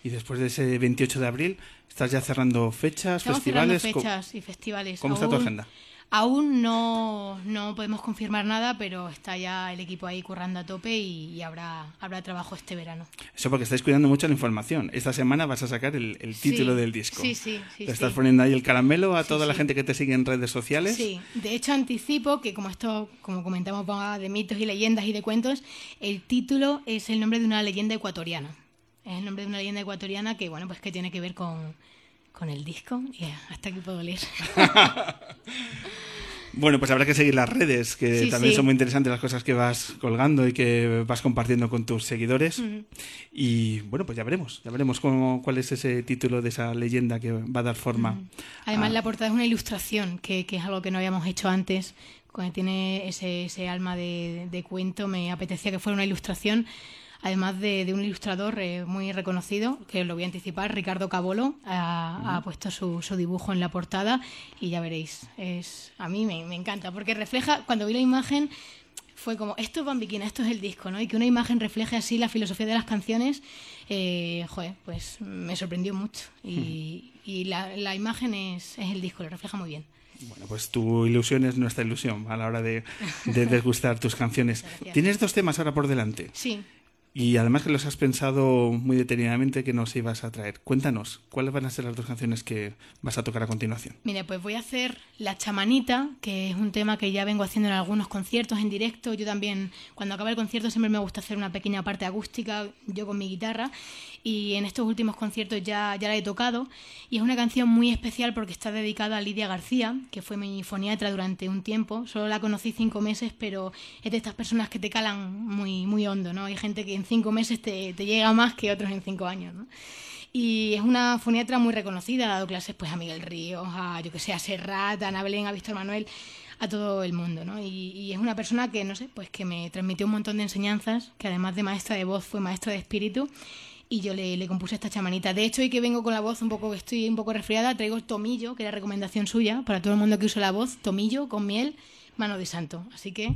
Y después de ese 28 de abril, ¿estás ya cerrando fechas, Estamos cerrando festivales? ¿Cómo- fechas y festivales. ¿Cómo está tu Aún- agenda? Aún no, no podemos confirmar nada, pero está ya el equipo ahí currando a tope y, y habrá, habrá trabajo este verano. Eso porque estáis cuidando mucho la información. Esta semana vas a sacar el, el título Sí, del disco. sí, sí, sí, Le estás sí. poniendo ahí el caramelo a Sí, toda la sí. gente que te sigue en redes sociales. Sí, de hecho anticipo que como esto, como comentamos, va de mitos y leyendas y de cuentos, el título es el nombre de una leyenda ecuatoriana. Es el nombre de una leyenda ecuatoriana que, bueno, pues que tiene que ver con, con el disco y hasta aquí puedo leer. Bueno, pues habrá que seguir las redes, que Sí, también sí. son muy interesantes las cosas que vas colgando y que vas compartiendo con tus seguidores. Ujú. Y bueno, pues ya veremos, ya veremos cómo, cuál es ese título de esa leyenda que va a dar forma. Además, a- la portada es una ilustración, que, que es algo que no habíamos hecho antes. Cuando tiene ese, ese alma de, de cuento, me apetecía que fuera una ilustración. Además de, de un ilustrador eh, muy reconocido, que os lo voy a anticipar, Ricardo Cabolo, ha, ha puesto su, su dibujo en la portada y ya veréis. Es, a mí me, me encanta, porque refleja, cuando vi la imagen, fue como, esto es Bambiquina, esto es el disco, ¿no? Y que una imagen refleje así la filosofía de las canciones, eh, joder, pues me sorprendió mucho. Y, y la, la imagen es, es el disco, lo refleja muy bien. Bueno, pues tu ilusión es nuestra ilusión a la hora de, de desgustar tus canciones. Tienes dos temas ahora por delante. Sí, Y además que los has pensado muy detenidamente que nos ibas a traer. Cuéntanos, ¿cuáles van a ser las dos canciones que vas a tocar a continuación? Mira, pues voy a hacer La Chamanita, que es un tema que ya vengo haciendo en algunos conciertos en directo. Yo también, cuando acaba el concierto, siempre me gusta hacer una pequeña parte acústica, yo con mi guitarra. Y en estos últimos conciertos ya, ya la he tocado. Y es una canción muy especial porque está dedicada a Lidia García, que fue mi foniatra durante un tiempo. Solo la conocí cinco meses, pero es de estas personas que te calan muy, muy hondo, ¿no? Hay gente que en cinco meses te, te llega más que otros en cinco años, ¿no? Y es una foniatra muy reconocida, ha dado clases pues a Miguel Ríos, a yo que sé, a Serrat, a Ana Belén, a Víctor Manuel, a todo el mundo, ¿no? Y, y es una persona que, no sé, pues que me transmitió un montón de enseñanzas, que además de maestra de voz fue maestra de espíritu, y yo le, le compuse esta chamanita. De hecho, hoy que vengo con la voz un poco, estoy un poco resfriada, traigo tomillo, que era recomendación suya, para todo el mundo que use la voz, tomillo con miel, mano de santo. Así que...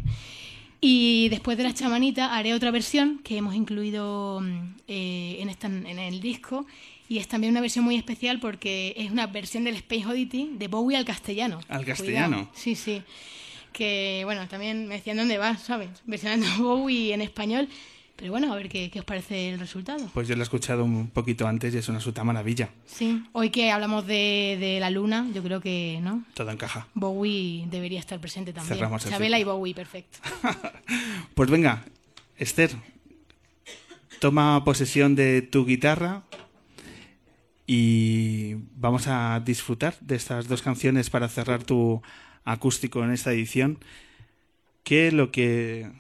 Y después de la chamanita haré otra versión que hemos incluido mm, eh, en, esta, en el disco y es también una versión muy especial porque es una versión del Space Oddity de Bowie al castellano. Al castellano. Cuidado. Sí, sí. Que bueno, también me decían dónde vas, ¿sabes? Versionando Bowie en español. Pero bueno, a ver qué, qué os parece el resultado. Pues yo lo he escuchado un poquito antes y es una absoluta maravilla. Sí, hoy que hablamos de, de la luna, yo creo que, ¿no? Todo encaja. Bowie debería estar presente también. Cerramos el Chabela y. Bowie, perfecto. Pues venga, Esther, toma posesión de tu guitarra y vamos a disfrutar de estas dos canciones para cerrar tu acústico en esta edición, que lo que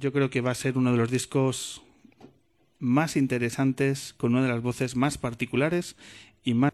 yo creo que va a ser uno de los discos más interesantes, con una de las voces más particulares y más...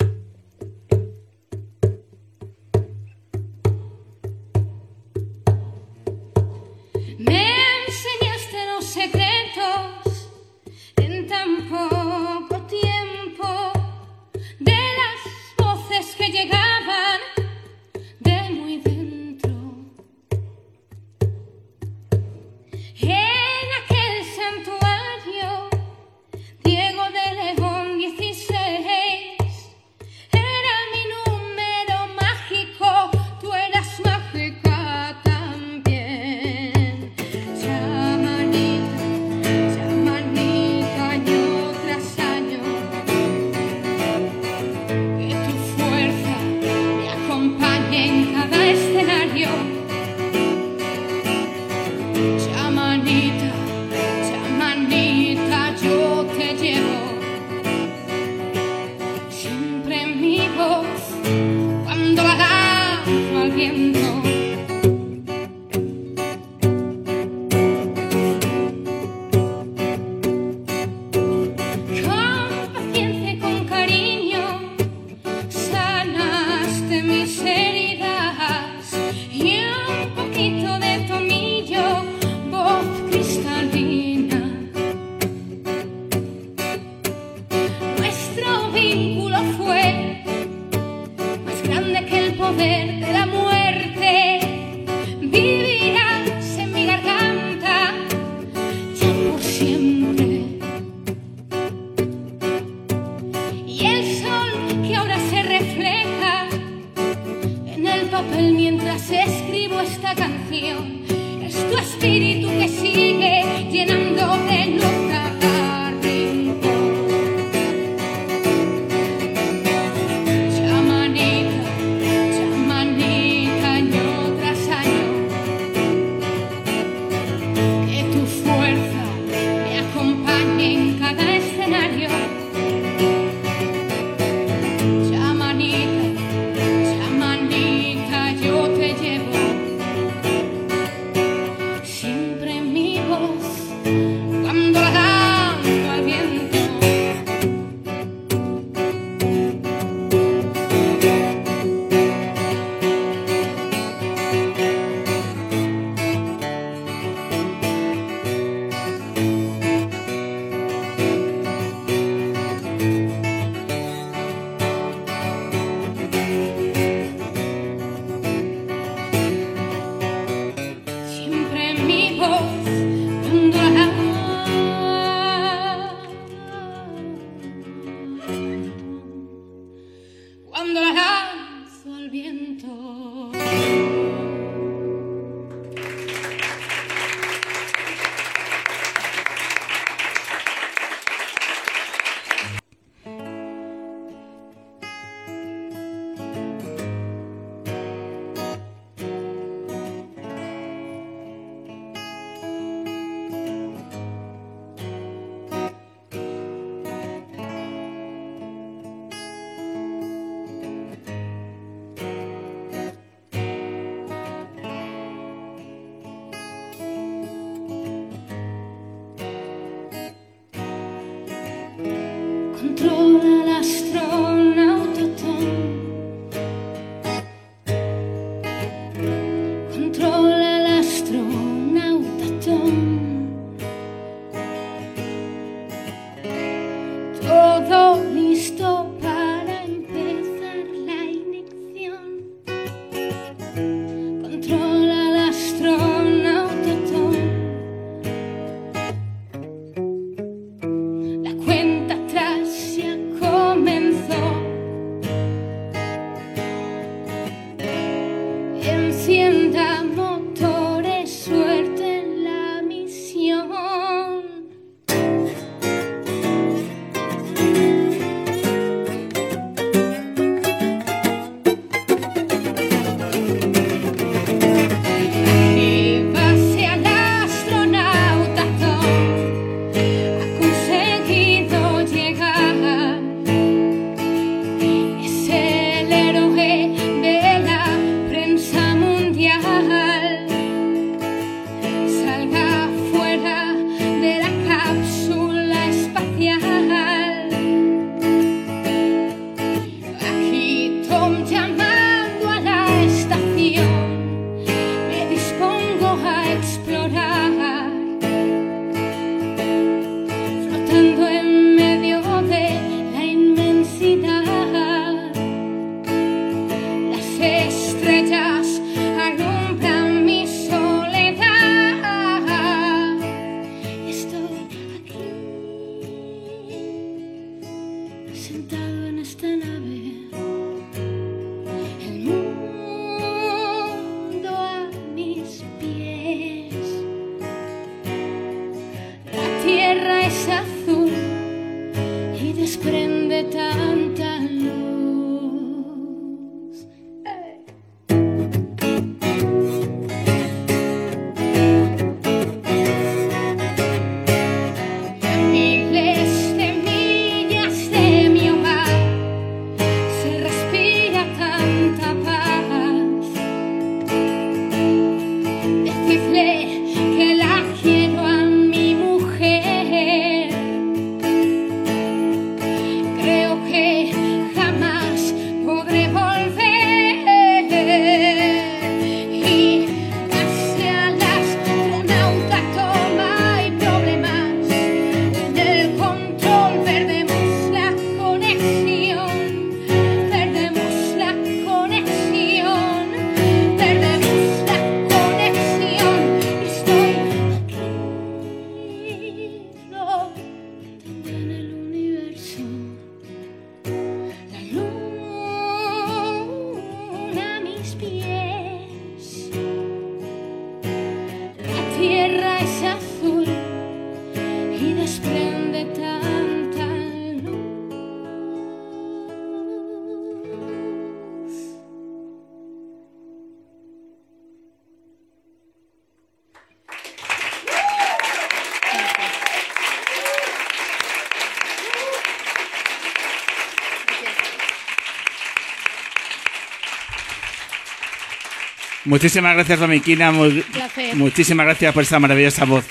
Muchísimas gracias, Domiquina. Muy- placer. muchísimas gracias por esta maravillosa voz.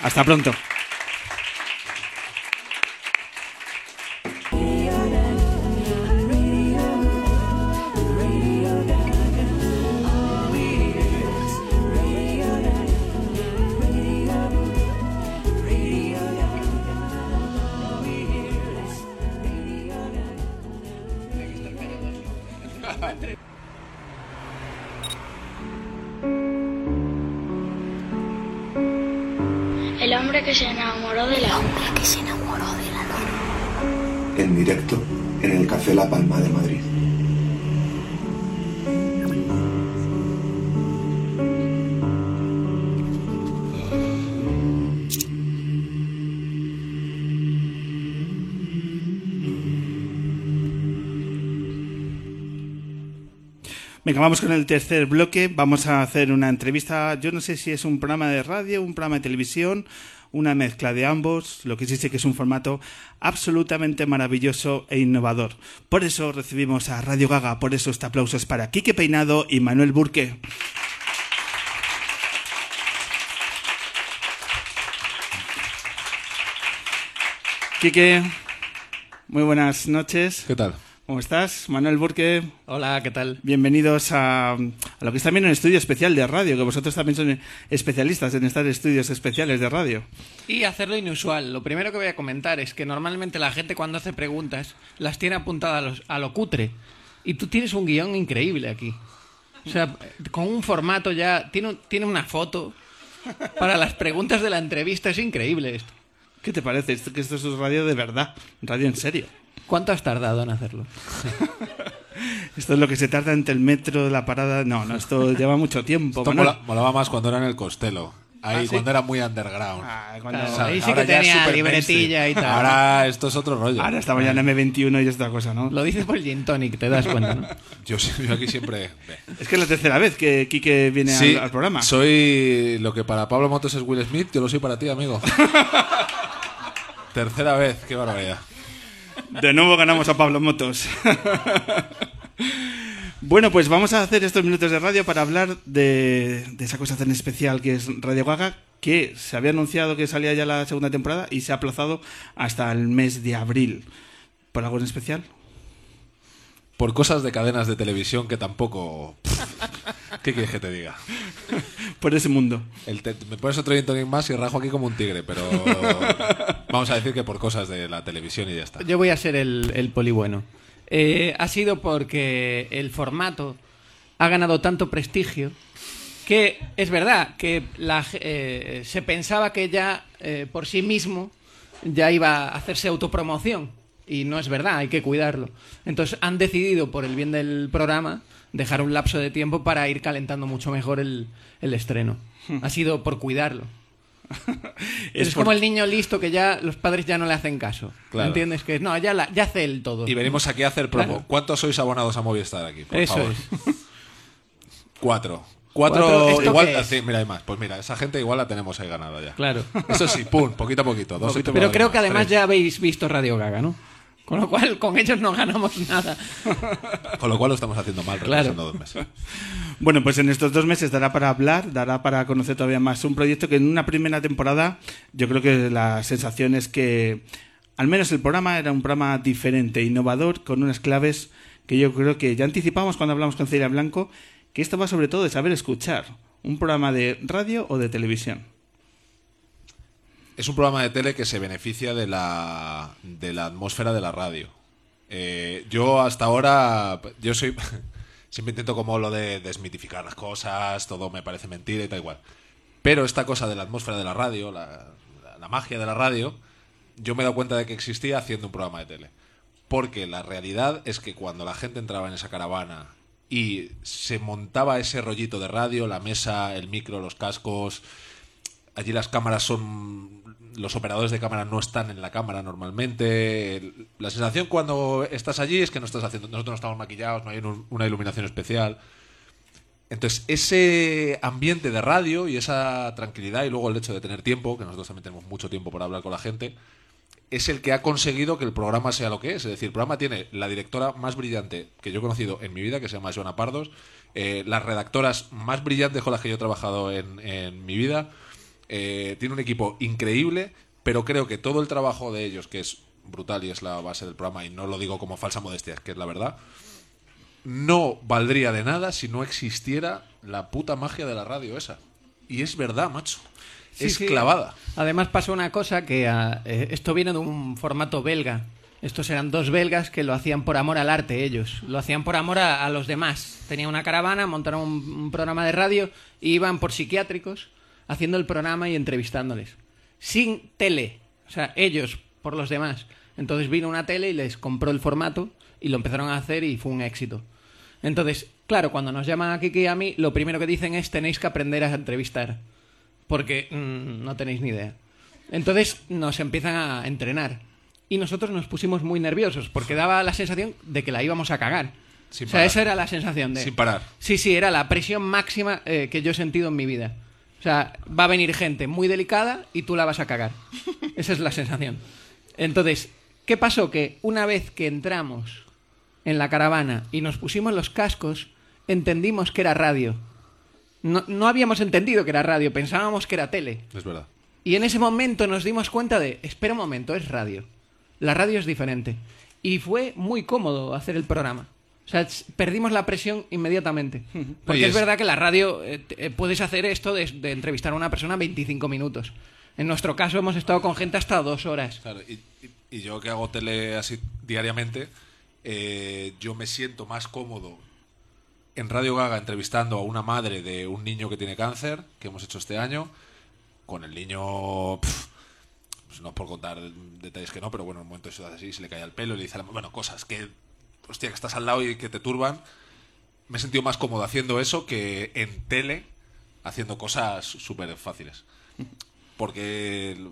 Hasta pronto. Vamos con el tercer bloque. Vamos a hacer una entrevista. Yo no sé si es un programa de radio, un programa de televisión, una mezcla de ambos. Lo que sí sé que es un formato absolutamente maravilloso e innovador. Por eso recibimos a Radio Gaga. Por eso este aplauso es para Quique Peinado y Manuel Burque. Quique, muy buenas noches. ¿Qué tal? ¿Cómo estás? Manuel Burque. Hola, ¿qué tal? Bienvenidos a, a lo que es también un estudio especial de radio, que vosotros también sois especialistas en estar estudios especiales de radio. Y hacerlo inusual. Lo primero que voy a comentar es que normalmente la gente cuando hace preguntas las tiene apuntadas a, los- a lo cutre. Y tú tienes un guion increíble aquí. O sea, con un formato ya... Tiene, tiene una foto para las preguntas de la entrevista. Es increíble esto. ¿Qué te parece? Que esto es radio de verdad, radio en serio. ¿Cuánto has tardado en hacerlo? Esto es lo que se tarda entre el metro, la parada. No, no, esto lleva mucho tiempo. Esto mola- molaba más cuando era en el Costello. Ahí, Ah, ¿sí? cuando era muy underground. cuando- ¿Sabes? ahí sí que tenía libretilla mainstream. y tal. Ahora esto es otro rollo. Ahora estamos ya en M21 y es otra cosa, ¿no? Lo dices por el gin tonic, te das cuenta, ¿no? Yo, sí- yo aquí siempre... Es que es la tercera vez que Quique viene Sí, al, al programa. soy lo que para Pablo Motos es Will Smith, yo lo soy para ti, amigo. Tercera vez, qué barbaridad. De nuevo ganamos a Pablo Motos. bueno, pues vamos a hacer estos minutos de radio para hablar de, esa cosa tan especial que es Radio Gaga, que se había anunciado que salía ya la segunda temporada y se ha aplazado hasta el mes de abril. ¿Por algo en especial? Por cosas de cadenas de televisión que tampoco... ¿Qué quieres que te diga? Por ese mundo. El te- me pones otro tonic más y rajo aquí como un tigre, pero vamos a decir que por cosas de la televisión y ya está. Yo voy a ser el, el poli bueno. Eh, ha sido porque el formato ha ganado tanto prestigio que es verdad que la eh, se pensaba que ya eh, por sí mismo ya iba a hacerse autopromoción y no es verdad, hay que cuidarlo. Entonces han decidido por el bien del programa dejar un lapso de tiempo para ir calentando mucho mejor el, el estreno. Ha sido por cuidarlo. Es, Es como el niño listo que ya los padres ya no le hacen caso. Claro. ¿Entiendes? Que no, ya, la- ya hace él todo. Y venimos aquí a hacer promo. Claro. ¿Cuántos sois abonados a Movistar aquí? Por Eso favor? es. Cuatro. Cuatro, Cuatro, ¿esto igual, qué es? sí, mira, hay más. Pues mira, esa gente igual la tenemos ahí ganada ya. Claro. Eso sí, pum, poquito a poquito. Dos Pero creo que más, además tres. ya habéis visto Radio Gaga, ¿no? Con lo cual, con ellos no ganamos nada. Con lo cual lo estamos haciendo mal, Claro. dos meses. Bueno, pues en estos dos meses dará para hablar, dará para conocer todavía más un proyecto que en una primera temporada yo creo que la sensación es que al menos el programa era un programa diferente, innovador, con unas claves que yo creo que ya anticipamos cuando hablamos con Celia Blanco, que esto va sobre todo de saber escuchar, un programa de radio o de televisión. Es un programa de tele que se beneficia de la, de la atmósfera de la radio. Eh, yo hasta ahora, yo soy, siempre intento como lo de desmitificar las cosas, todo me parece mentira y tal igual. Pero esta cosa de la atmósfera de la radio, la, la- la magia de la radio, yo me he dado cuenta de que existía haciendo un programa de tele. Porque la realidad es que cuando la gente entraba en esa caravana y se montaba ese rollito de radio, la mesa, el micro, los cascos, allí las cámaras son los operadores de cámara no están en la cámara normalmente la sensación cuando estás allí es que no estás haciendo nosotros no estamos maquillados no hay un- una iluminación especial entonces ese ambiente de radio y esa tranquilidad y luego el hecho de tener tiempo que nosotros también tenemos mucho tiempo para hablar con la gente es el que ha conseguido que el programa sea lo que es. Es decir, el programa tiene la directora más brillante que yo he conocido en mi vida, que se llama Joana Pardos, eh, las redactoras más brillantes con las que yo he trabajado en, en mi vida. Eh, tiene un equipo increíble, pero creo que todo el trabajo de ellos, que es brutal y es la base del programa, y no lo digo como falsa modestia, que es la verdad, no valdría de nada si no existiera la puta magia de la radio esa. Y es verdad, macho. Sí, es sí. clavada. Además pasó una cosa que ah, eh, esto viene de un formato belga. Estos eran dos belgas que lo hacían por amor al arte ellos. Lo hacían por amor a, a los demás. Tenían una caravana, montaron un, un programa de radio y iban por psiquiátricos haciendo el programa y entrevistándoles. Sin tele. O sea, ellos por los demás. Entonces vino una tele y les compró el formato y lo empezaron a hacer y fue un éxito. Entonces, claro, cuando nos llaman a Kiki y a mí, lo primero que dicen es tenéis que aprender a entrevistar. Porque mm, no tenéis ni idea. Entonces nos empiezan a entrenar. Y nosotros nos pusimos muy nerviosos porque daba la sensación de que la íbamos a cagar. Sin o sea, parar. esa era la sensación de... Sin parar. Sí, sí, era la presión máxima eh, que yo he sentido en mi vida. O sea, va a venir gente muy delicada y tú la vas a cagar. Esa es la sensación. Entonces, ¿qué pasó? Que una vez que entramos en la caravana y nos pusimos los cascos, entendimos que era radio. No, no habíamos entendido que era radio, pensábamos que era tele. Es verdad. Y en ese momento nos dimos cuenta de, espera un momento, es radio. La radio es diferente. Y fue muy cómodo hacer el programa. O sea, perdimos la presión inmediatamente. Porque es es- verdad que la radio eh, eh, puedes hacer esto de, de entrevistar a una persona 25 minutos. En nuestro caso hemos estado con gente hasta dos horas. Claro, y, yo que hago tele así diariamente, eh, yo me siento más cómodo en Radio Gaga entrevistando a una madre de un niño que tiene cáncer, que hemos hecho este año, con el niño... pues no es por contar detalles que no, pero bueno, en un momento eso así, se le cae el pelo y le dice, a la- bueno, cosas que, hostia, que estás al lado y que te turban. Me he sentido más cómodo haciendo eso que en tele haciendo cosas súper fáciles. Porque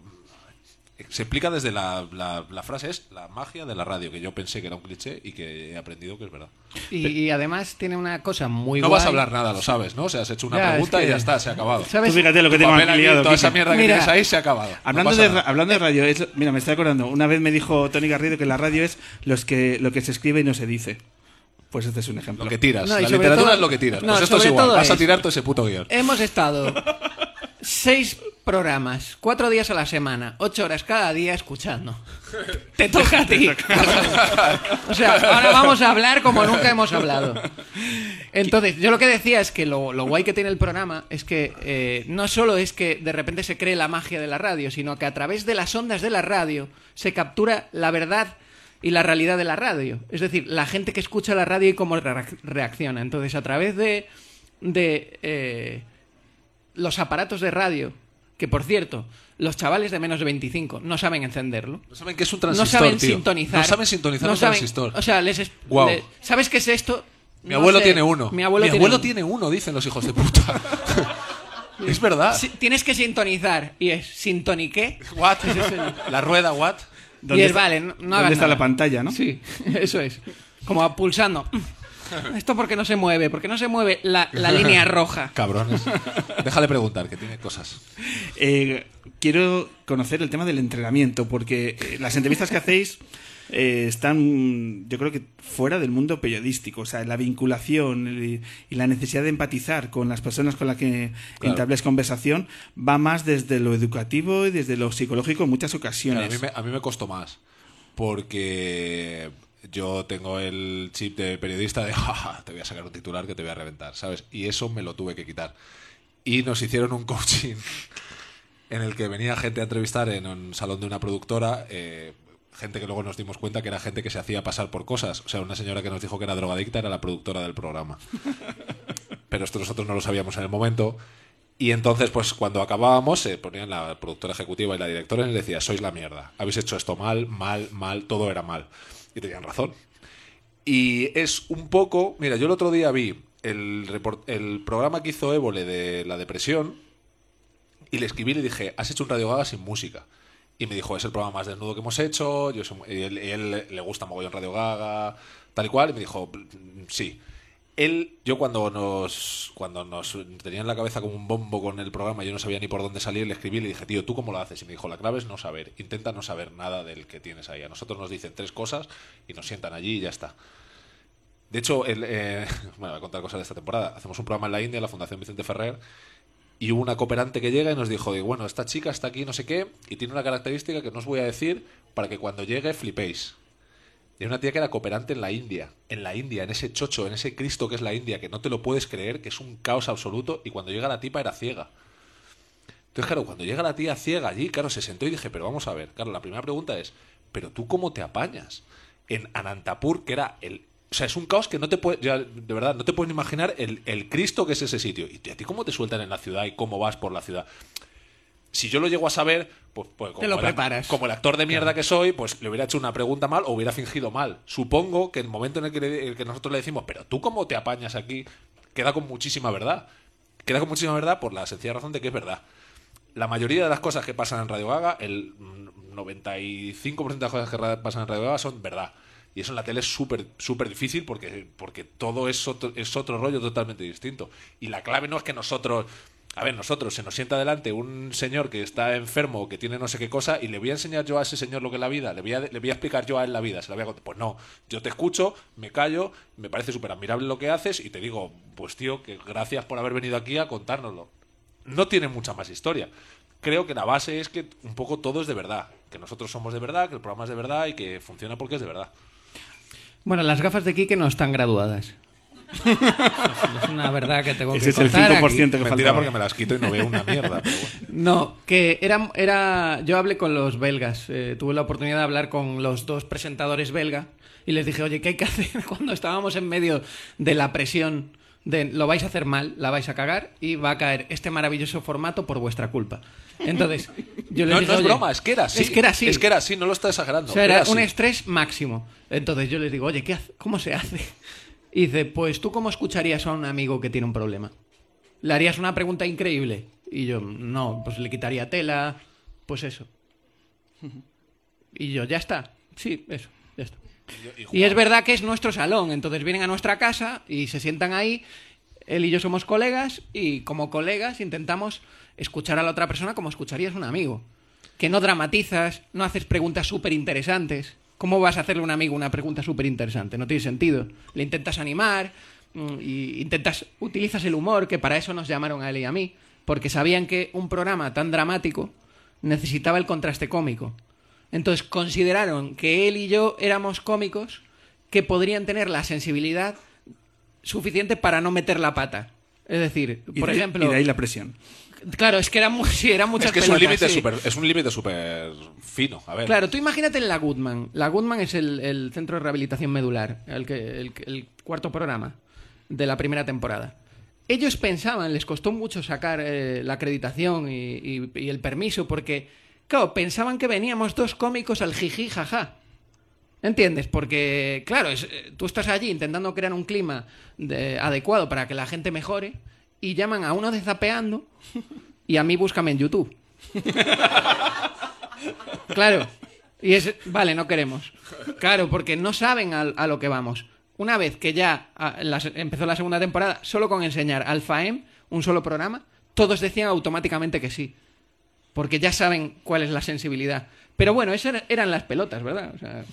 se explica desde la, la, la frase es la magia de la radio, que yo pensé que era un cliché y que he aprendido que es verdad. Y, y además tiene una cosa muy no guay. vas a hablar nada, lo sabes, ¿no? O sea, has hecho una Ya, es pregunta y que- ya está, se ha acabado. ¿Sabes? Tú fíjate lo que aquí aquí, liado. Toda esa mierda que Mira. tienes ahí se ha acabado. No Hablando, pasa de, nada. hablando de radio, es- mira, me estoy acordando. Una vez me dijo Tony Garrido que la radio es los que, lo que se escribe y no se dice. Pues este es un ejemplo. Lo que tiras. No, y la literatura todo- es lo que tiras. no, pues esto es igual. Vas a es- tirar todo ese puto guion. Hemos estado seis programas, cuatro días a la semana, ocho horas cada día escuchando. Te toca a ti. o sea, ahora vamos a hablar como nunca hemos hablado. Entonces, yo lo que decía es que lo, lo guay que tiene el programa es que eh, no solo es que de repente se cree la magia de la radio, sino que a través de las ondas de la radio se captura la verdad y la realidad de la radio. Es decir, la gente que escucha la radio y cómo reac- reacciona. Entonces, a través de, de eh, los aparatos de radio, que por cierto, los chavales de menos de 25 no saben encenderlo. No saben que es un No transistor, saben tío. sintonizar. No saben sintonizar No un saben- transistor. O sea, les... le- ¿Sabes qué es esto? Mi No abuelo sé. tiene uno. Mi abuelo, tiene, uno. uno, dicen los hijos de puta. es verdad. Tienes que sintonizar. Y es, ¿sintoniqué? What? Es La rueda, what? Y ¿Dónde es, está- vale, no, no ¿Dónde hagas está nada. la pantalla, no? Sí, eso es. Como pulsando. Esto porque no se mueve, porque no se mueve la, la línea roja. Cabrones. Déjale preguntar, que tiene cosas. Eh, quiero conocer el tema del entrenamiento, porque eh, las entrevistas que hacéis eh, están, yo creo que fuera del mundo periodístico. O sea, la vinculación y, y la necesidad de empatizar con las personas con las que Claro. entables conversación va más desde lo educativo y desde lo psicológico en muchas Claro, ocasiones. a, mí me, a mí me costó más. Porque yo tengo el chip de periodista de "Ja, ja, te voy a sacar un titular que te voy a reventar, ¿sabes? Y eso me lo tuve que quitar. Y nos hicieron un coaching en el que venía gente a entrevistar en un salón de una productora. eh, gente que luego nos dimos cuenta que era gente que se hacía pasar por cosas. O sea, una señora que nos dijo que era drogadicta era la productora del programa. Pero esto nosotros no lo sabíamos en el momento. Y entonces, pues cuando acabábamos, se ponían la productora ejecutiva y la directora y les decía, sois la mierda, habéis hecho esto mal, mal, mal, todo era mal. Y tenían razón. Y es un poco, mira, yo el otro día vi el, report- el programa que hizo Évole de la depresión y le escribí y le dije, has hecho un Radio Gaga sin música. Y me dijo, es el programa más desnudo que hemos hecho, yo y él, le gusta mogollón Radio Gaga, tal y cual, y me dijo, "Mm, sí. Él, yo cuando nos cuando nos tenía en la cabeza como un bombo con el programa, yo no sabía ni por dónde salir, le escribí y le dije, tío, ¿tú cómo lo haces? Y me dijo, la clave es no saber, intenta no saber nada del que tienes ahí. A nosotros nos dicen tres cosas y nos sientan allí y ya está. De hecho, el, eh, bueno, voy a contar cosas de esta temporada. Hacemos un programa en la India, la Fundación Vicente Ferrer, y hubo una cooperante que llega y nos dijo, bueno, esta chica está aquí, no sé qué, y tiene una característica que no os voy a decir para que cuando llegue flipéis. Y era una tía que era cooperante en la India, en la India, en ese chocho, en ese Cristo que es la India, que no te lo puedes creer, que es un caos absoluto, y cuando llega la tipa era ciega. Entonces, claro, cuando llega la tía ciega allí, claro, se sentó y dije, pero vamos a ver, claro, la primera pregunta es, ¿pero tú cómo te apañas? En Anantapur, que era el... O sea, es un caos que no te puedes, de verdad, no te puedes imaginar el, el Cristo que es ese sitio. ¿Y a ti cómo te sueltan en la ciudad y cómo vas por la ciudad? Si yo lo llego a saber, pues, pues como, Te lo el, preparas. como el actor de mierda que soy, pues le hubiera hecho una pregunta mal o hubiera fingido mal. Supongo que el momento en el que, le- el que nosotros le decimos, pero tú cómo te apañas aquí, queda con muchísima verdad. Queda con muchísima verdad por la sencilla razón de que es verdad. La mayoría de las cosas que pasan en Radio Gaga, el mm, 95% de las cosas que pasan en Radio Gaga son verdad. Y eso en la tele es súper súper difícil porque, porque todo es otro, es otro rollo totalmente distinto. Y la clave no es que nosotros... A ver, nosotros se nos sienta delante un señor que está enfermo o que tiene no sé qué cosa y le voy a enseñar yo a ese señor lo que es la vida, le voy a, le voy a explicar yo a él la vida, se la voy a contar. Pues no, yo te escucho, me callo, me parece súper admirable lo que haces y te digo, pues tío, que gracias por haber venido aquí a contárnoslo. No tiene mucha más historia. Creo que la base es que un poco todo es de verdad, que nosotros somos de verdad, que el programa es de verdad y que funciona porque es de verdad. Bueno, las gafas de Quique no están graduadas. es una verdad que tengo Ese que es el contar 5% aquí. que Mentira faltaba. porque me las quito y no veo una mierda, pero bueno. No, que era, era. Yo hablé con los belgas. eh, tuve la oportunidad de hablar con los dos presentadores belga y les dije, oye, ¿qué hay que hacer cuando estábamos en medio de la presión de lo vais a hacer mal, la vais a cagar y va a caer este maravilloso formato por vuestra culpa? Entonces, yo les no, dije, no es "Oye, broma, es que era así. Es que era así. Es que era así, no lo está exagerando. O sea, era así. un estrés máximo. Entonces yo les digo, oye, ¿qué hace- ¿cómo se hace? Y dice, pues tú cómo escucharías a un amigo que tiene un problema. ¿Le harías una pregunta increíble? Y yo, no, pues le quitaría tela, pues eso. Y yo, ya está. Sí, eso, ya está. Y es verdad que es nuestro salón, entonces vienen a nuestra casa y se sientan ahí. Él y yo somos colegas y como colegas intentamos escuchar a la otra persona como escucharías a un amigo. Que no dramatizas, no haces preguntas súper interesantes. ¿Cómo vas a hacerle a un amigo una pregunta súper interesante? No tiene sentido. Le intentas animar, mm, y intentas, utilizas el humor, que para eso nos llamaron a él y a mí, porque sabían que un programa tan dramático necesitaba el contraste cómico. Entonces consideraron que él y yo éramos cómicos que podrían tener la sensibilidad suficiente para no meter la pata. Es decir, Y por de- ejemplo... y de ahí la presión. Claro, es que era, mu- sí, era muchas Es que es un pelotas, límite sí. súper es un límite súper fino. A ver. Claro, tú imagínate en la Goodman. La Goodman es el, el centro de rehabilitación medular, el, que, el, el cuarto programa de la primera temporada. Ellos pensaban, les costó mucho sacar eh, la acreditación y, y- y el permiso porque, claro, pensaban que veníamos dos cómicos al jiji jaja. ¿Entiendes? Porque, claro, es- eh, tú estás allí intentando crear un clima de- adecuado para que la gente mejore y llaman a uno de zapeando y a mí búscame en YouTube. Claro. Y es, vale, no queremos. Claro, porque no saben al- a, lo que vamos. Una vez que ya empezó la segunda temporada, solo con enseñar M, un solo programa, todos decían automáticamente que sí. Porque ya saben cuál es la sensibilidad. Pero bueno, esas era- eran las pelotas, ¿verdad? O sea,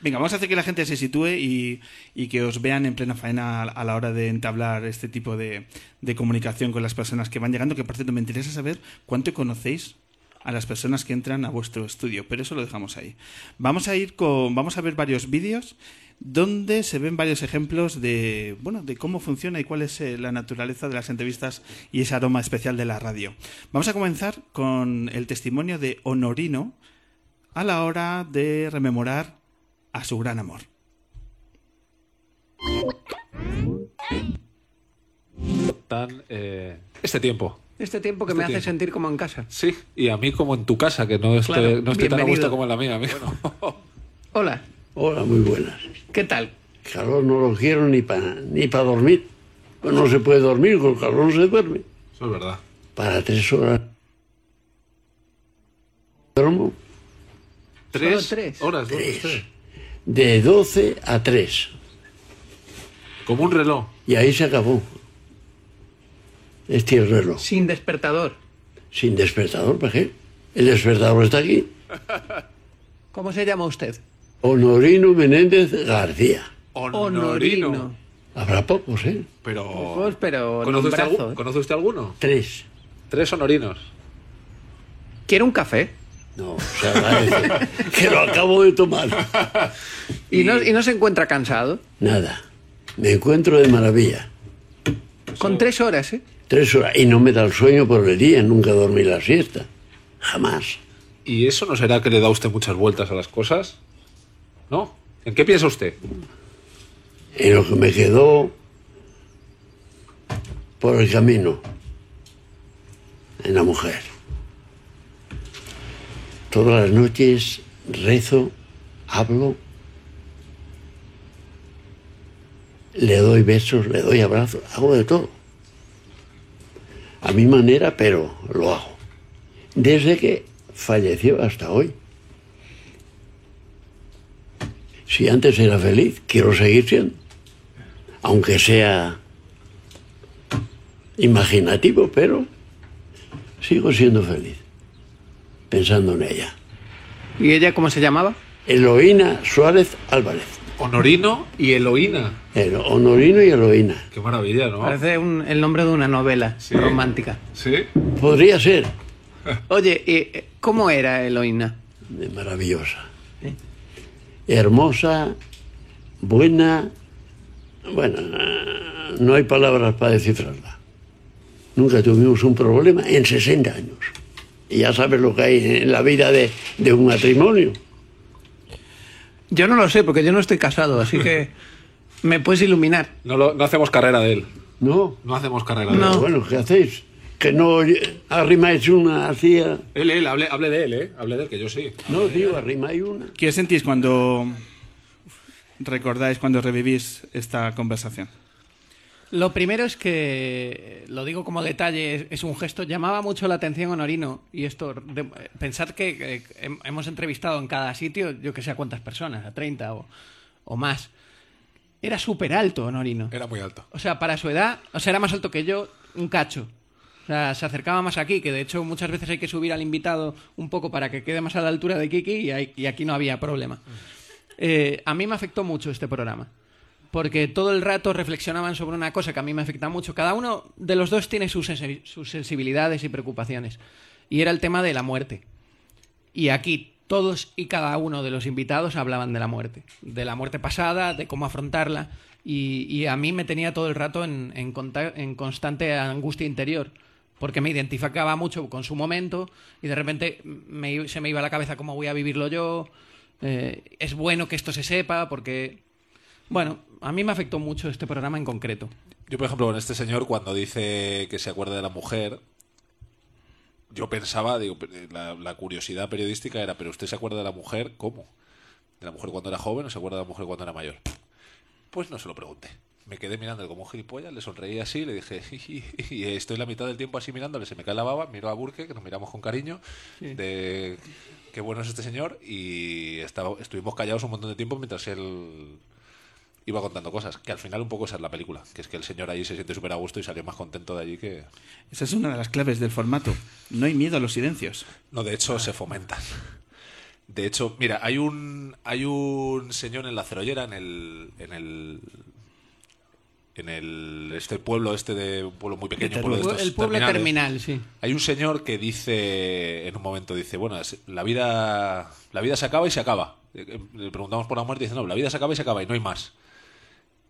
Venga, vamos a hacer que la gente se sitúe y, que os vean en plena faena a, a la hora de entablar este tipo de, de comunicación con las personas que van llegando, que por cierto me interesa saber cuánto conocéis a las personas que entran a vuestro estudio, pero eso lo dejamos ahí. Vamos a ir con, vamos a ver varios vídeos donde se ven varios ejemplos de, bueno, de cómo funciona y cuál es eh, la naturaleza de las entrevistas y ese aroma especial de la radio. Vamos a comenzar con el testimonio de Honorino a la hora de rememorar a su gran amor. Tan, eh, este tiempo. este tiempo que Este me hace sentir como en casa. Sí, y a mí como en tu casa, que no esté, Claro, no esté tan a gusto como en la mía, amigo. Hola. Hola, muy buenas. ¿Qué tal? Calor no lo quiero ni para ni para dormir. Pues no se puede dormir, con calor no se duerme. Eso es verdad. Para tres horas. Duermo ¿Tres? tres. horas? Tres. De 12 a 3. Como un reloj. Y ahí se acabó. Este es el reloj. Sin despertador. Sin despertador, ¿para qué? El despertador está aquí. ¿Cómo se llama usted? Honorino Menéndez García. Honorino. Habrá pocos, ¿eh? Pero. Pues, pero ¿Conoce usted, ¿eh? ¿Conoce usted alguno? Tres. Tres honorinos. ¿Quiere un café? No, se agradece. que lo acabo de tomar. ¿Y no, ¿Y no se encuentra cansado? Nada. Me encuentro de maravilla. Con tres horas, ¿eh? Tres horas. Y no me da el sueño por el día. Nunca dormí la siesta. Jamás. ¿Y eso no será que le da usted muchas vueltas a las cosas? ¿No? ¿En qué piensa usted? En lo que me quedó por el camino. En la mujer. Todas las noches rezo, hablo, le doy besos, le doy abrazos, hago de todo. A mi manera, pero lo hago. Desde que falleció hasta hoy. Si antes era feliz, quiero seguir siendo. Aunque sea imaginativo, pero sigo siendo feliz. Pensando en ella. ¿Y ella cómo se llamaba? Eloína Suárez Álvarez. Honorino y Eloína. El Honorino y Eloína. Qué maravilla, ¿no? Parece un- el nombre de una novela romántica. Sí. Podría ser. Oye, ¿y, eh, ¿cómo era Eloína? Maravillosa. Hermosa, buena. Bueno, no hay palabras para descifrarla. Nunca tuvimos un problema en 60 años. Y ya sabes lo que hay en la vida de, de un matrimonio. Yo no lo sé, porque yo no estoy casado, así que me puedes iluminar. No, lo- no hacemos carrera de él. No. No hacemos carrera de Pero él. Bueno, ¿qué hacéis? Que no arrimáis una hacía. Él, él, hable, hable de él, ¿eh? Hable de él, que yo sí. No, digo, arrimáis una. ¿Qué sentís cuando recordáis, cuando revivís esta conversación? Lo primero es que, lo digo como detalle, es, es un gesto, llamaba mucho la atención Honorino, y esto, de- pensad que eh, hem- hemos entrevistado en cada sitio, yo que sé a cuántas personas, a 30 o, o más. Era súper alto Honorino. Era muy alto. O sea, para su edad, o sea, era más alto que yo, un cacho. O sea, se acercaba más aquí, que de hecho muchas veces hay que subir al invitado un poco para que quede más a la altura de Kiki y, aquí no había problema. Eh, a mí me afectó mucho este programa, porque todo el rato reflexionaban sobre una cosa que a mí me afecta mucho. Cada uno de los dos tiene sus, sensi- sus sensibilidades y preocupaciones, y era el tema de la muerte. Y aquí todos y cada uno de los invitados hablaban de la muerte, de la muerte pasada, de cómo afrontarla, y, a mí me tenía todo el rato en, constante angustia interior, porque me identificaba mucho con su momento y de repente me se me iba a la cabeza cómo voy a vivirlo yo. eh, es bueno que esto se sepa, porque, bueno, a mí me afectó mucho este programa en concreto. Yo, por ejemplo, con este señor, cuando dice que se acuerda de la mujer, yo pensaba, digo, la, la curiosidad periodística era, pero usted se acuerda de la mujer, ¿cómo? ¿De la mujer cuando era joven o se acuerda de la mujer cuando era mayor? Pues no se lo pregunté. Me quedé mirándole como un gilipollas, le sonreí así, le dije, y estoy la mitad del tiempo así mirándole, se me cae la baba, miro a Burke, que nos miramos con cariño, Sí. de qué bueno es este señor, y estaba, estuvimos callados un montón de tiempo mientras él iba contando cosas, que al final un poco esa es la película, que es que el señor ahí se siente súper a gusto y salió más contento de allí que... Esa es una de las claves del formato. No hay miedo a los silencios. No, de hecho se fomentan. De hecho, mira, hay un hay un señor en la cerollera, en el en el en el este pueblo este de un pueblo muy pequeño, un pueblo de estos el pueblo terminal, sí. Hay un señor que dice en un momento dice, bueno, la vida la vida se acaba y se acaba. Eh, Le preguntamos por la muerte y dice, "No, la vida se acaba y se acaba y no hay más."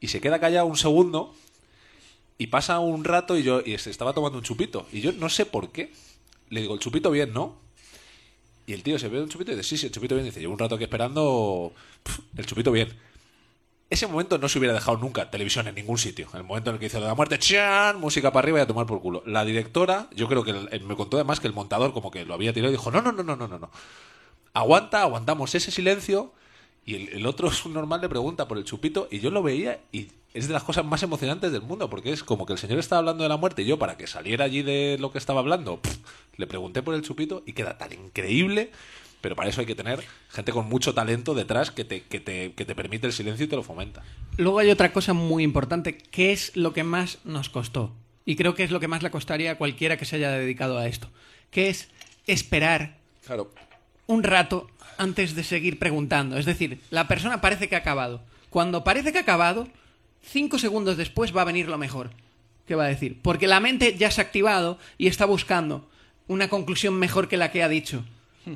Y se queda callado un segundo y pasa un rato y yo y se estaba tomando un chupito y yo no sé por qué. Le digo, "El chupito bien, ¿no?" Y el tío se ve un chupito y dice, sí, sí, el chupito bien. Dice, llevo un rato aquí esperando el chupito bien. Ese momento no se hubiera dejado nunca televisión en ningún sitio. El momento en el que hizo la muerte, ¡chan! Música para arriba y a tomar por culo. La directora, yo creo que me contó además que el montador como que lo había tirado y dijo, no, no, no, no, no, no. Aguanta, aguantamos ese silencio. Y el, el otro subnormal le pregunta por el chupito y yo lo veía y es de las cosas más emocionantes del mundo porque es como que el señor estaba hablando de la muerte y yo para que saliera allí de lo que estaba hablando le pregunté por el chupito y queda tan increíble Pero para eso hay que tener gente con mucho talento detrás que te, que te, que te permite el silencio y te lo fomenta. Luego hay otra cosa muy importante, que es lo que más nos costó. Y creo que es lo que más le costaría a cualquiera que se haya dedicado a esto. Que es esperar Claro. un rato antes de seguir preguntando. Es decir, la persona parece que ha acabado. Cuando parece que ha acabado, cinco segundos después va a venir lo mejor. ¿Qué va a decir? Porque la mente ya se ha activado y está buscando una conclusión mejor que la que ha dicho.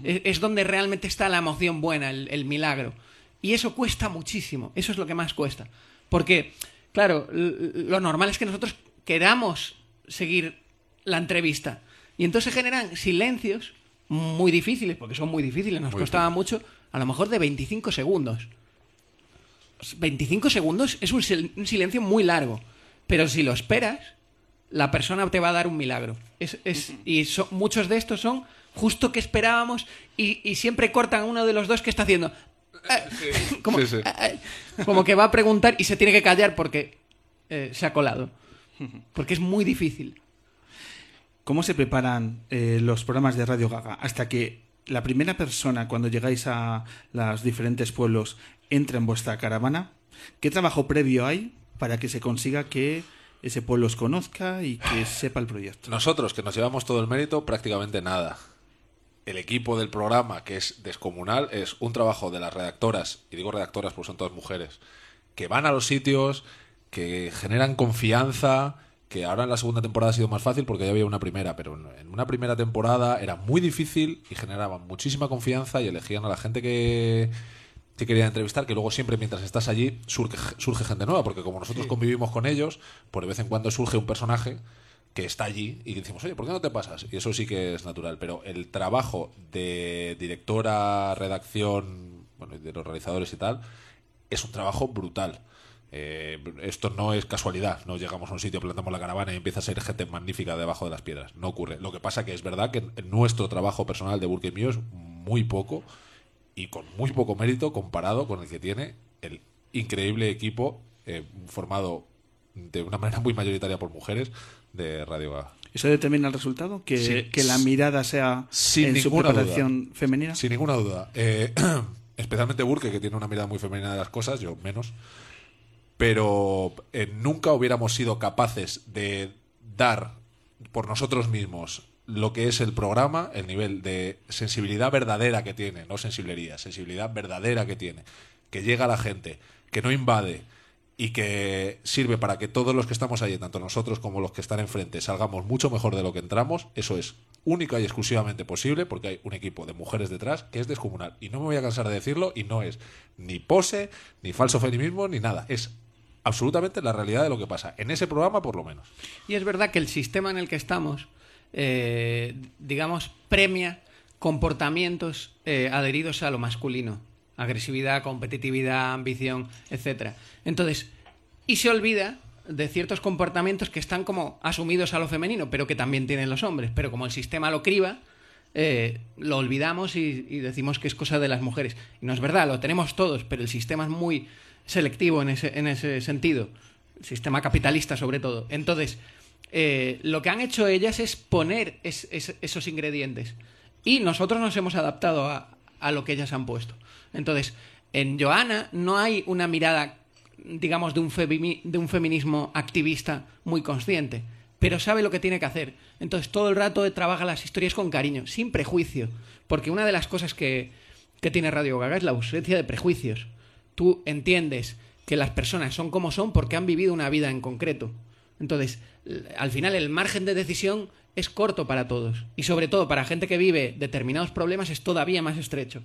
Es, es donde realmente está la emoción buena, el, el milagro. Y eso cuesta muchísimo. Eso es lo que más cuesta. Porque, claro, lo normal es que nosotros queramos seguir la entrevista. Y entonces se generan silencios muy difíciles, porque son muy difíciles, nos Muy costaba mucho, a lo mejor de 25 segundos. 25 segundos es un, sil- un silencio muy largo, pero si lo esperas, la persona te va a dar un milagro. Es, es- y so- muchos de estos son justo que esperábamos y, y siempre cortan a uno de los dos que está haciendo. como, Sí, sí. como que va a preguntar y se tiene que callar porque eh, se ha colado. Porque es muy difícil. ¿Cómo se preparan eh, los programas de Radio Gaga hasta que la primera persona, cuando llegáis a los diferentes pueblos, entra en vuestra caravana? ¿Qué trabajo previo hay para que se consiga que ese pueblo os conozca y que sepa el proyecto? Nosotros, que nos llevamos todo el mérito, prácticamente nada. El equipo del programa, que es descomunal, es un trabajo de las redactoras, y digo redactoras porque son todas mujeres, que van a los sitios, que generan confianza, que ahora en la segunda temporada ha sido más fácil porque ya había una primera, pero en- una primera temporada era muy difícil y generaban muchísima confianza y elegían a la gente que, que querían entrevistar, que luego siempre mientras estás allí surge, surge gente nueva, porque como nosotros convivimos con ellos, por de vez en cuando surge un personaje que está allí y decimos, oye, ¿por qué no te pasas? Y eso sí que es natural, pero el trabajo de directora, redacción, bueno, de los realizadores y tal, es un trabajo brutal. Eh, esto no es casualidad, no llegamos a un sitio, plantamos la caravana y empieza a ser gente magnífica debajo de las piedras. No ocurre. Lo que pasa que es verdad que nuestro trabajo personal de Burke y mío es muy poco y con muy poco mérito comparado con el que tiene el increíble equipo eh, formado de una manera muy mayoritaria por mujeres de Radio Gaga. ¿Eso determina el resultado? ¿Que, Sí. que la mirada sea Sin en su ninguna preparación duda. femenina? Sin ninguna duda. Eh, especialmente Burke, que tiene una mirada muy femenina de las cosas, yo menos. Pero eh, nunca hubiéramos sido capaces de dar por nosotros mismos lo que es el programa, el nivel de sensibilidad verdadera que tiene, no sensiblería, sensibilidad verdadera que tiene, que llega a la gente, que no invade y que sirve para que todos los que estamos ahí, tanto nosotros como los que están enfrente, salgamos mucho mejor de lo que entramos, eso es única y exclusivamente posible porque hay un equipo de mujeres detrás que es descomunal. Y no me voy a cansar de decirlo y no es ni pose, ni falso feminismo, ni nada. Es absolutamente la realidad de lo que pasa. En ese programa, por lo menos. Y es verdad que el sistema en el que estamos, eh, digamos, premia comportamientos eh, adheridos a lo masculino. Agresividad, competitividad, ambición, etcétera. Entonces, y se olvida de ciertos comportamientos que están como asumidos a lo femenino, pero que también tienen los hombres. Pero como el sistema lo criba, eh, lo olvidamos y decimos que es cosa de las mujeres. Y no es verdad, lo tenemos todos, pero el sistema es muy selectivo en ese, en ese sentido. Sistema capitalista, sobre todo. Entonces, eh, lo que han hecho ellas es poner es- es- esos ingredientes. Y nosotros nos hemos adaptado a, a lo que ellas han puesto. Entonces, en Joana no hay una mirada, digamos, de un, de un feminismo activista muy consciente, pero sabe lo que tiene que hacer. Entonces, todo el rato trabaja las historias con cariño, sin prejuicio. Porque una de las cosas que, que tiene Radio Gaga es la ausencia de prejuicios. Tú entiendes que las personas son como son porque han vivido una vida en concreto. Entonces, al final el margen de decisión es corto para todos. Y sobre todo para gente que vive determinados problemas es todavía más estrecho.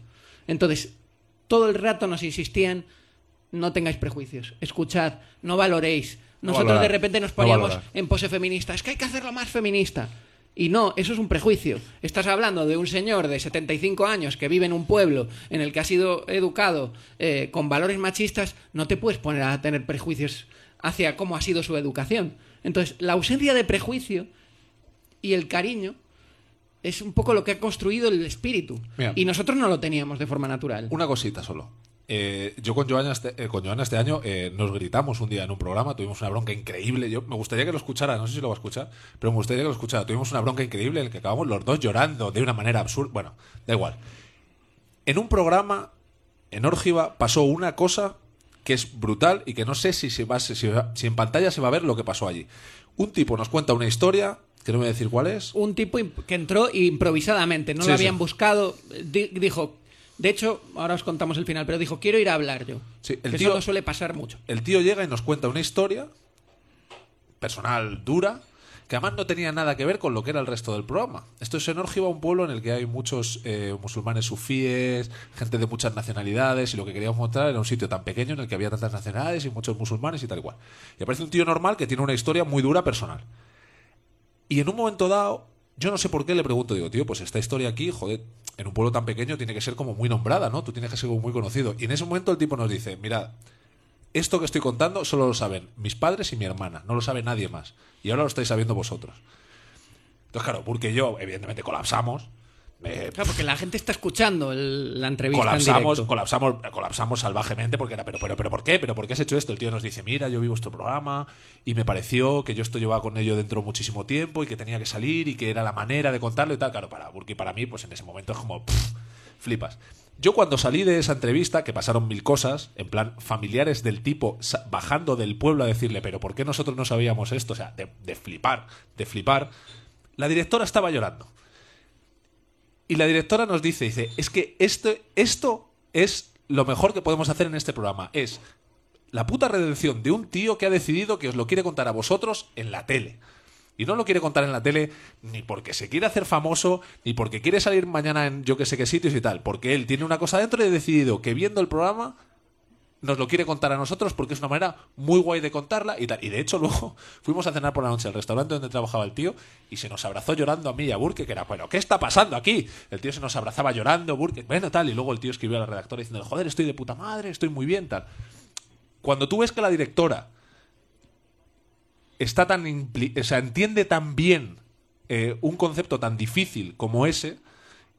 Entonces, todo el rato nos insistían, no tengáis prejuicios, escuchad, no valoréis. No Nosotros valorar, de repente nos no poníamos en pose feminista, es que hay que hacerlo más feminista. Y no, eso es un prejuicio. Estás hablando de un señor de 75 años que vive en un pueblo en el que ha sido educado eh, con valores machistas, no te puedes poner a tener prejuicios hacia cómo ha sido su educación. Entonces, la ausencia de prejuicio y el cariño es un poco lo que ha construido el espíritu. Mira. Y nosotros no lo teníamos de forma natural. Una cosita solo. Eh, yo con Joana este, eh, con Joana este año eh, nos gritamos un día en un programa, tuvimos una bronca increíble. Yo me gustaría que lo escuchara, no sé si lo va a escuchar, pero me gustaría que lo escuchara. Tuvimos una bronca increíble en la que acabamos los dos llorando de una manera absurda. Bueno, da igual. En un programa, en Órgiva, pasó una cosa que es brutal y que no sé si, se va, si, si en pantalla se va a ver lo que pasó allí. Un tipo nos cuenta una historia, que no voy a decir cuál es. Un tipo que entró improvisadamente, no Sí, lo sí. habían buscado. Di- dijo, de hecho, ahora os contamos el final, pero dijo, quiero ir a hablar yo. Sí, el que tío- eso no suele pasar mucho. El tío llega y nos cuenta una historia personal dura que además no tenía nada que ver con lo que era el resto del programa. Esto es en Órgiva, un pueblo en el que hay muchos eh, musulmanes sufíes, gente de muchas nacionalidades, y lo que queríamos mostrar era un sitio tan pequeño en el que había tantas nacionalidades y muchos musulmanes y tal y cual. Y aparece un tío normal que tiene una historia muy dura personal. Y en un momento dado, yo no sé por qué le pregunto, digo, tío, pues esta historia aquí, joder, en un pueblo tan pequeño tiene que ser como muy nombrada, ¿no? Tú tienes que ser como muy conocido. Y en ese momento el tipo nos dice, mirad, esto que estoy contando solo lo saben mis padres y mi hermana, no lo sabe nadie más. Y ahora lo estáis sabiendo vosotros. Entonces, claro, porque yo, evidentemente, colapsamos. Eh, Claro, porque la gente está escuchando el- la entrevista en colapsamos, directo. colapsamos, colapsamos salvajemente porque era, pero, pero, pero, ¿por qué? ¿Pero por qué has hecho esto? El tío nos dice, mira, yo vi vuestro programa y me pareció que yo esto llevaba con ello dentro muchísimo tiempo y que tenía que salir y que era la manera de contarlo y tal. Claro, para Burki para mí, pues en ese momento es como, pff, flipas. Yo cuando salí de esa entrevista, que pasaron mil cosas, en plan familiares del tipo bajando del pueblo a decirle, pero ¿por qué nosotros no sabíamos esto? O sea, de, de flipar, de flipar. La directora estaba llorando. Y la directora nos dice, dice, es que esto, esto es lo mejor que podemos hacer en este programa. Es la puta redención de un tío que ha decidido que os lo quiere contar a vosotros en la tele. Y no lo quiere contar en la tele ni porque se quiere hacer famoso, ni porque quiere salir mañana en yo que sé qué sitios y tal. Porque él tiene una cosa dentro y ha decidido que viendo el programa nos lo quiere contar a nosotros porque es una manera muy guay de contarla y tal. Y de hecho luego fuimos a cenar por la noche al restaurante donde trabajaba el tío y se nos abrazó llorando a mí y a Burke, que era, bueno, ¿qué está pasando aquí? El tío se nos abrazaba llorando, Burke, bueno, tal. Y luego el tío escribió a la redactora diciendo, joder, estoy de puta madre, estoy muy bien, tal. Cuando tú ves que la directora está tan o sea, entiende tan bien eh, un concepto tan difícil como ese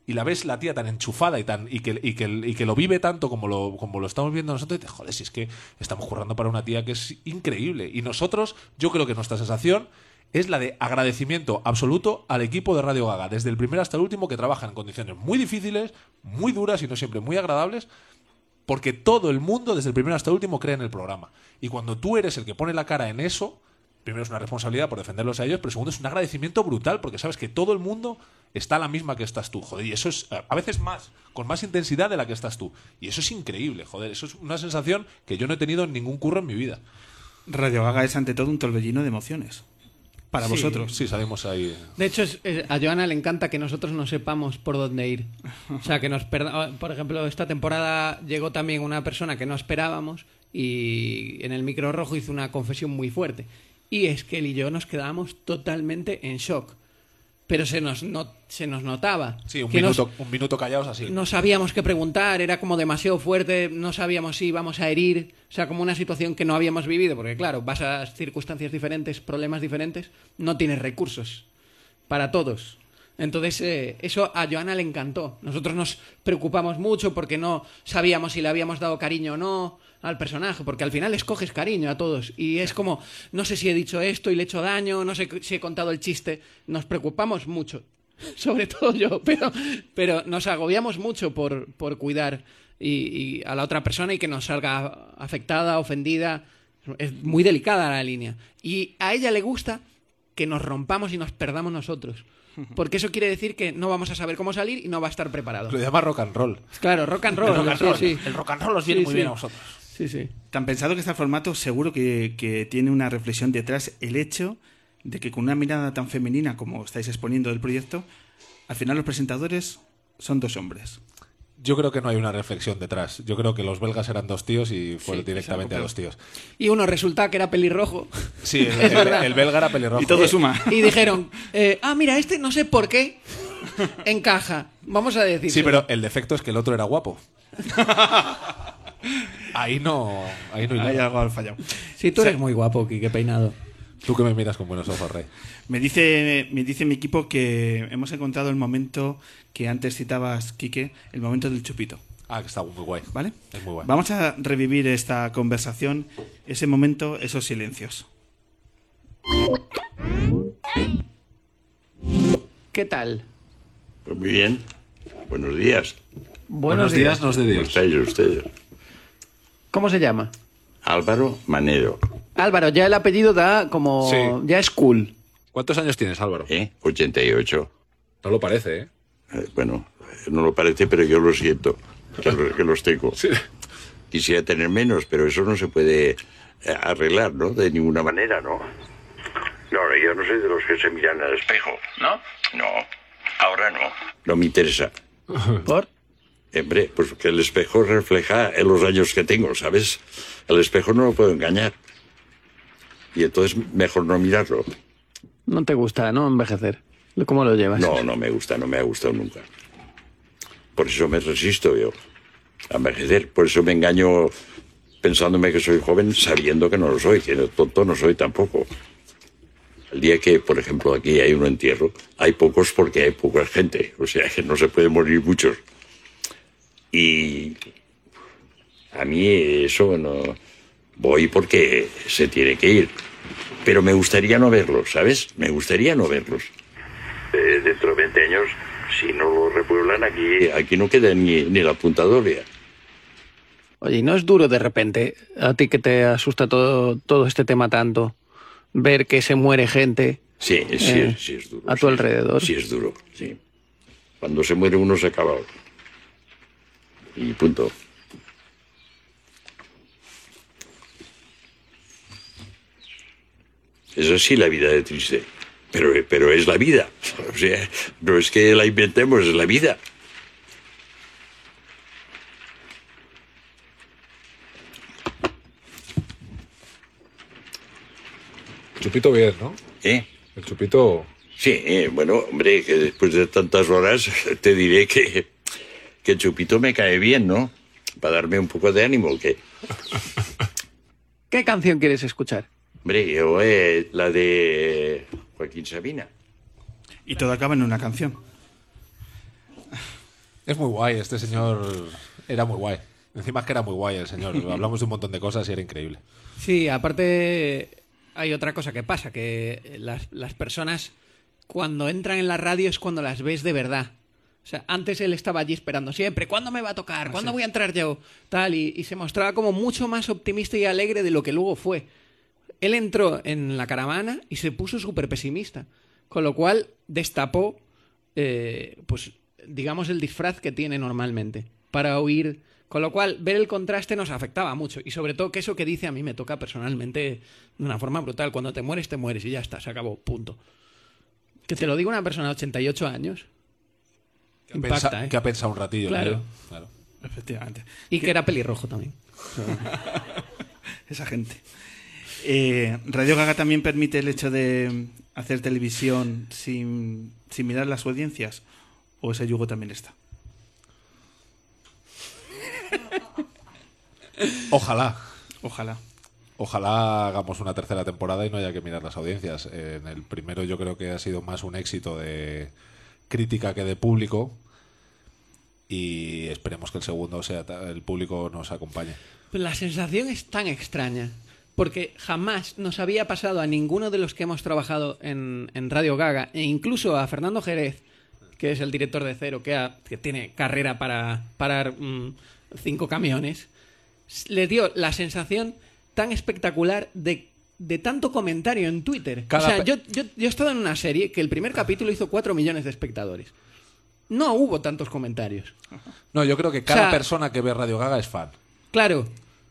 y la ves la tía tan enchufada y tan y que, y que, y que lo vive tanto como lo, como lo estamos viendo nosotros y te joder, si es que estamos currando para una tía que es increíble y nosotros, yo creo que nuestra sensación es la de agradecimiento absoluto al equipo de Radio Gaga, desde el primero hasta el último, que trabaja en condiciones muy difíciles, muy duras y no siempre muy agradables, porque todo el mundo, desde el primero hasta el último, cree en el programa. Y cuando tú eres el que pone la cara en eso, primero es una responsabilidad por defenderlos a ellos, pero segundo es un agradecimiento brutal, porque sabes que todo el mundo está a la misma que estás tú, joder, y eso es a veces más, con más intensidad de la que estás tú. Y eso es increíble, joder, eso es una sensación que yo no he tenido en ningún curro en mi vida. Radio Gaga es ante todo un torbellino de emociones. Para Sí. vosotros. Sí, salimos ahí. De hecho, es- es- a Joana le encanta que nosotros no sepamos por dónde ir. O sea, que nos perda- Por ejemplo, esta temporada llegó también una persona que no esperábamos y en el micro rojo hizo una confesión muy fuerte. Y es que él y yo nos quedábamos totalmente en shock. Pero se nos, no- se nos notaba. Sí, un que nos- minuto, un minuto callados así. no sabíamos qué preguntar, era como demasiado fuerte, no sabíamos si íbamos a herir, o sea, como una situación que no habíamos vivido, porque claro, vas a circunstancias diferentes, problemas diferentes, no tienes recursos para todos. Entonces, eh, eso a Joana le encantó. Nosotros nos preocupamos mucho porque no sabíamos si le habíamos dado cariño o no al personaje, porque al final escoges cariño a todos. Y es como, no sé si he dicho esto y le he hecho daño, no sé si he contado el chiste. Nos preocupamos mucho, sobre todo yo, pero, pero nos agobiamos mucho por, por cuidar y, y a la otra persona y que nos salga afectada, ofendida. Es muy delicada la línea. Y a ella le gusta que nos rompamos y nos perdamos nosotros. Porque eso quiere decir que no vamos a saber cómo salir y no va a estar preparado. Lo llama rock and roll. Claro, rock and roll. El rock and roll. sí. El rock and roll os viene Sí, muy bien a vosotros. Sí, sí. Tan pensado que está el formato, seguro que, que tiene una reflexión detrás el hecho de que con una mirada tan femenina como estáis exponiendo del proyecto, al final los presentadores son dos hombres. Yo creo que no hay una reflexión detrás. Yo creo que los belgas eran dos tíos y fue Sí, directamente a dos tíos. Y uno resulta que era pelirrojo. Sí, el, Es el- verdad. el belga era pelirrojo. Y todo suma. Y dijeron, eh, ah, mira, este no sé por qué encaja. Vamos a decir. Sí, pero el defecto es que el otro era guapo. Ahí no, ahí no hay algo al fallado. Sí, tú O sea, eres muy guapo, Quique Peinado. Tú que me miras con buenos ojos, Rey. Me dice, me dice mi equipo que hemos encontrado el momento que antes citabas, Quique, el momento del chupito. Ah, que está muy guay. ¿Vale? Es muy guay. Vamos a revivir esta conversación, ese momento, esos silencios. ¿Qué tal? Pues muy bien. Buenos días. Buenos días. nos de Dios. ¿Cómo estáis ustedes? ¿Cómo se llama? Álvaro Manero. Álvaro, ya el apellido da como... Sí. Ya es cool. ¿Cuántos años tienes, Álvaro? ¿Eh? 88. No lo parece, ¿eh? Eh, bueno, no lo parece, pero yo lo siento, que, lo- que los tengo. Quisiera tener menos, pero eso no se puede eh, arreglar, ¿no? De ninguna manera, ¿no? No, no, yo no soy de los que se miran al espejo. ¿No? No, ahora no. No me interesa. ¿Por? Hombre, pues que el espejo refleja en los años que tengo, ¿sabes? El espejo no lo puedo engañar. Y entonces mejor no mirarlo. No te gusta, ¿no? Envejecer. ¿Cómo lo llevas? No, no me gusta, no me ha gustado nunca. Por eso me resisto yo a envejecer. Por eso me engaño pensándome que soy joven sabiendo que no lo soy, que tonto no soy tampoco. El día que, por ejemplo, aquí hay un entierro, hay pocos porque hay poca gente. O sea, que no se pueden morir muchos. Y a mí eso no... Voy porque se tiene que ir. Pero me gustaría no verlos, ¿sabes? Me gustaría no verlos. Eh, dentro de 20 años, si no lo repueblan aquí, aquí no queda ni, ni la puntadora. Oye, ¿y no es duro de repente, a ti que te asusta todo, todo este tema tanto, ver que se muere gente Sí, sí, eh, sí es duro. a tu alrededor? Sí es duro, sí. Cuando se muere uno se acaba. Y punto. Es así la vida de triste. Pero, pero es la vida. O sea, no es que la inventemos, es la vida. Chupito bien, ¿no? ¿Eh? El chupito... Sí, eh, bueno, hombre, que después de tantas horas te diré que, que chupito me cae bien, ¿no? Para darme un poco de ánimo, que... ¿Qué canción quieres escuchar? Hombre, yo, eh, la de Joaquín Sabina. Y todo acaba en una canción. Es muy guay, este señor era muy guay. Encima es que era muy guay el señor. Hablamos de un montón de cosas y era increíble. Sí, aparte hay otra cosa que pasa, que las, las personas cuando entran en la radio es cuando las ves de verdad. O sea, antes él estaba allí esperando siempre, ¿cuándo me va a tocar? ¿Cuándo voy a entrar yo? Tal, y, y se mostraba como mucho más optimista y alegre de lo que luego fue. Él entró en la caravana y se puso súper pesimista, con lo cual destapó, eh, pues, digamos, el disfraz que tiene normalmente para huir. Con lo cual, ver el contraste nos afectaba mucho. Y sobre todo que eso que dice a mí me toca personalmente de una forma brutal. Cuando te mueres, te mueres y ya está, se acabó, punto. Que te lo diga una persona de 88 años. Que ha, Impacta, pensa- ¿eh? que ha pensado un ratillo. Claro. ¿no? Claro. Efectivamente. Y que era pelirrojo también. Esa gente. Eh, Radio Gaga también permite el hecho de hacer televisión sin, sin mirar las audiencias. ¿O ese yugo también está? Ojalá. Ojalá. Ojalá hagamos una tercera temporada y no haya que mirar las audiencias. En el primero yo creo que ha sido más un éxito de crítica que de público. Y esperemos que el segundo sea el público nos acompañe. La sensación es tan extraña, porque jamás nos había pasado a ninguno de los que hemos trabajado en, Radio Gaga, e incluso a Fernando Jerez, que es el director de Cero, que, tiene carrera para parar mm, cinco camiones, le dio la sensación tan espectacular de, de tanto comentario en Twitter. Cada o sea, yo, yo, yo he estado en una serie que el primer capítulo hizo cuatro millones de espectadores. No hubo tantos comentarios. No, yo creo que cada O sea- persona que ve Radio Gaga es fan. Claro,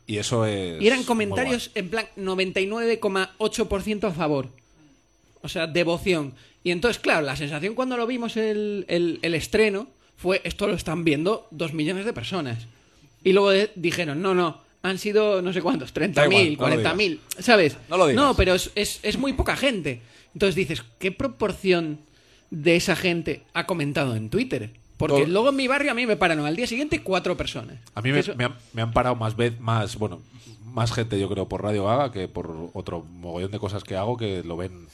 Y eso es. Y eran comentarios en plan 99,8% a favor. O sea, devoción. Y entonces, claro, la sensación cuando lo vimos el, el- el estreno fue esto lo están viendo dos millones de personas. Y luego de- dijeron, no, no, han sido no sé cuántos, Da 30.000, igual, no lo 40.000, ¿sabes? No lo digas. No, pero es, es- es muy poca gente. Entonces dices, ¿qué proporción de esa gente ha comentado en Twitter? Porque Todo- luego en mi barrio a mí me paran al día siguiente cuatro personas. A mí me, eso- me han, me han parado más vez, más, bueno, más gente yo creo por Radio Gaga que por otro mogollón de cosas que hago que lo ven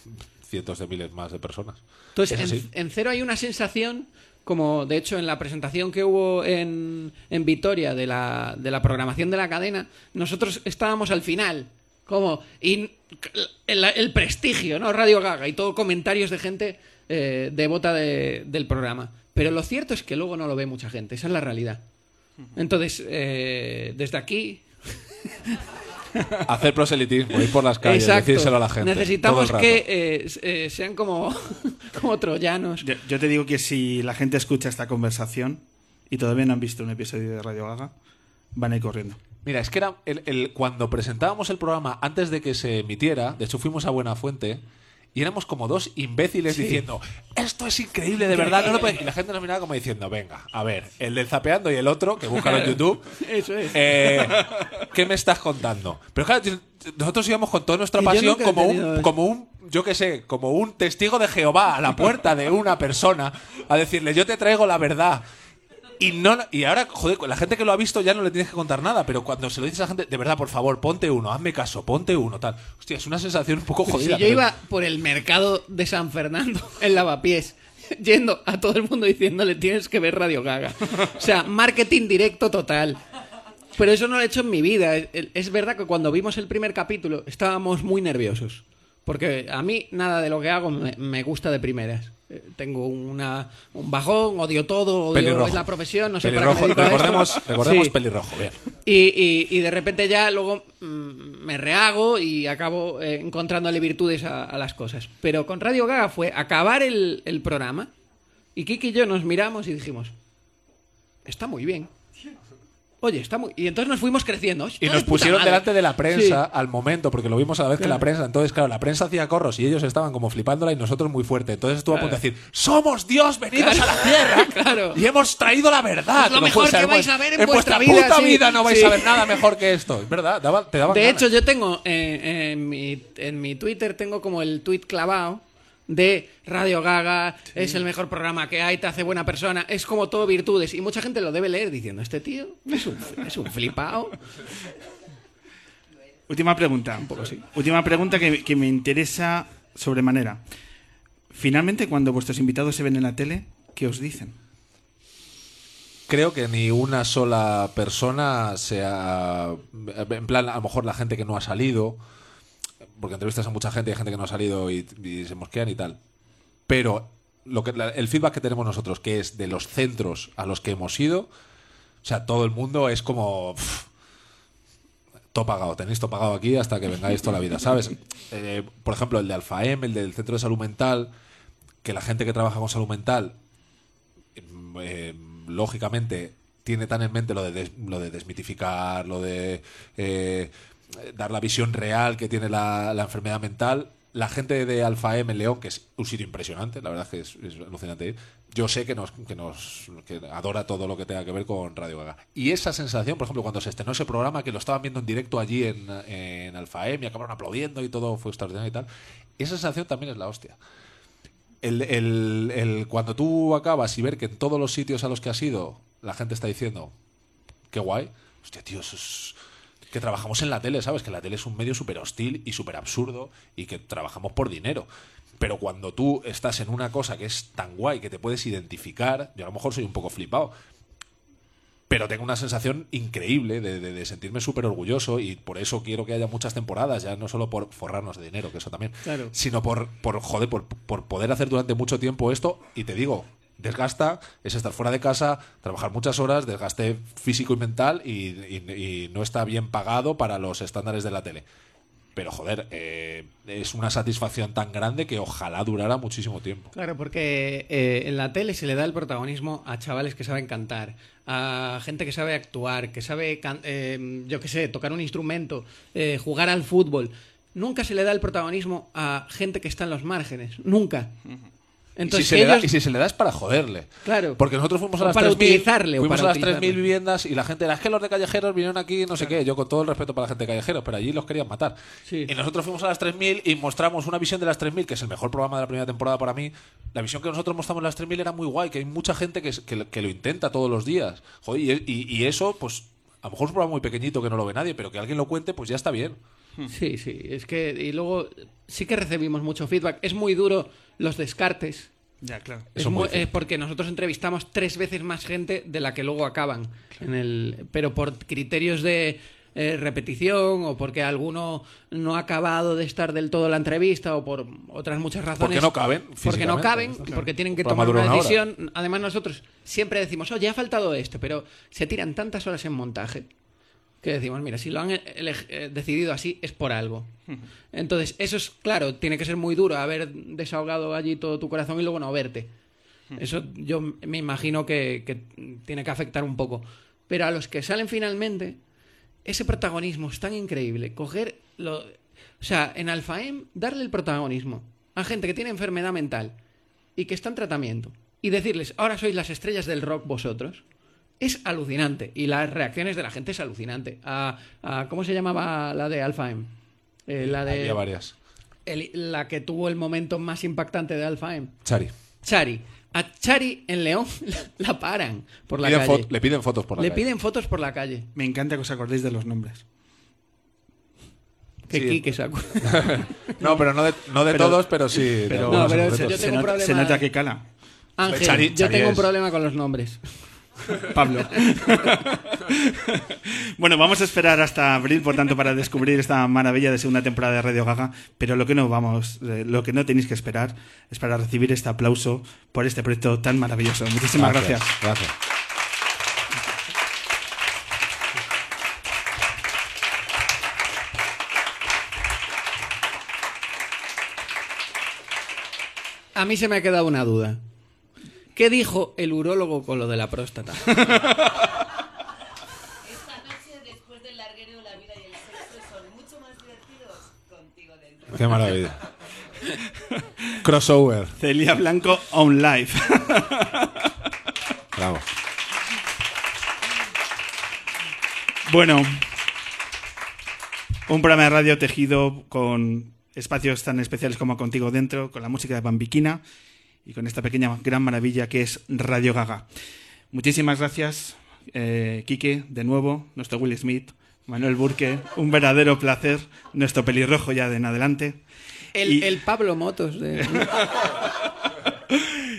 cientos de miles más de personas. Entonces, en cero hay una sensación, como de hecho en la presentación que hubo en, en Vitoria de la, de la programación de la cadena, nosotros estábamos al final, como, y el, el prestigio, ¿no? Radio Gaga y todo comentarios de gente eh, devota de- del programa. Pero lo cierto es que luego no lo ve mucha gente, esa es la realidad. Entonces, eh, desde aquí... Hacer proselitismo, ir por las calles, Exacto. decírselo a la gente. Necesitamos que eh, eh, sean como, como troyanos. Yo, yo te digo que si la gente escucha esta conversación y todavía no han visto un episodio de Radio Gaga, van a ir corriendo. Mira, es que era el, el- cuando presentábamos el programa antes de que se emitiera, de hecho fuimos a Buena Fuente y éramos como dos imbéciles Sí. diciendo, esto es increíble, de verdad, no lo puede-". Y la gente nos miraba como diciendo, venga, a ver, el del zapeando y el otro, que búscalo en YouTube, Eso es. eh, ¿qué me estás contando? Pero claro, nosotros íbamos con toda nuestra pasión como un, como un, yo qué sé, como un testigo de Jehová a la puerta de una persona a decirle, yo te traigo la verdad. Y no y ahora, joder, la gente que lo ha visto ya no le tienes que contar nada, pero cuando se lo dices a la gente, de verdad, por favor, ponte uno, hazme caso, ponte uno, tal. Hostia, es una sensación un poco jodida. si yo pero- iba por el mercado de San Fernando en lavapiés, yendo a todo el mundo diciéndole tienes que ver Radio Gaga. O sea, marketing directo total. Pero eso no lo he hecho en mi vida. Es verdad que cuando vimos el primer capítulo estábamos muy nerviosos. Porque a mí nada de lo que hago me, me gusta de primeras. Eh, Tengo una, un bajón, odio todo, odio Pelirrojo. es la profesión, no sé para qué Pelirrojo, me esto. recordemos, recordemos Sí. pelirrojo, bien. Y, y- y de repente ya luego mm, me rehago y acabo eh, encontrándole virtudes a, a las cosas. Pero con Radio Gaga fue acabar el, el programa y Kiki y yo nos miramos y dijimos, está muy bien. Oye, está muy... Y entonces nos fuimos creciendo. Y nos pusieron madre. delante de la prensa Sí. al momento, porque lo vimos a la vez que Claro. la prensa. Entonces, claro, la prensa hacía corros y ellos estaban como flipándola y nosotros muy fuerte. Entonces estuvo a punto de decir, ¡Somos Dios venidos Claro. a la tierra! Claro. Y hemos traído la verdad. Es lo mejor que vais a ver en en vuestra vuestra vida, puta sí. vida no vais Sí. a ver nada mejor que esto. Es verdad, te daban De ganas. hecho, yo tengo eh, en, mi, en mi Twitter tengo como el tweet clavado de Radio Gaga, es el mejor programa que hay, te hace buena persona, es como todo virtudes. Y mucha gente lo debe leer diciendo, este tío es un, es un flipao. Última pregunta. Última pregunta que, que me interesa sobremanera. Finalmente, cuando vuestros invitados se ven en la tele, ¿qué os dicen? creo que ni una sola persona sea en plan a lo mejor la gente que no ha salido porque entrevistas a mucha gente y hay gente que no ha salido y, y se mosquean y tal. Pero lo que la- el feedback que tenemos nosotros que es de los centros a los que hemos ido o sea todo el mundo es como pff, todo pagado tenéis todo pagado aquí hasta que vengáis toda la vida sabes Eh, por ejemplo el de Alfa M el del centro de salud mental que la gente que trabaja con salud mental eh, lógicamente tiene tan en mente lo de, des- lo de desmitificar, lo de eh, dar la visión real que tiene la, enfermedad mental. La gente de Alfa M León, que es un sitio impresionante, la verdad es que es, es alucinante yo sé que nos, que nos adora todo lo que tenga que ver con Radio Gaga. Y esa sensación, por ejemplo, cuando se estrenó ese programa, que lo estaban viendo en directo allí en, en Alfa M y acabaron aplaudiendo y todo fue extraordinario y tal, esa sensación también es la hostia el, el- el- cuando tú acabas y ver que en todos los sitios a los que has ido la gente está diciendo qué guay, hostia, tío, eso es que trabajamos en la tele, ¿sabes? Que la tele es un medio súper hostil y súper absurdo y que trabajamos por dinero. Pero cuando tú estás en una cosa que es tan guay que te puedes identificar, yo a lo mejor soy un poco flipado, pero tengo una sensación increíble de, de- de sentirme súper orgulloso y por eso quiero que haya muchas temporadas, ya no solo por forrarnos de dinero, que eso también, Claro. sino por, por joder, por, por poder hacer durante mucho tiempo esto y te digo, desgasta, es estar fuera de casa, trabajar muchas horas, desgaste físico y mental y, y- y no está bien pagado para los estándares de la tele. Pero joder, eh, es una satisfacción tan grande que ojalá durara muchísimo tiempo. Claro, porque eh, en la tele se le da el protagonismo a chavales que saben cantar, a gente que sabe actuar, que sabe, can- eh, yo qué sé, tocar un instrumento, eh, jugar al fútbol. Nunca se le da el protagonismo a gente que está en los márgenes. Nunca. Entonces, y, si se le da, ellos- y si se le da es para joderle. Claro. Porque nosotros fuimos a las para 3.000 utilizarle, o fuimos para a las 3.000 utilizarle. viviendas y la gente era, es que los de callejeros vinieron aquí, no sé qué. Yo con todo el respeto para la gente de callejeros, pero allí los querían matar. Sí. Y nosotros fuimos a las 3.000 y mostramos una visión de las 3.000, que es el mejor programa de la primera temporada para mí. La visión que nosotros mostramos en las 3.000 era muy guay, que hay mucha gente que, que, que lo intenta todos los días. Joder, y, y- y eso, pues, a lo mejor es un programa muy pequeñito que no lo ve nadie, pero que alguien lo cuente, pues ya está bien. Sí, sí, es que y luego sí que recibimos mucho feedback. Es muy duro los descartes. Ya, claro. Es muy eh, porque nosotros entrevistamos tres veces más gente de la que luego acaban. En el, pero por criterios de eh, repetición o porque alguno no ha acabado de estar del todo la entrevista o por otras muchas razones. Porque no caben Porque no caben claro. porque tienen que tomar una decisión. Además nosotros siempre decimos, oye, ha faltado esto, pero se tiran tantas horas en montaje que decimos, mira, si lo han ele- eh, decidido así es por algo. Entonces, eso es claro, tiene que ser muy duro haber desahogado allí todo tu corazón y luego no verte. Eso yo me imagino que, que tiene que afectar un poco. Pero a los que salen finalmente, ese protagonismo es tan increíble. Coger lo. O sea, en Alfaem, darle el protagonismo a gente que tiene enfermedad mental y que está en tratamiento y decirles, ahora sois las estrellas del rock vosotros, es alucinante. Y las reacciones de la gente es alucinante. A, a- ¿Cómo se llamaba la de Alfaem? Eh, la de. Había varias. el- la que tuvo el momento más impactante de Alfaem. Chari. Chari. A Chari en León la paran por la Piden calle. le piden fotos por la Le calle. piden fotos por la calle. Me encanta que os acordéis de los nombres. Que Sí. Quique se No, pero no de, no de Pero- todos, pero sí. pero- No, pero yo Se, tengo nota- se nota que cala. Ángel, Chari- yo Chari tengo un problema con los nombres. Pablo. bueno, vamos a esperar hasta abril, por tanto, para descubrir esta maravilla de segunda temporada de Radio Gaga. Pero lo que no vamos, eh, lo que no tenéis que esperar es para recibir este aplauso por este proyecto tan maravilloso. Muchísimas gracias. Gracias. A mí se me ha quedado una duda. ¿Qué dijo el urólogo con lo de la próstata? Esta noche, después del larguero, la vida y el sexo son mucho más divertidos contigo dentro. Qué maravilla. Crossover. Celia Blanco on live. Bravo. Bueno, un programa de radio tejido con espacios tan especiales como Contigo Dentro, con la música de Bambiquina y con esta pequeña gran maravilla que es Radio Gaga. Muchísimas gracias, eh, Quique, de nuevo, nuestro Will Smith, Manuel Burke, un verdadero placer, nuestro pelirrojo ya de en adelante. El, Y- el Pablo Motos de...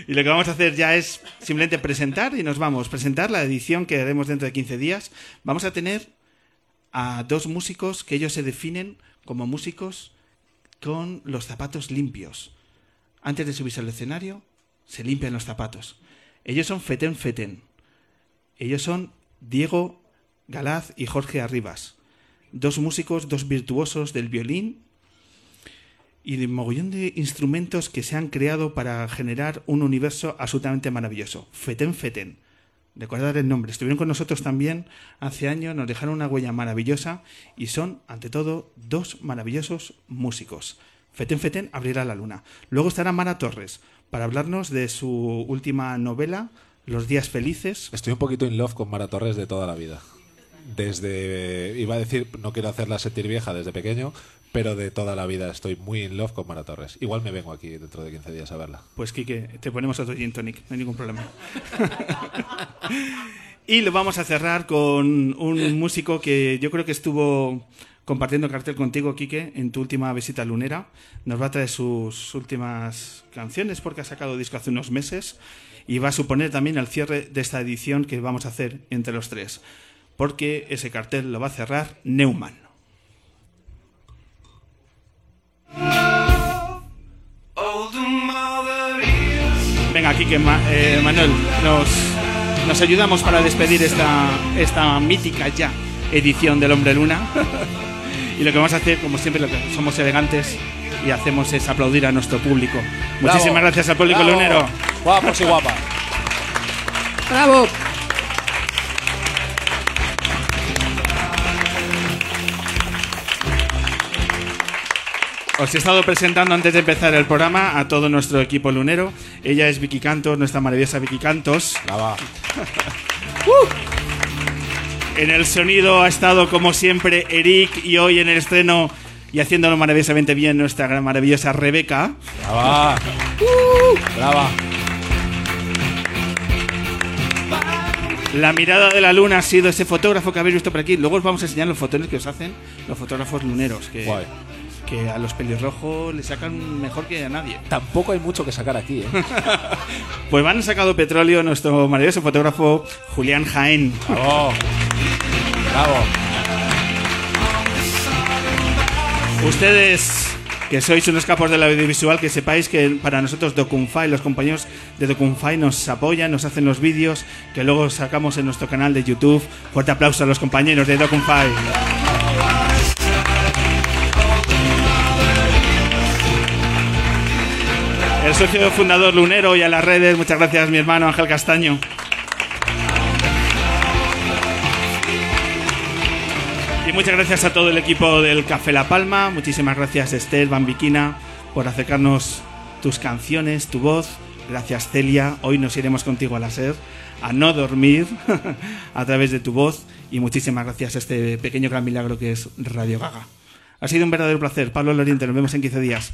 Y lo que vamos a hacer ya es simplemente presentar y nos vamos. Presentar la edición que haremos dentro de 15 días. Vamos a tener a dos músicos que ellos se definen como músicos con los zapatos limpios. Antes de subirse al escenario, se limpian los zapatos. Ellos son Feten Feten. Ellos son Diego Galaz y Jorge Arribas. Dos músicos, dos virtuosos del violín y de mogollón de instrumentos que se han creado para generar un universo absolutamente maravilloso. Feten Feten. Recordar el nombre. Estuvieron con nosotros también hace años, nos dejaron una huella maravillosa y son, ante todo, dos maravillosos músicos. Feten Feten abrirá la luna. Luego estará Mara Torres para hablarnos de su última novela, Los días felices. Estoy un poquito in love con Mara Torres de toda la vida. Desde, iba a decir, no quiero hacerla sentir vieja desde pequeño, pero de toda la vida estoy muy in love con Mara Torres. Igual me vengo aquí dentro de 15 días a verla. Pues Quique, te ponemos otro gin tonic, no hay ningún problema. y lo vamos a cerrar con un músico que yo creo que estuvo compartiendo cartel contigo, Quique, en tu última visita lunera. Nos va a traer sus últimas canciones porque ha sacado disco hace unos meses y va a suponer también el cierre de esta edición que vamos a hacer entre los tres. Porque ese cartel lo va a cerrar Neumann. Venga, Quique, Ma- eh, Manuel, nos, nos ayudamos para despedir esta, esta mítica ya edición del Hombre Luna. y lo que vamos a hacer, como siempre, lo que somos elegantes y hacemos es aplaudir a nuestro público. Muchísimas Bravo. gracias al público Bravo. lunero. Guapos y guapas. ¡Bravo! Os he estado presentando antes de empezar el programa a todo nuestro equipo lunero. Ella es Vicky Cantos, nuestra maravillosa Vicky Cantos. Brava. En el sonido ha estado, como siempre, Eric y hoy en el estreno y haciéndolo maravillosamente bien nuestra gran maravillosa Rebeca. Brava. Brava. La mirada de la luna ha sido ese fotógrafo que habéis visto por aquí. Luego os vamos a enseñar los fotones que os hacen los fotógrafos luneros, que, Guay. Que a los pelirrojos le sacan mejor que a nadie. Tampoco hay mucho que sacar aquí, ¿eh? Pues van sacado petróleo nuestro maravilloso fotógrafo Julián Jaén. Bravo. Bravo. Ustedes que sois unos capos del audiovisual, que sepáis que para nosotros Docunfy, los compañeros de Docunfy nos apoyan, nos hacen los vídeos que luego sacamos en nuestro canal de YouTube. Fuerte aplauso a los compañeros de Docunfy. Socio fundador Lunero y a las redes, muchas gracias mi hermano Ángel Castaño. Y muchas gracias a todo el equipo del Café La Palma. Muchísimas gracias Esther Bambiquina por acercarnos tus canciones, tu voz. Gracias Celia. Hoy nos iremos contigo a la SER a no dormir a través de tu voz. Y muchísimas gracias a este pequeño gran milagro que es Radio Gaga. Ha sido un verdadero placer. Pablo Loriente, nos vemos en 15 días.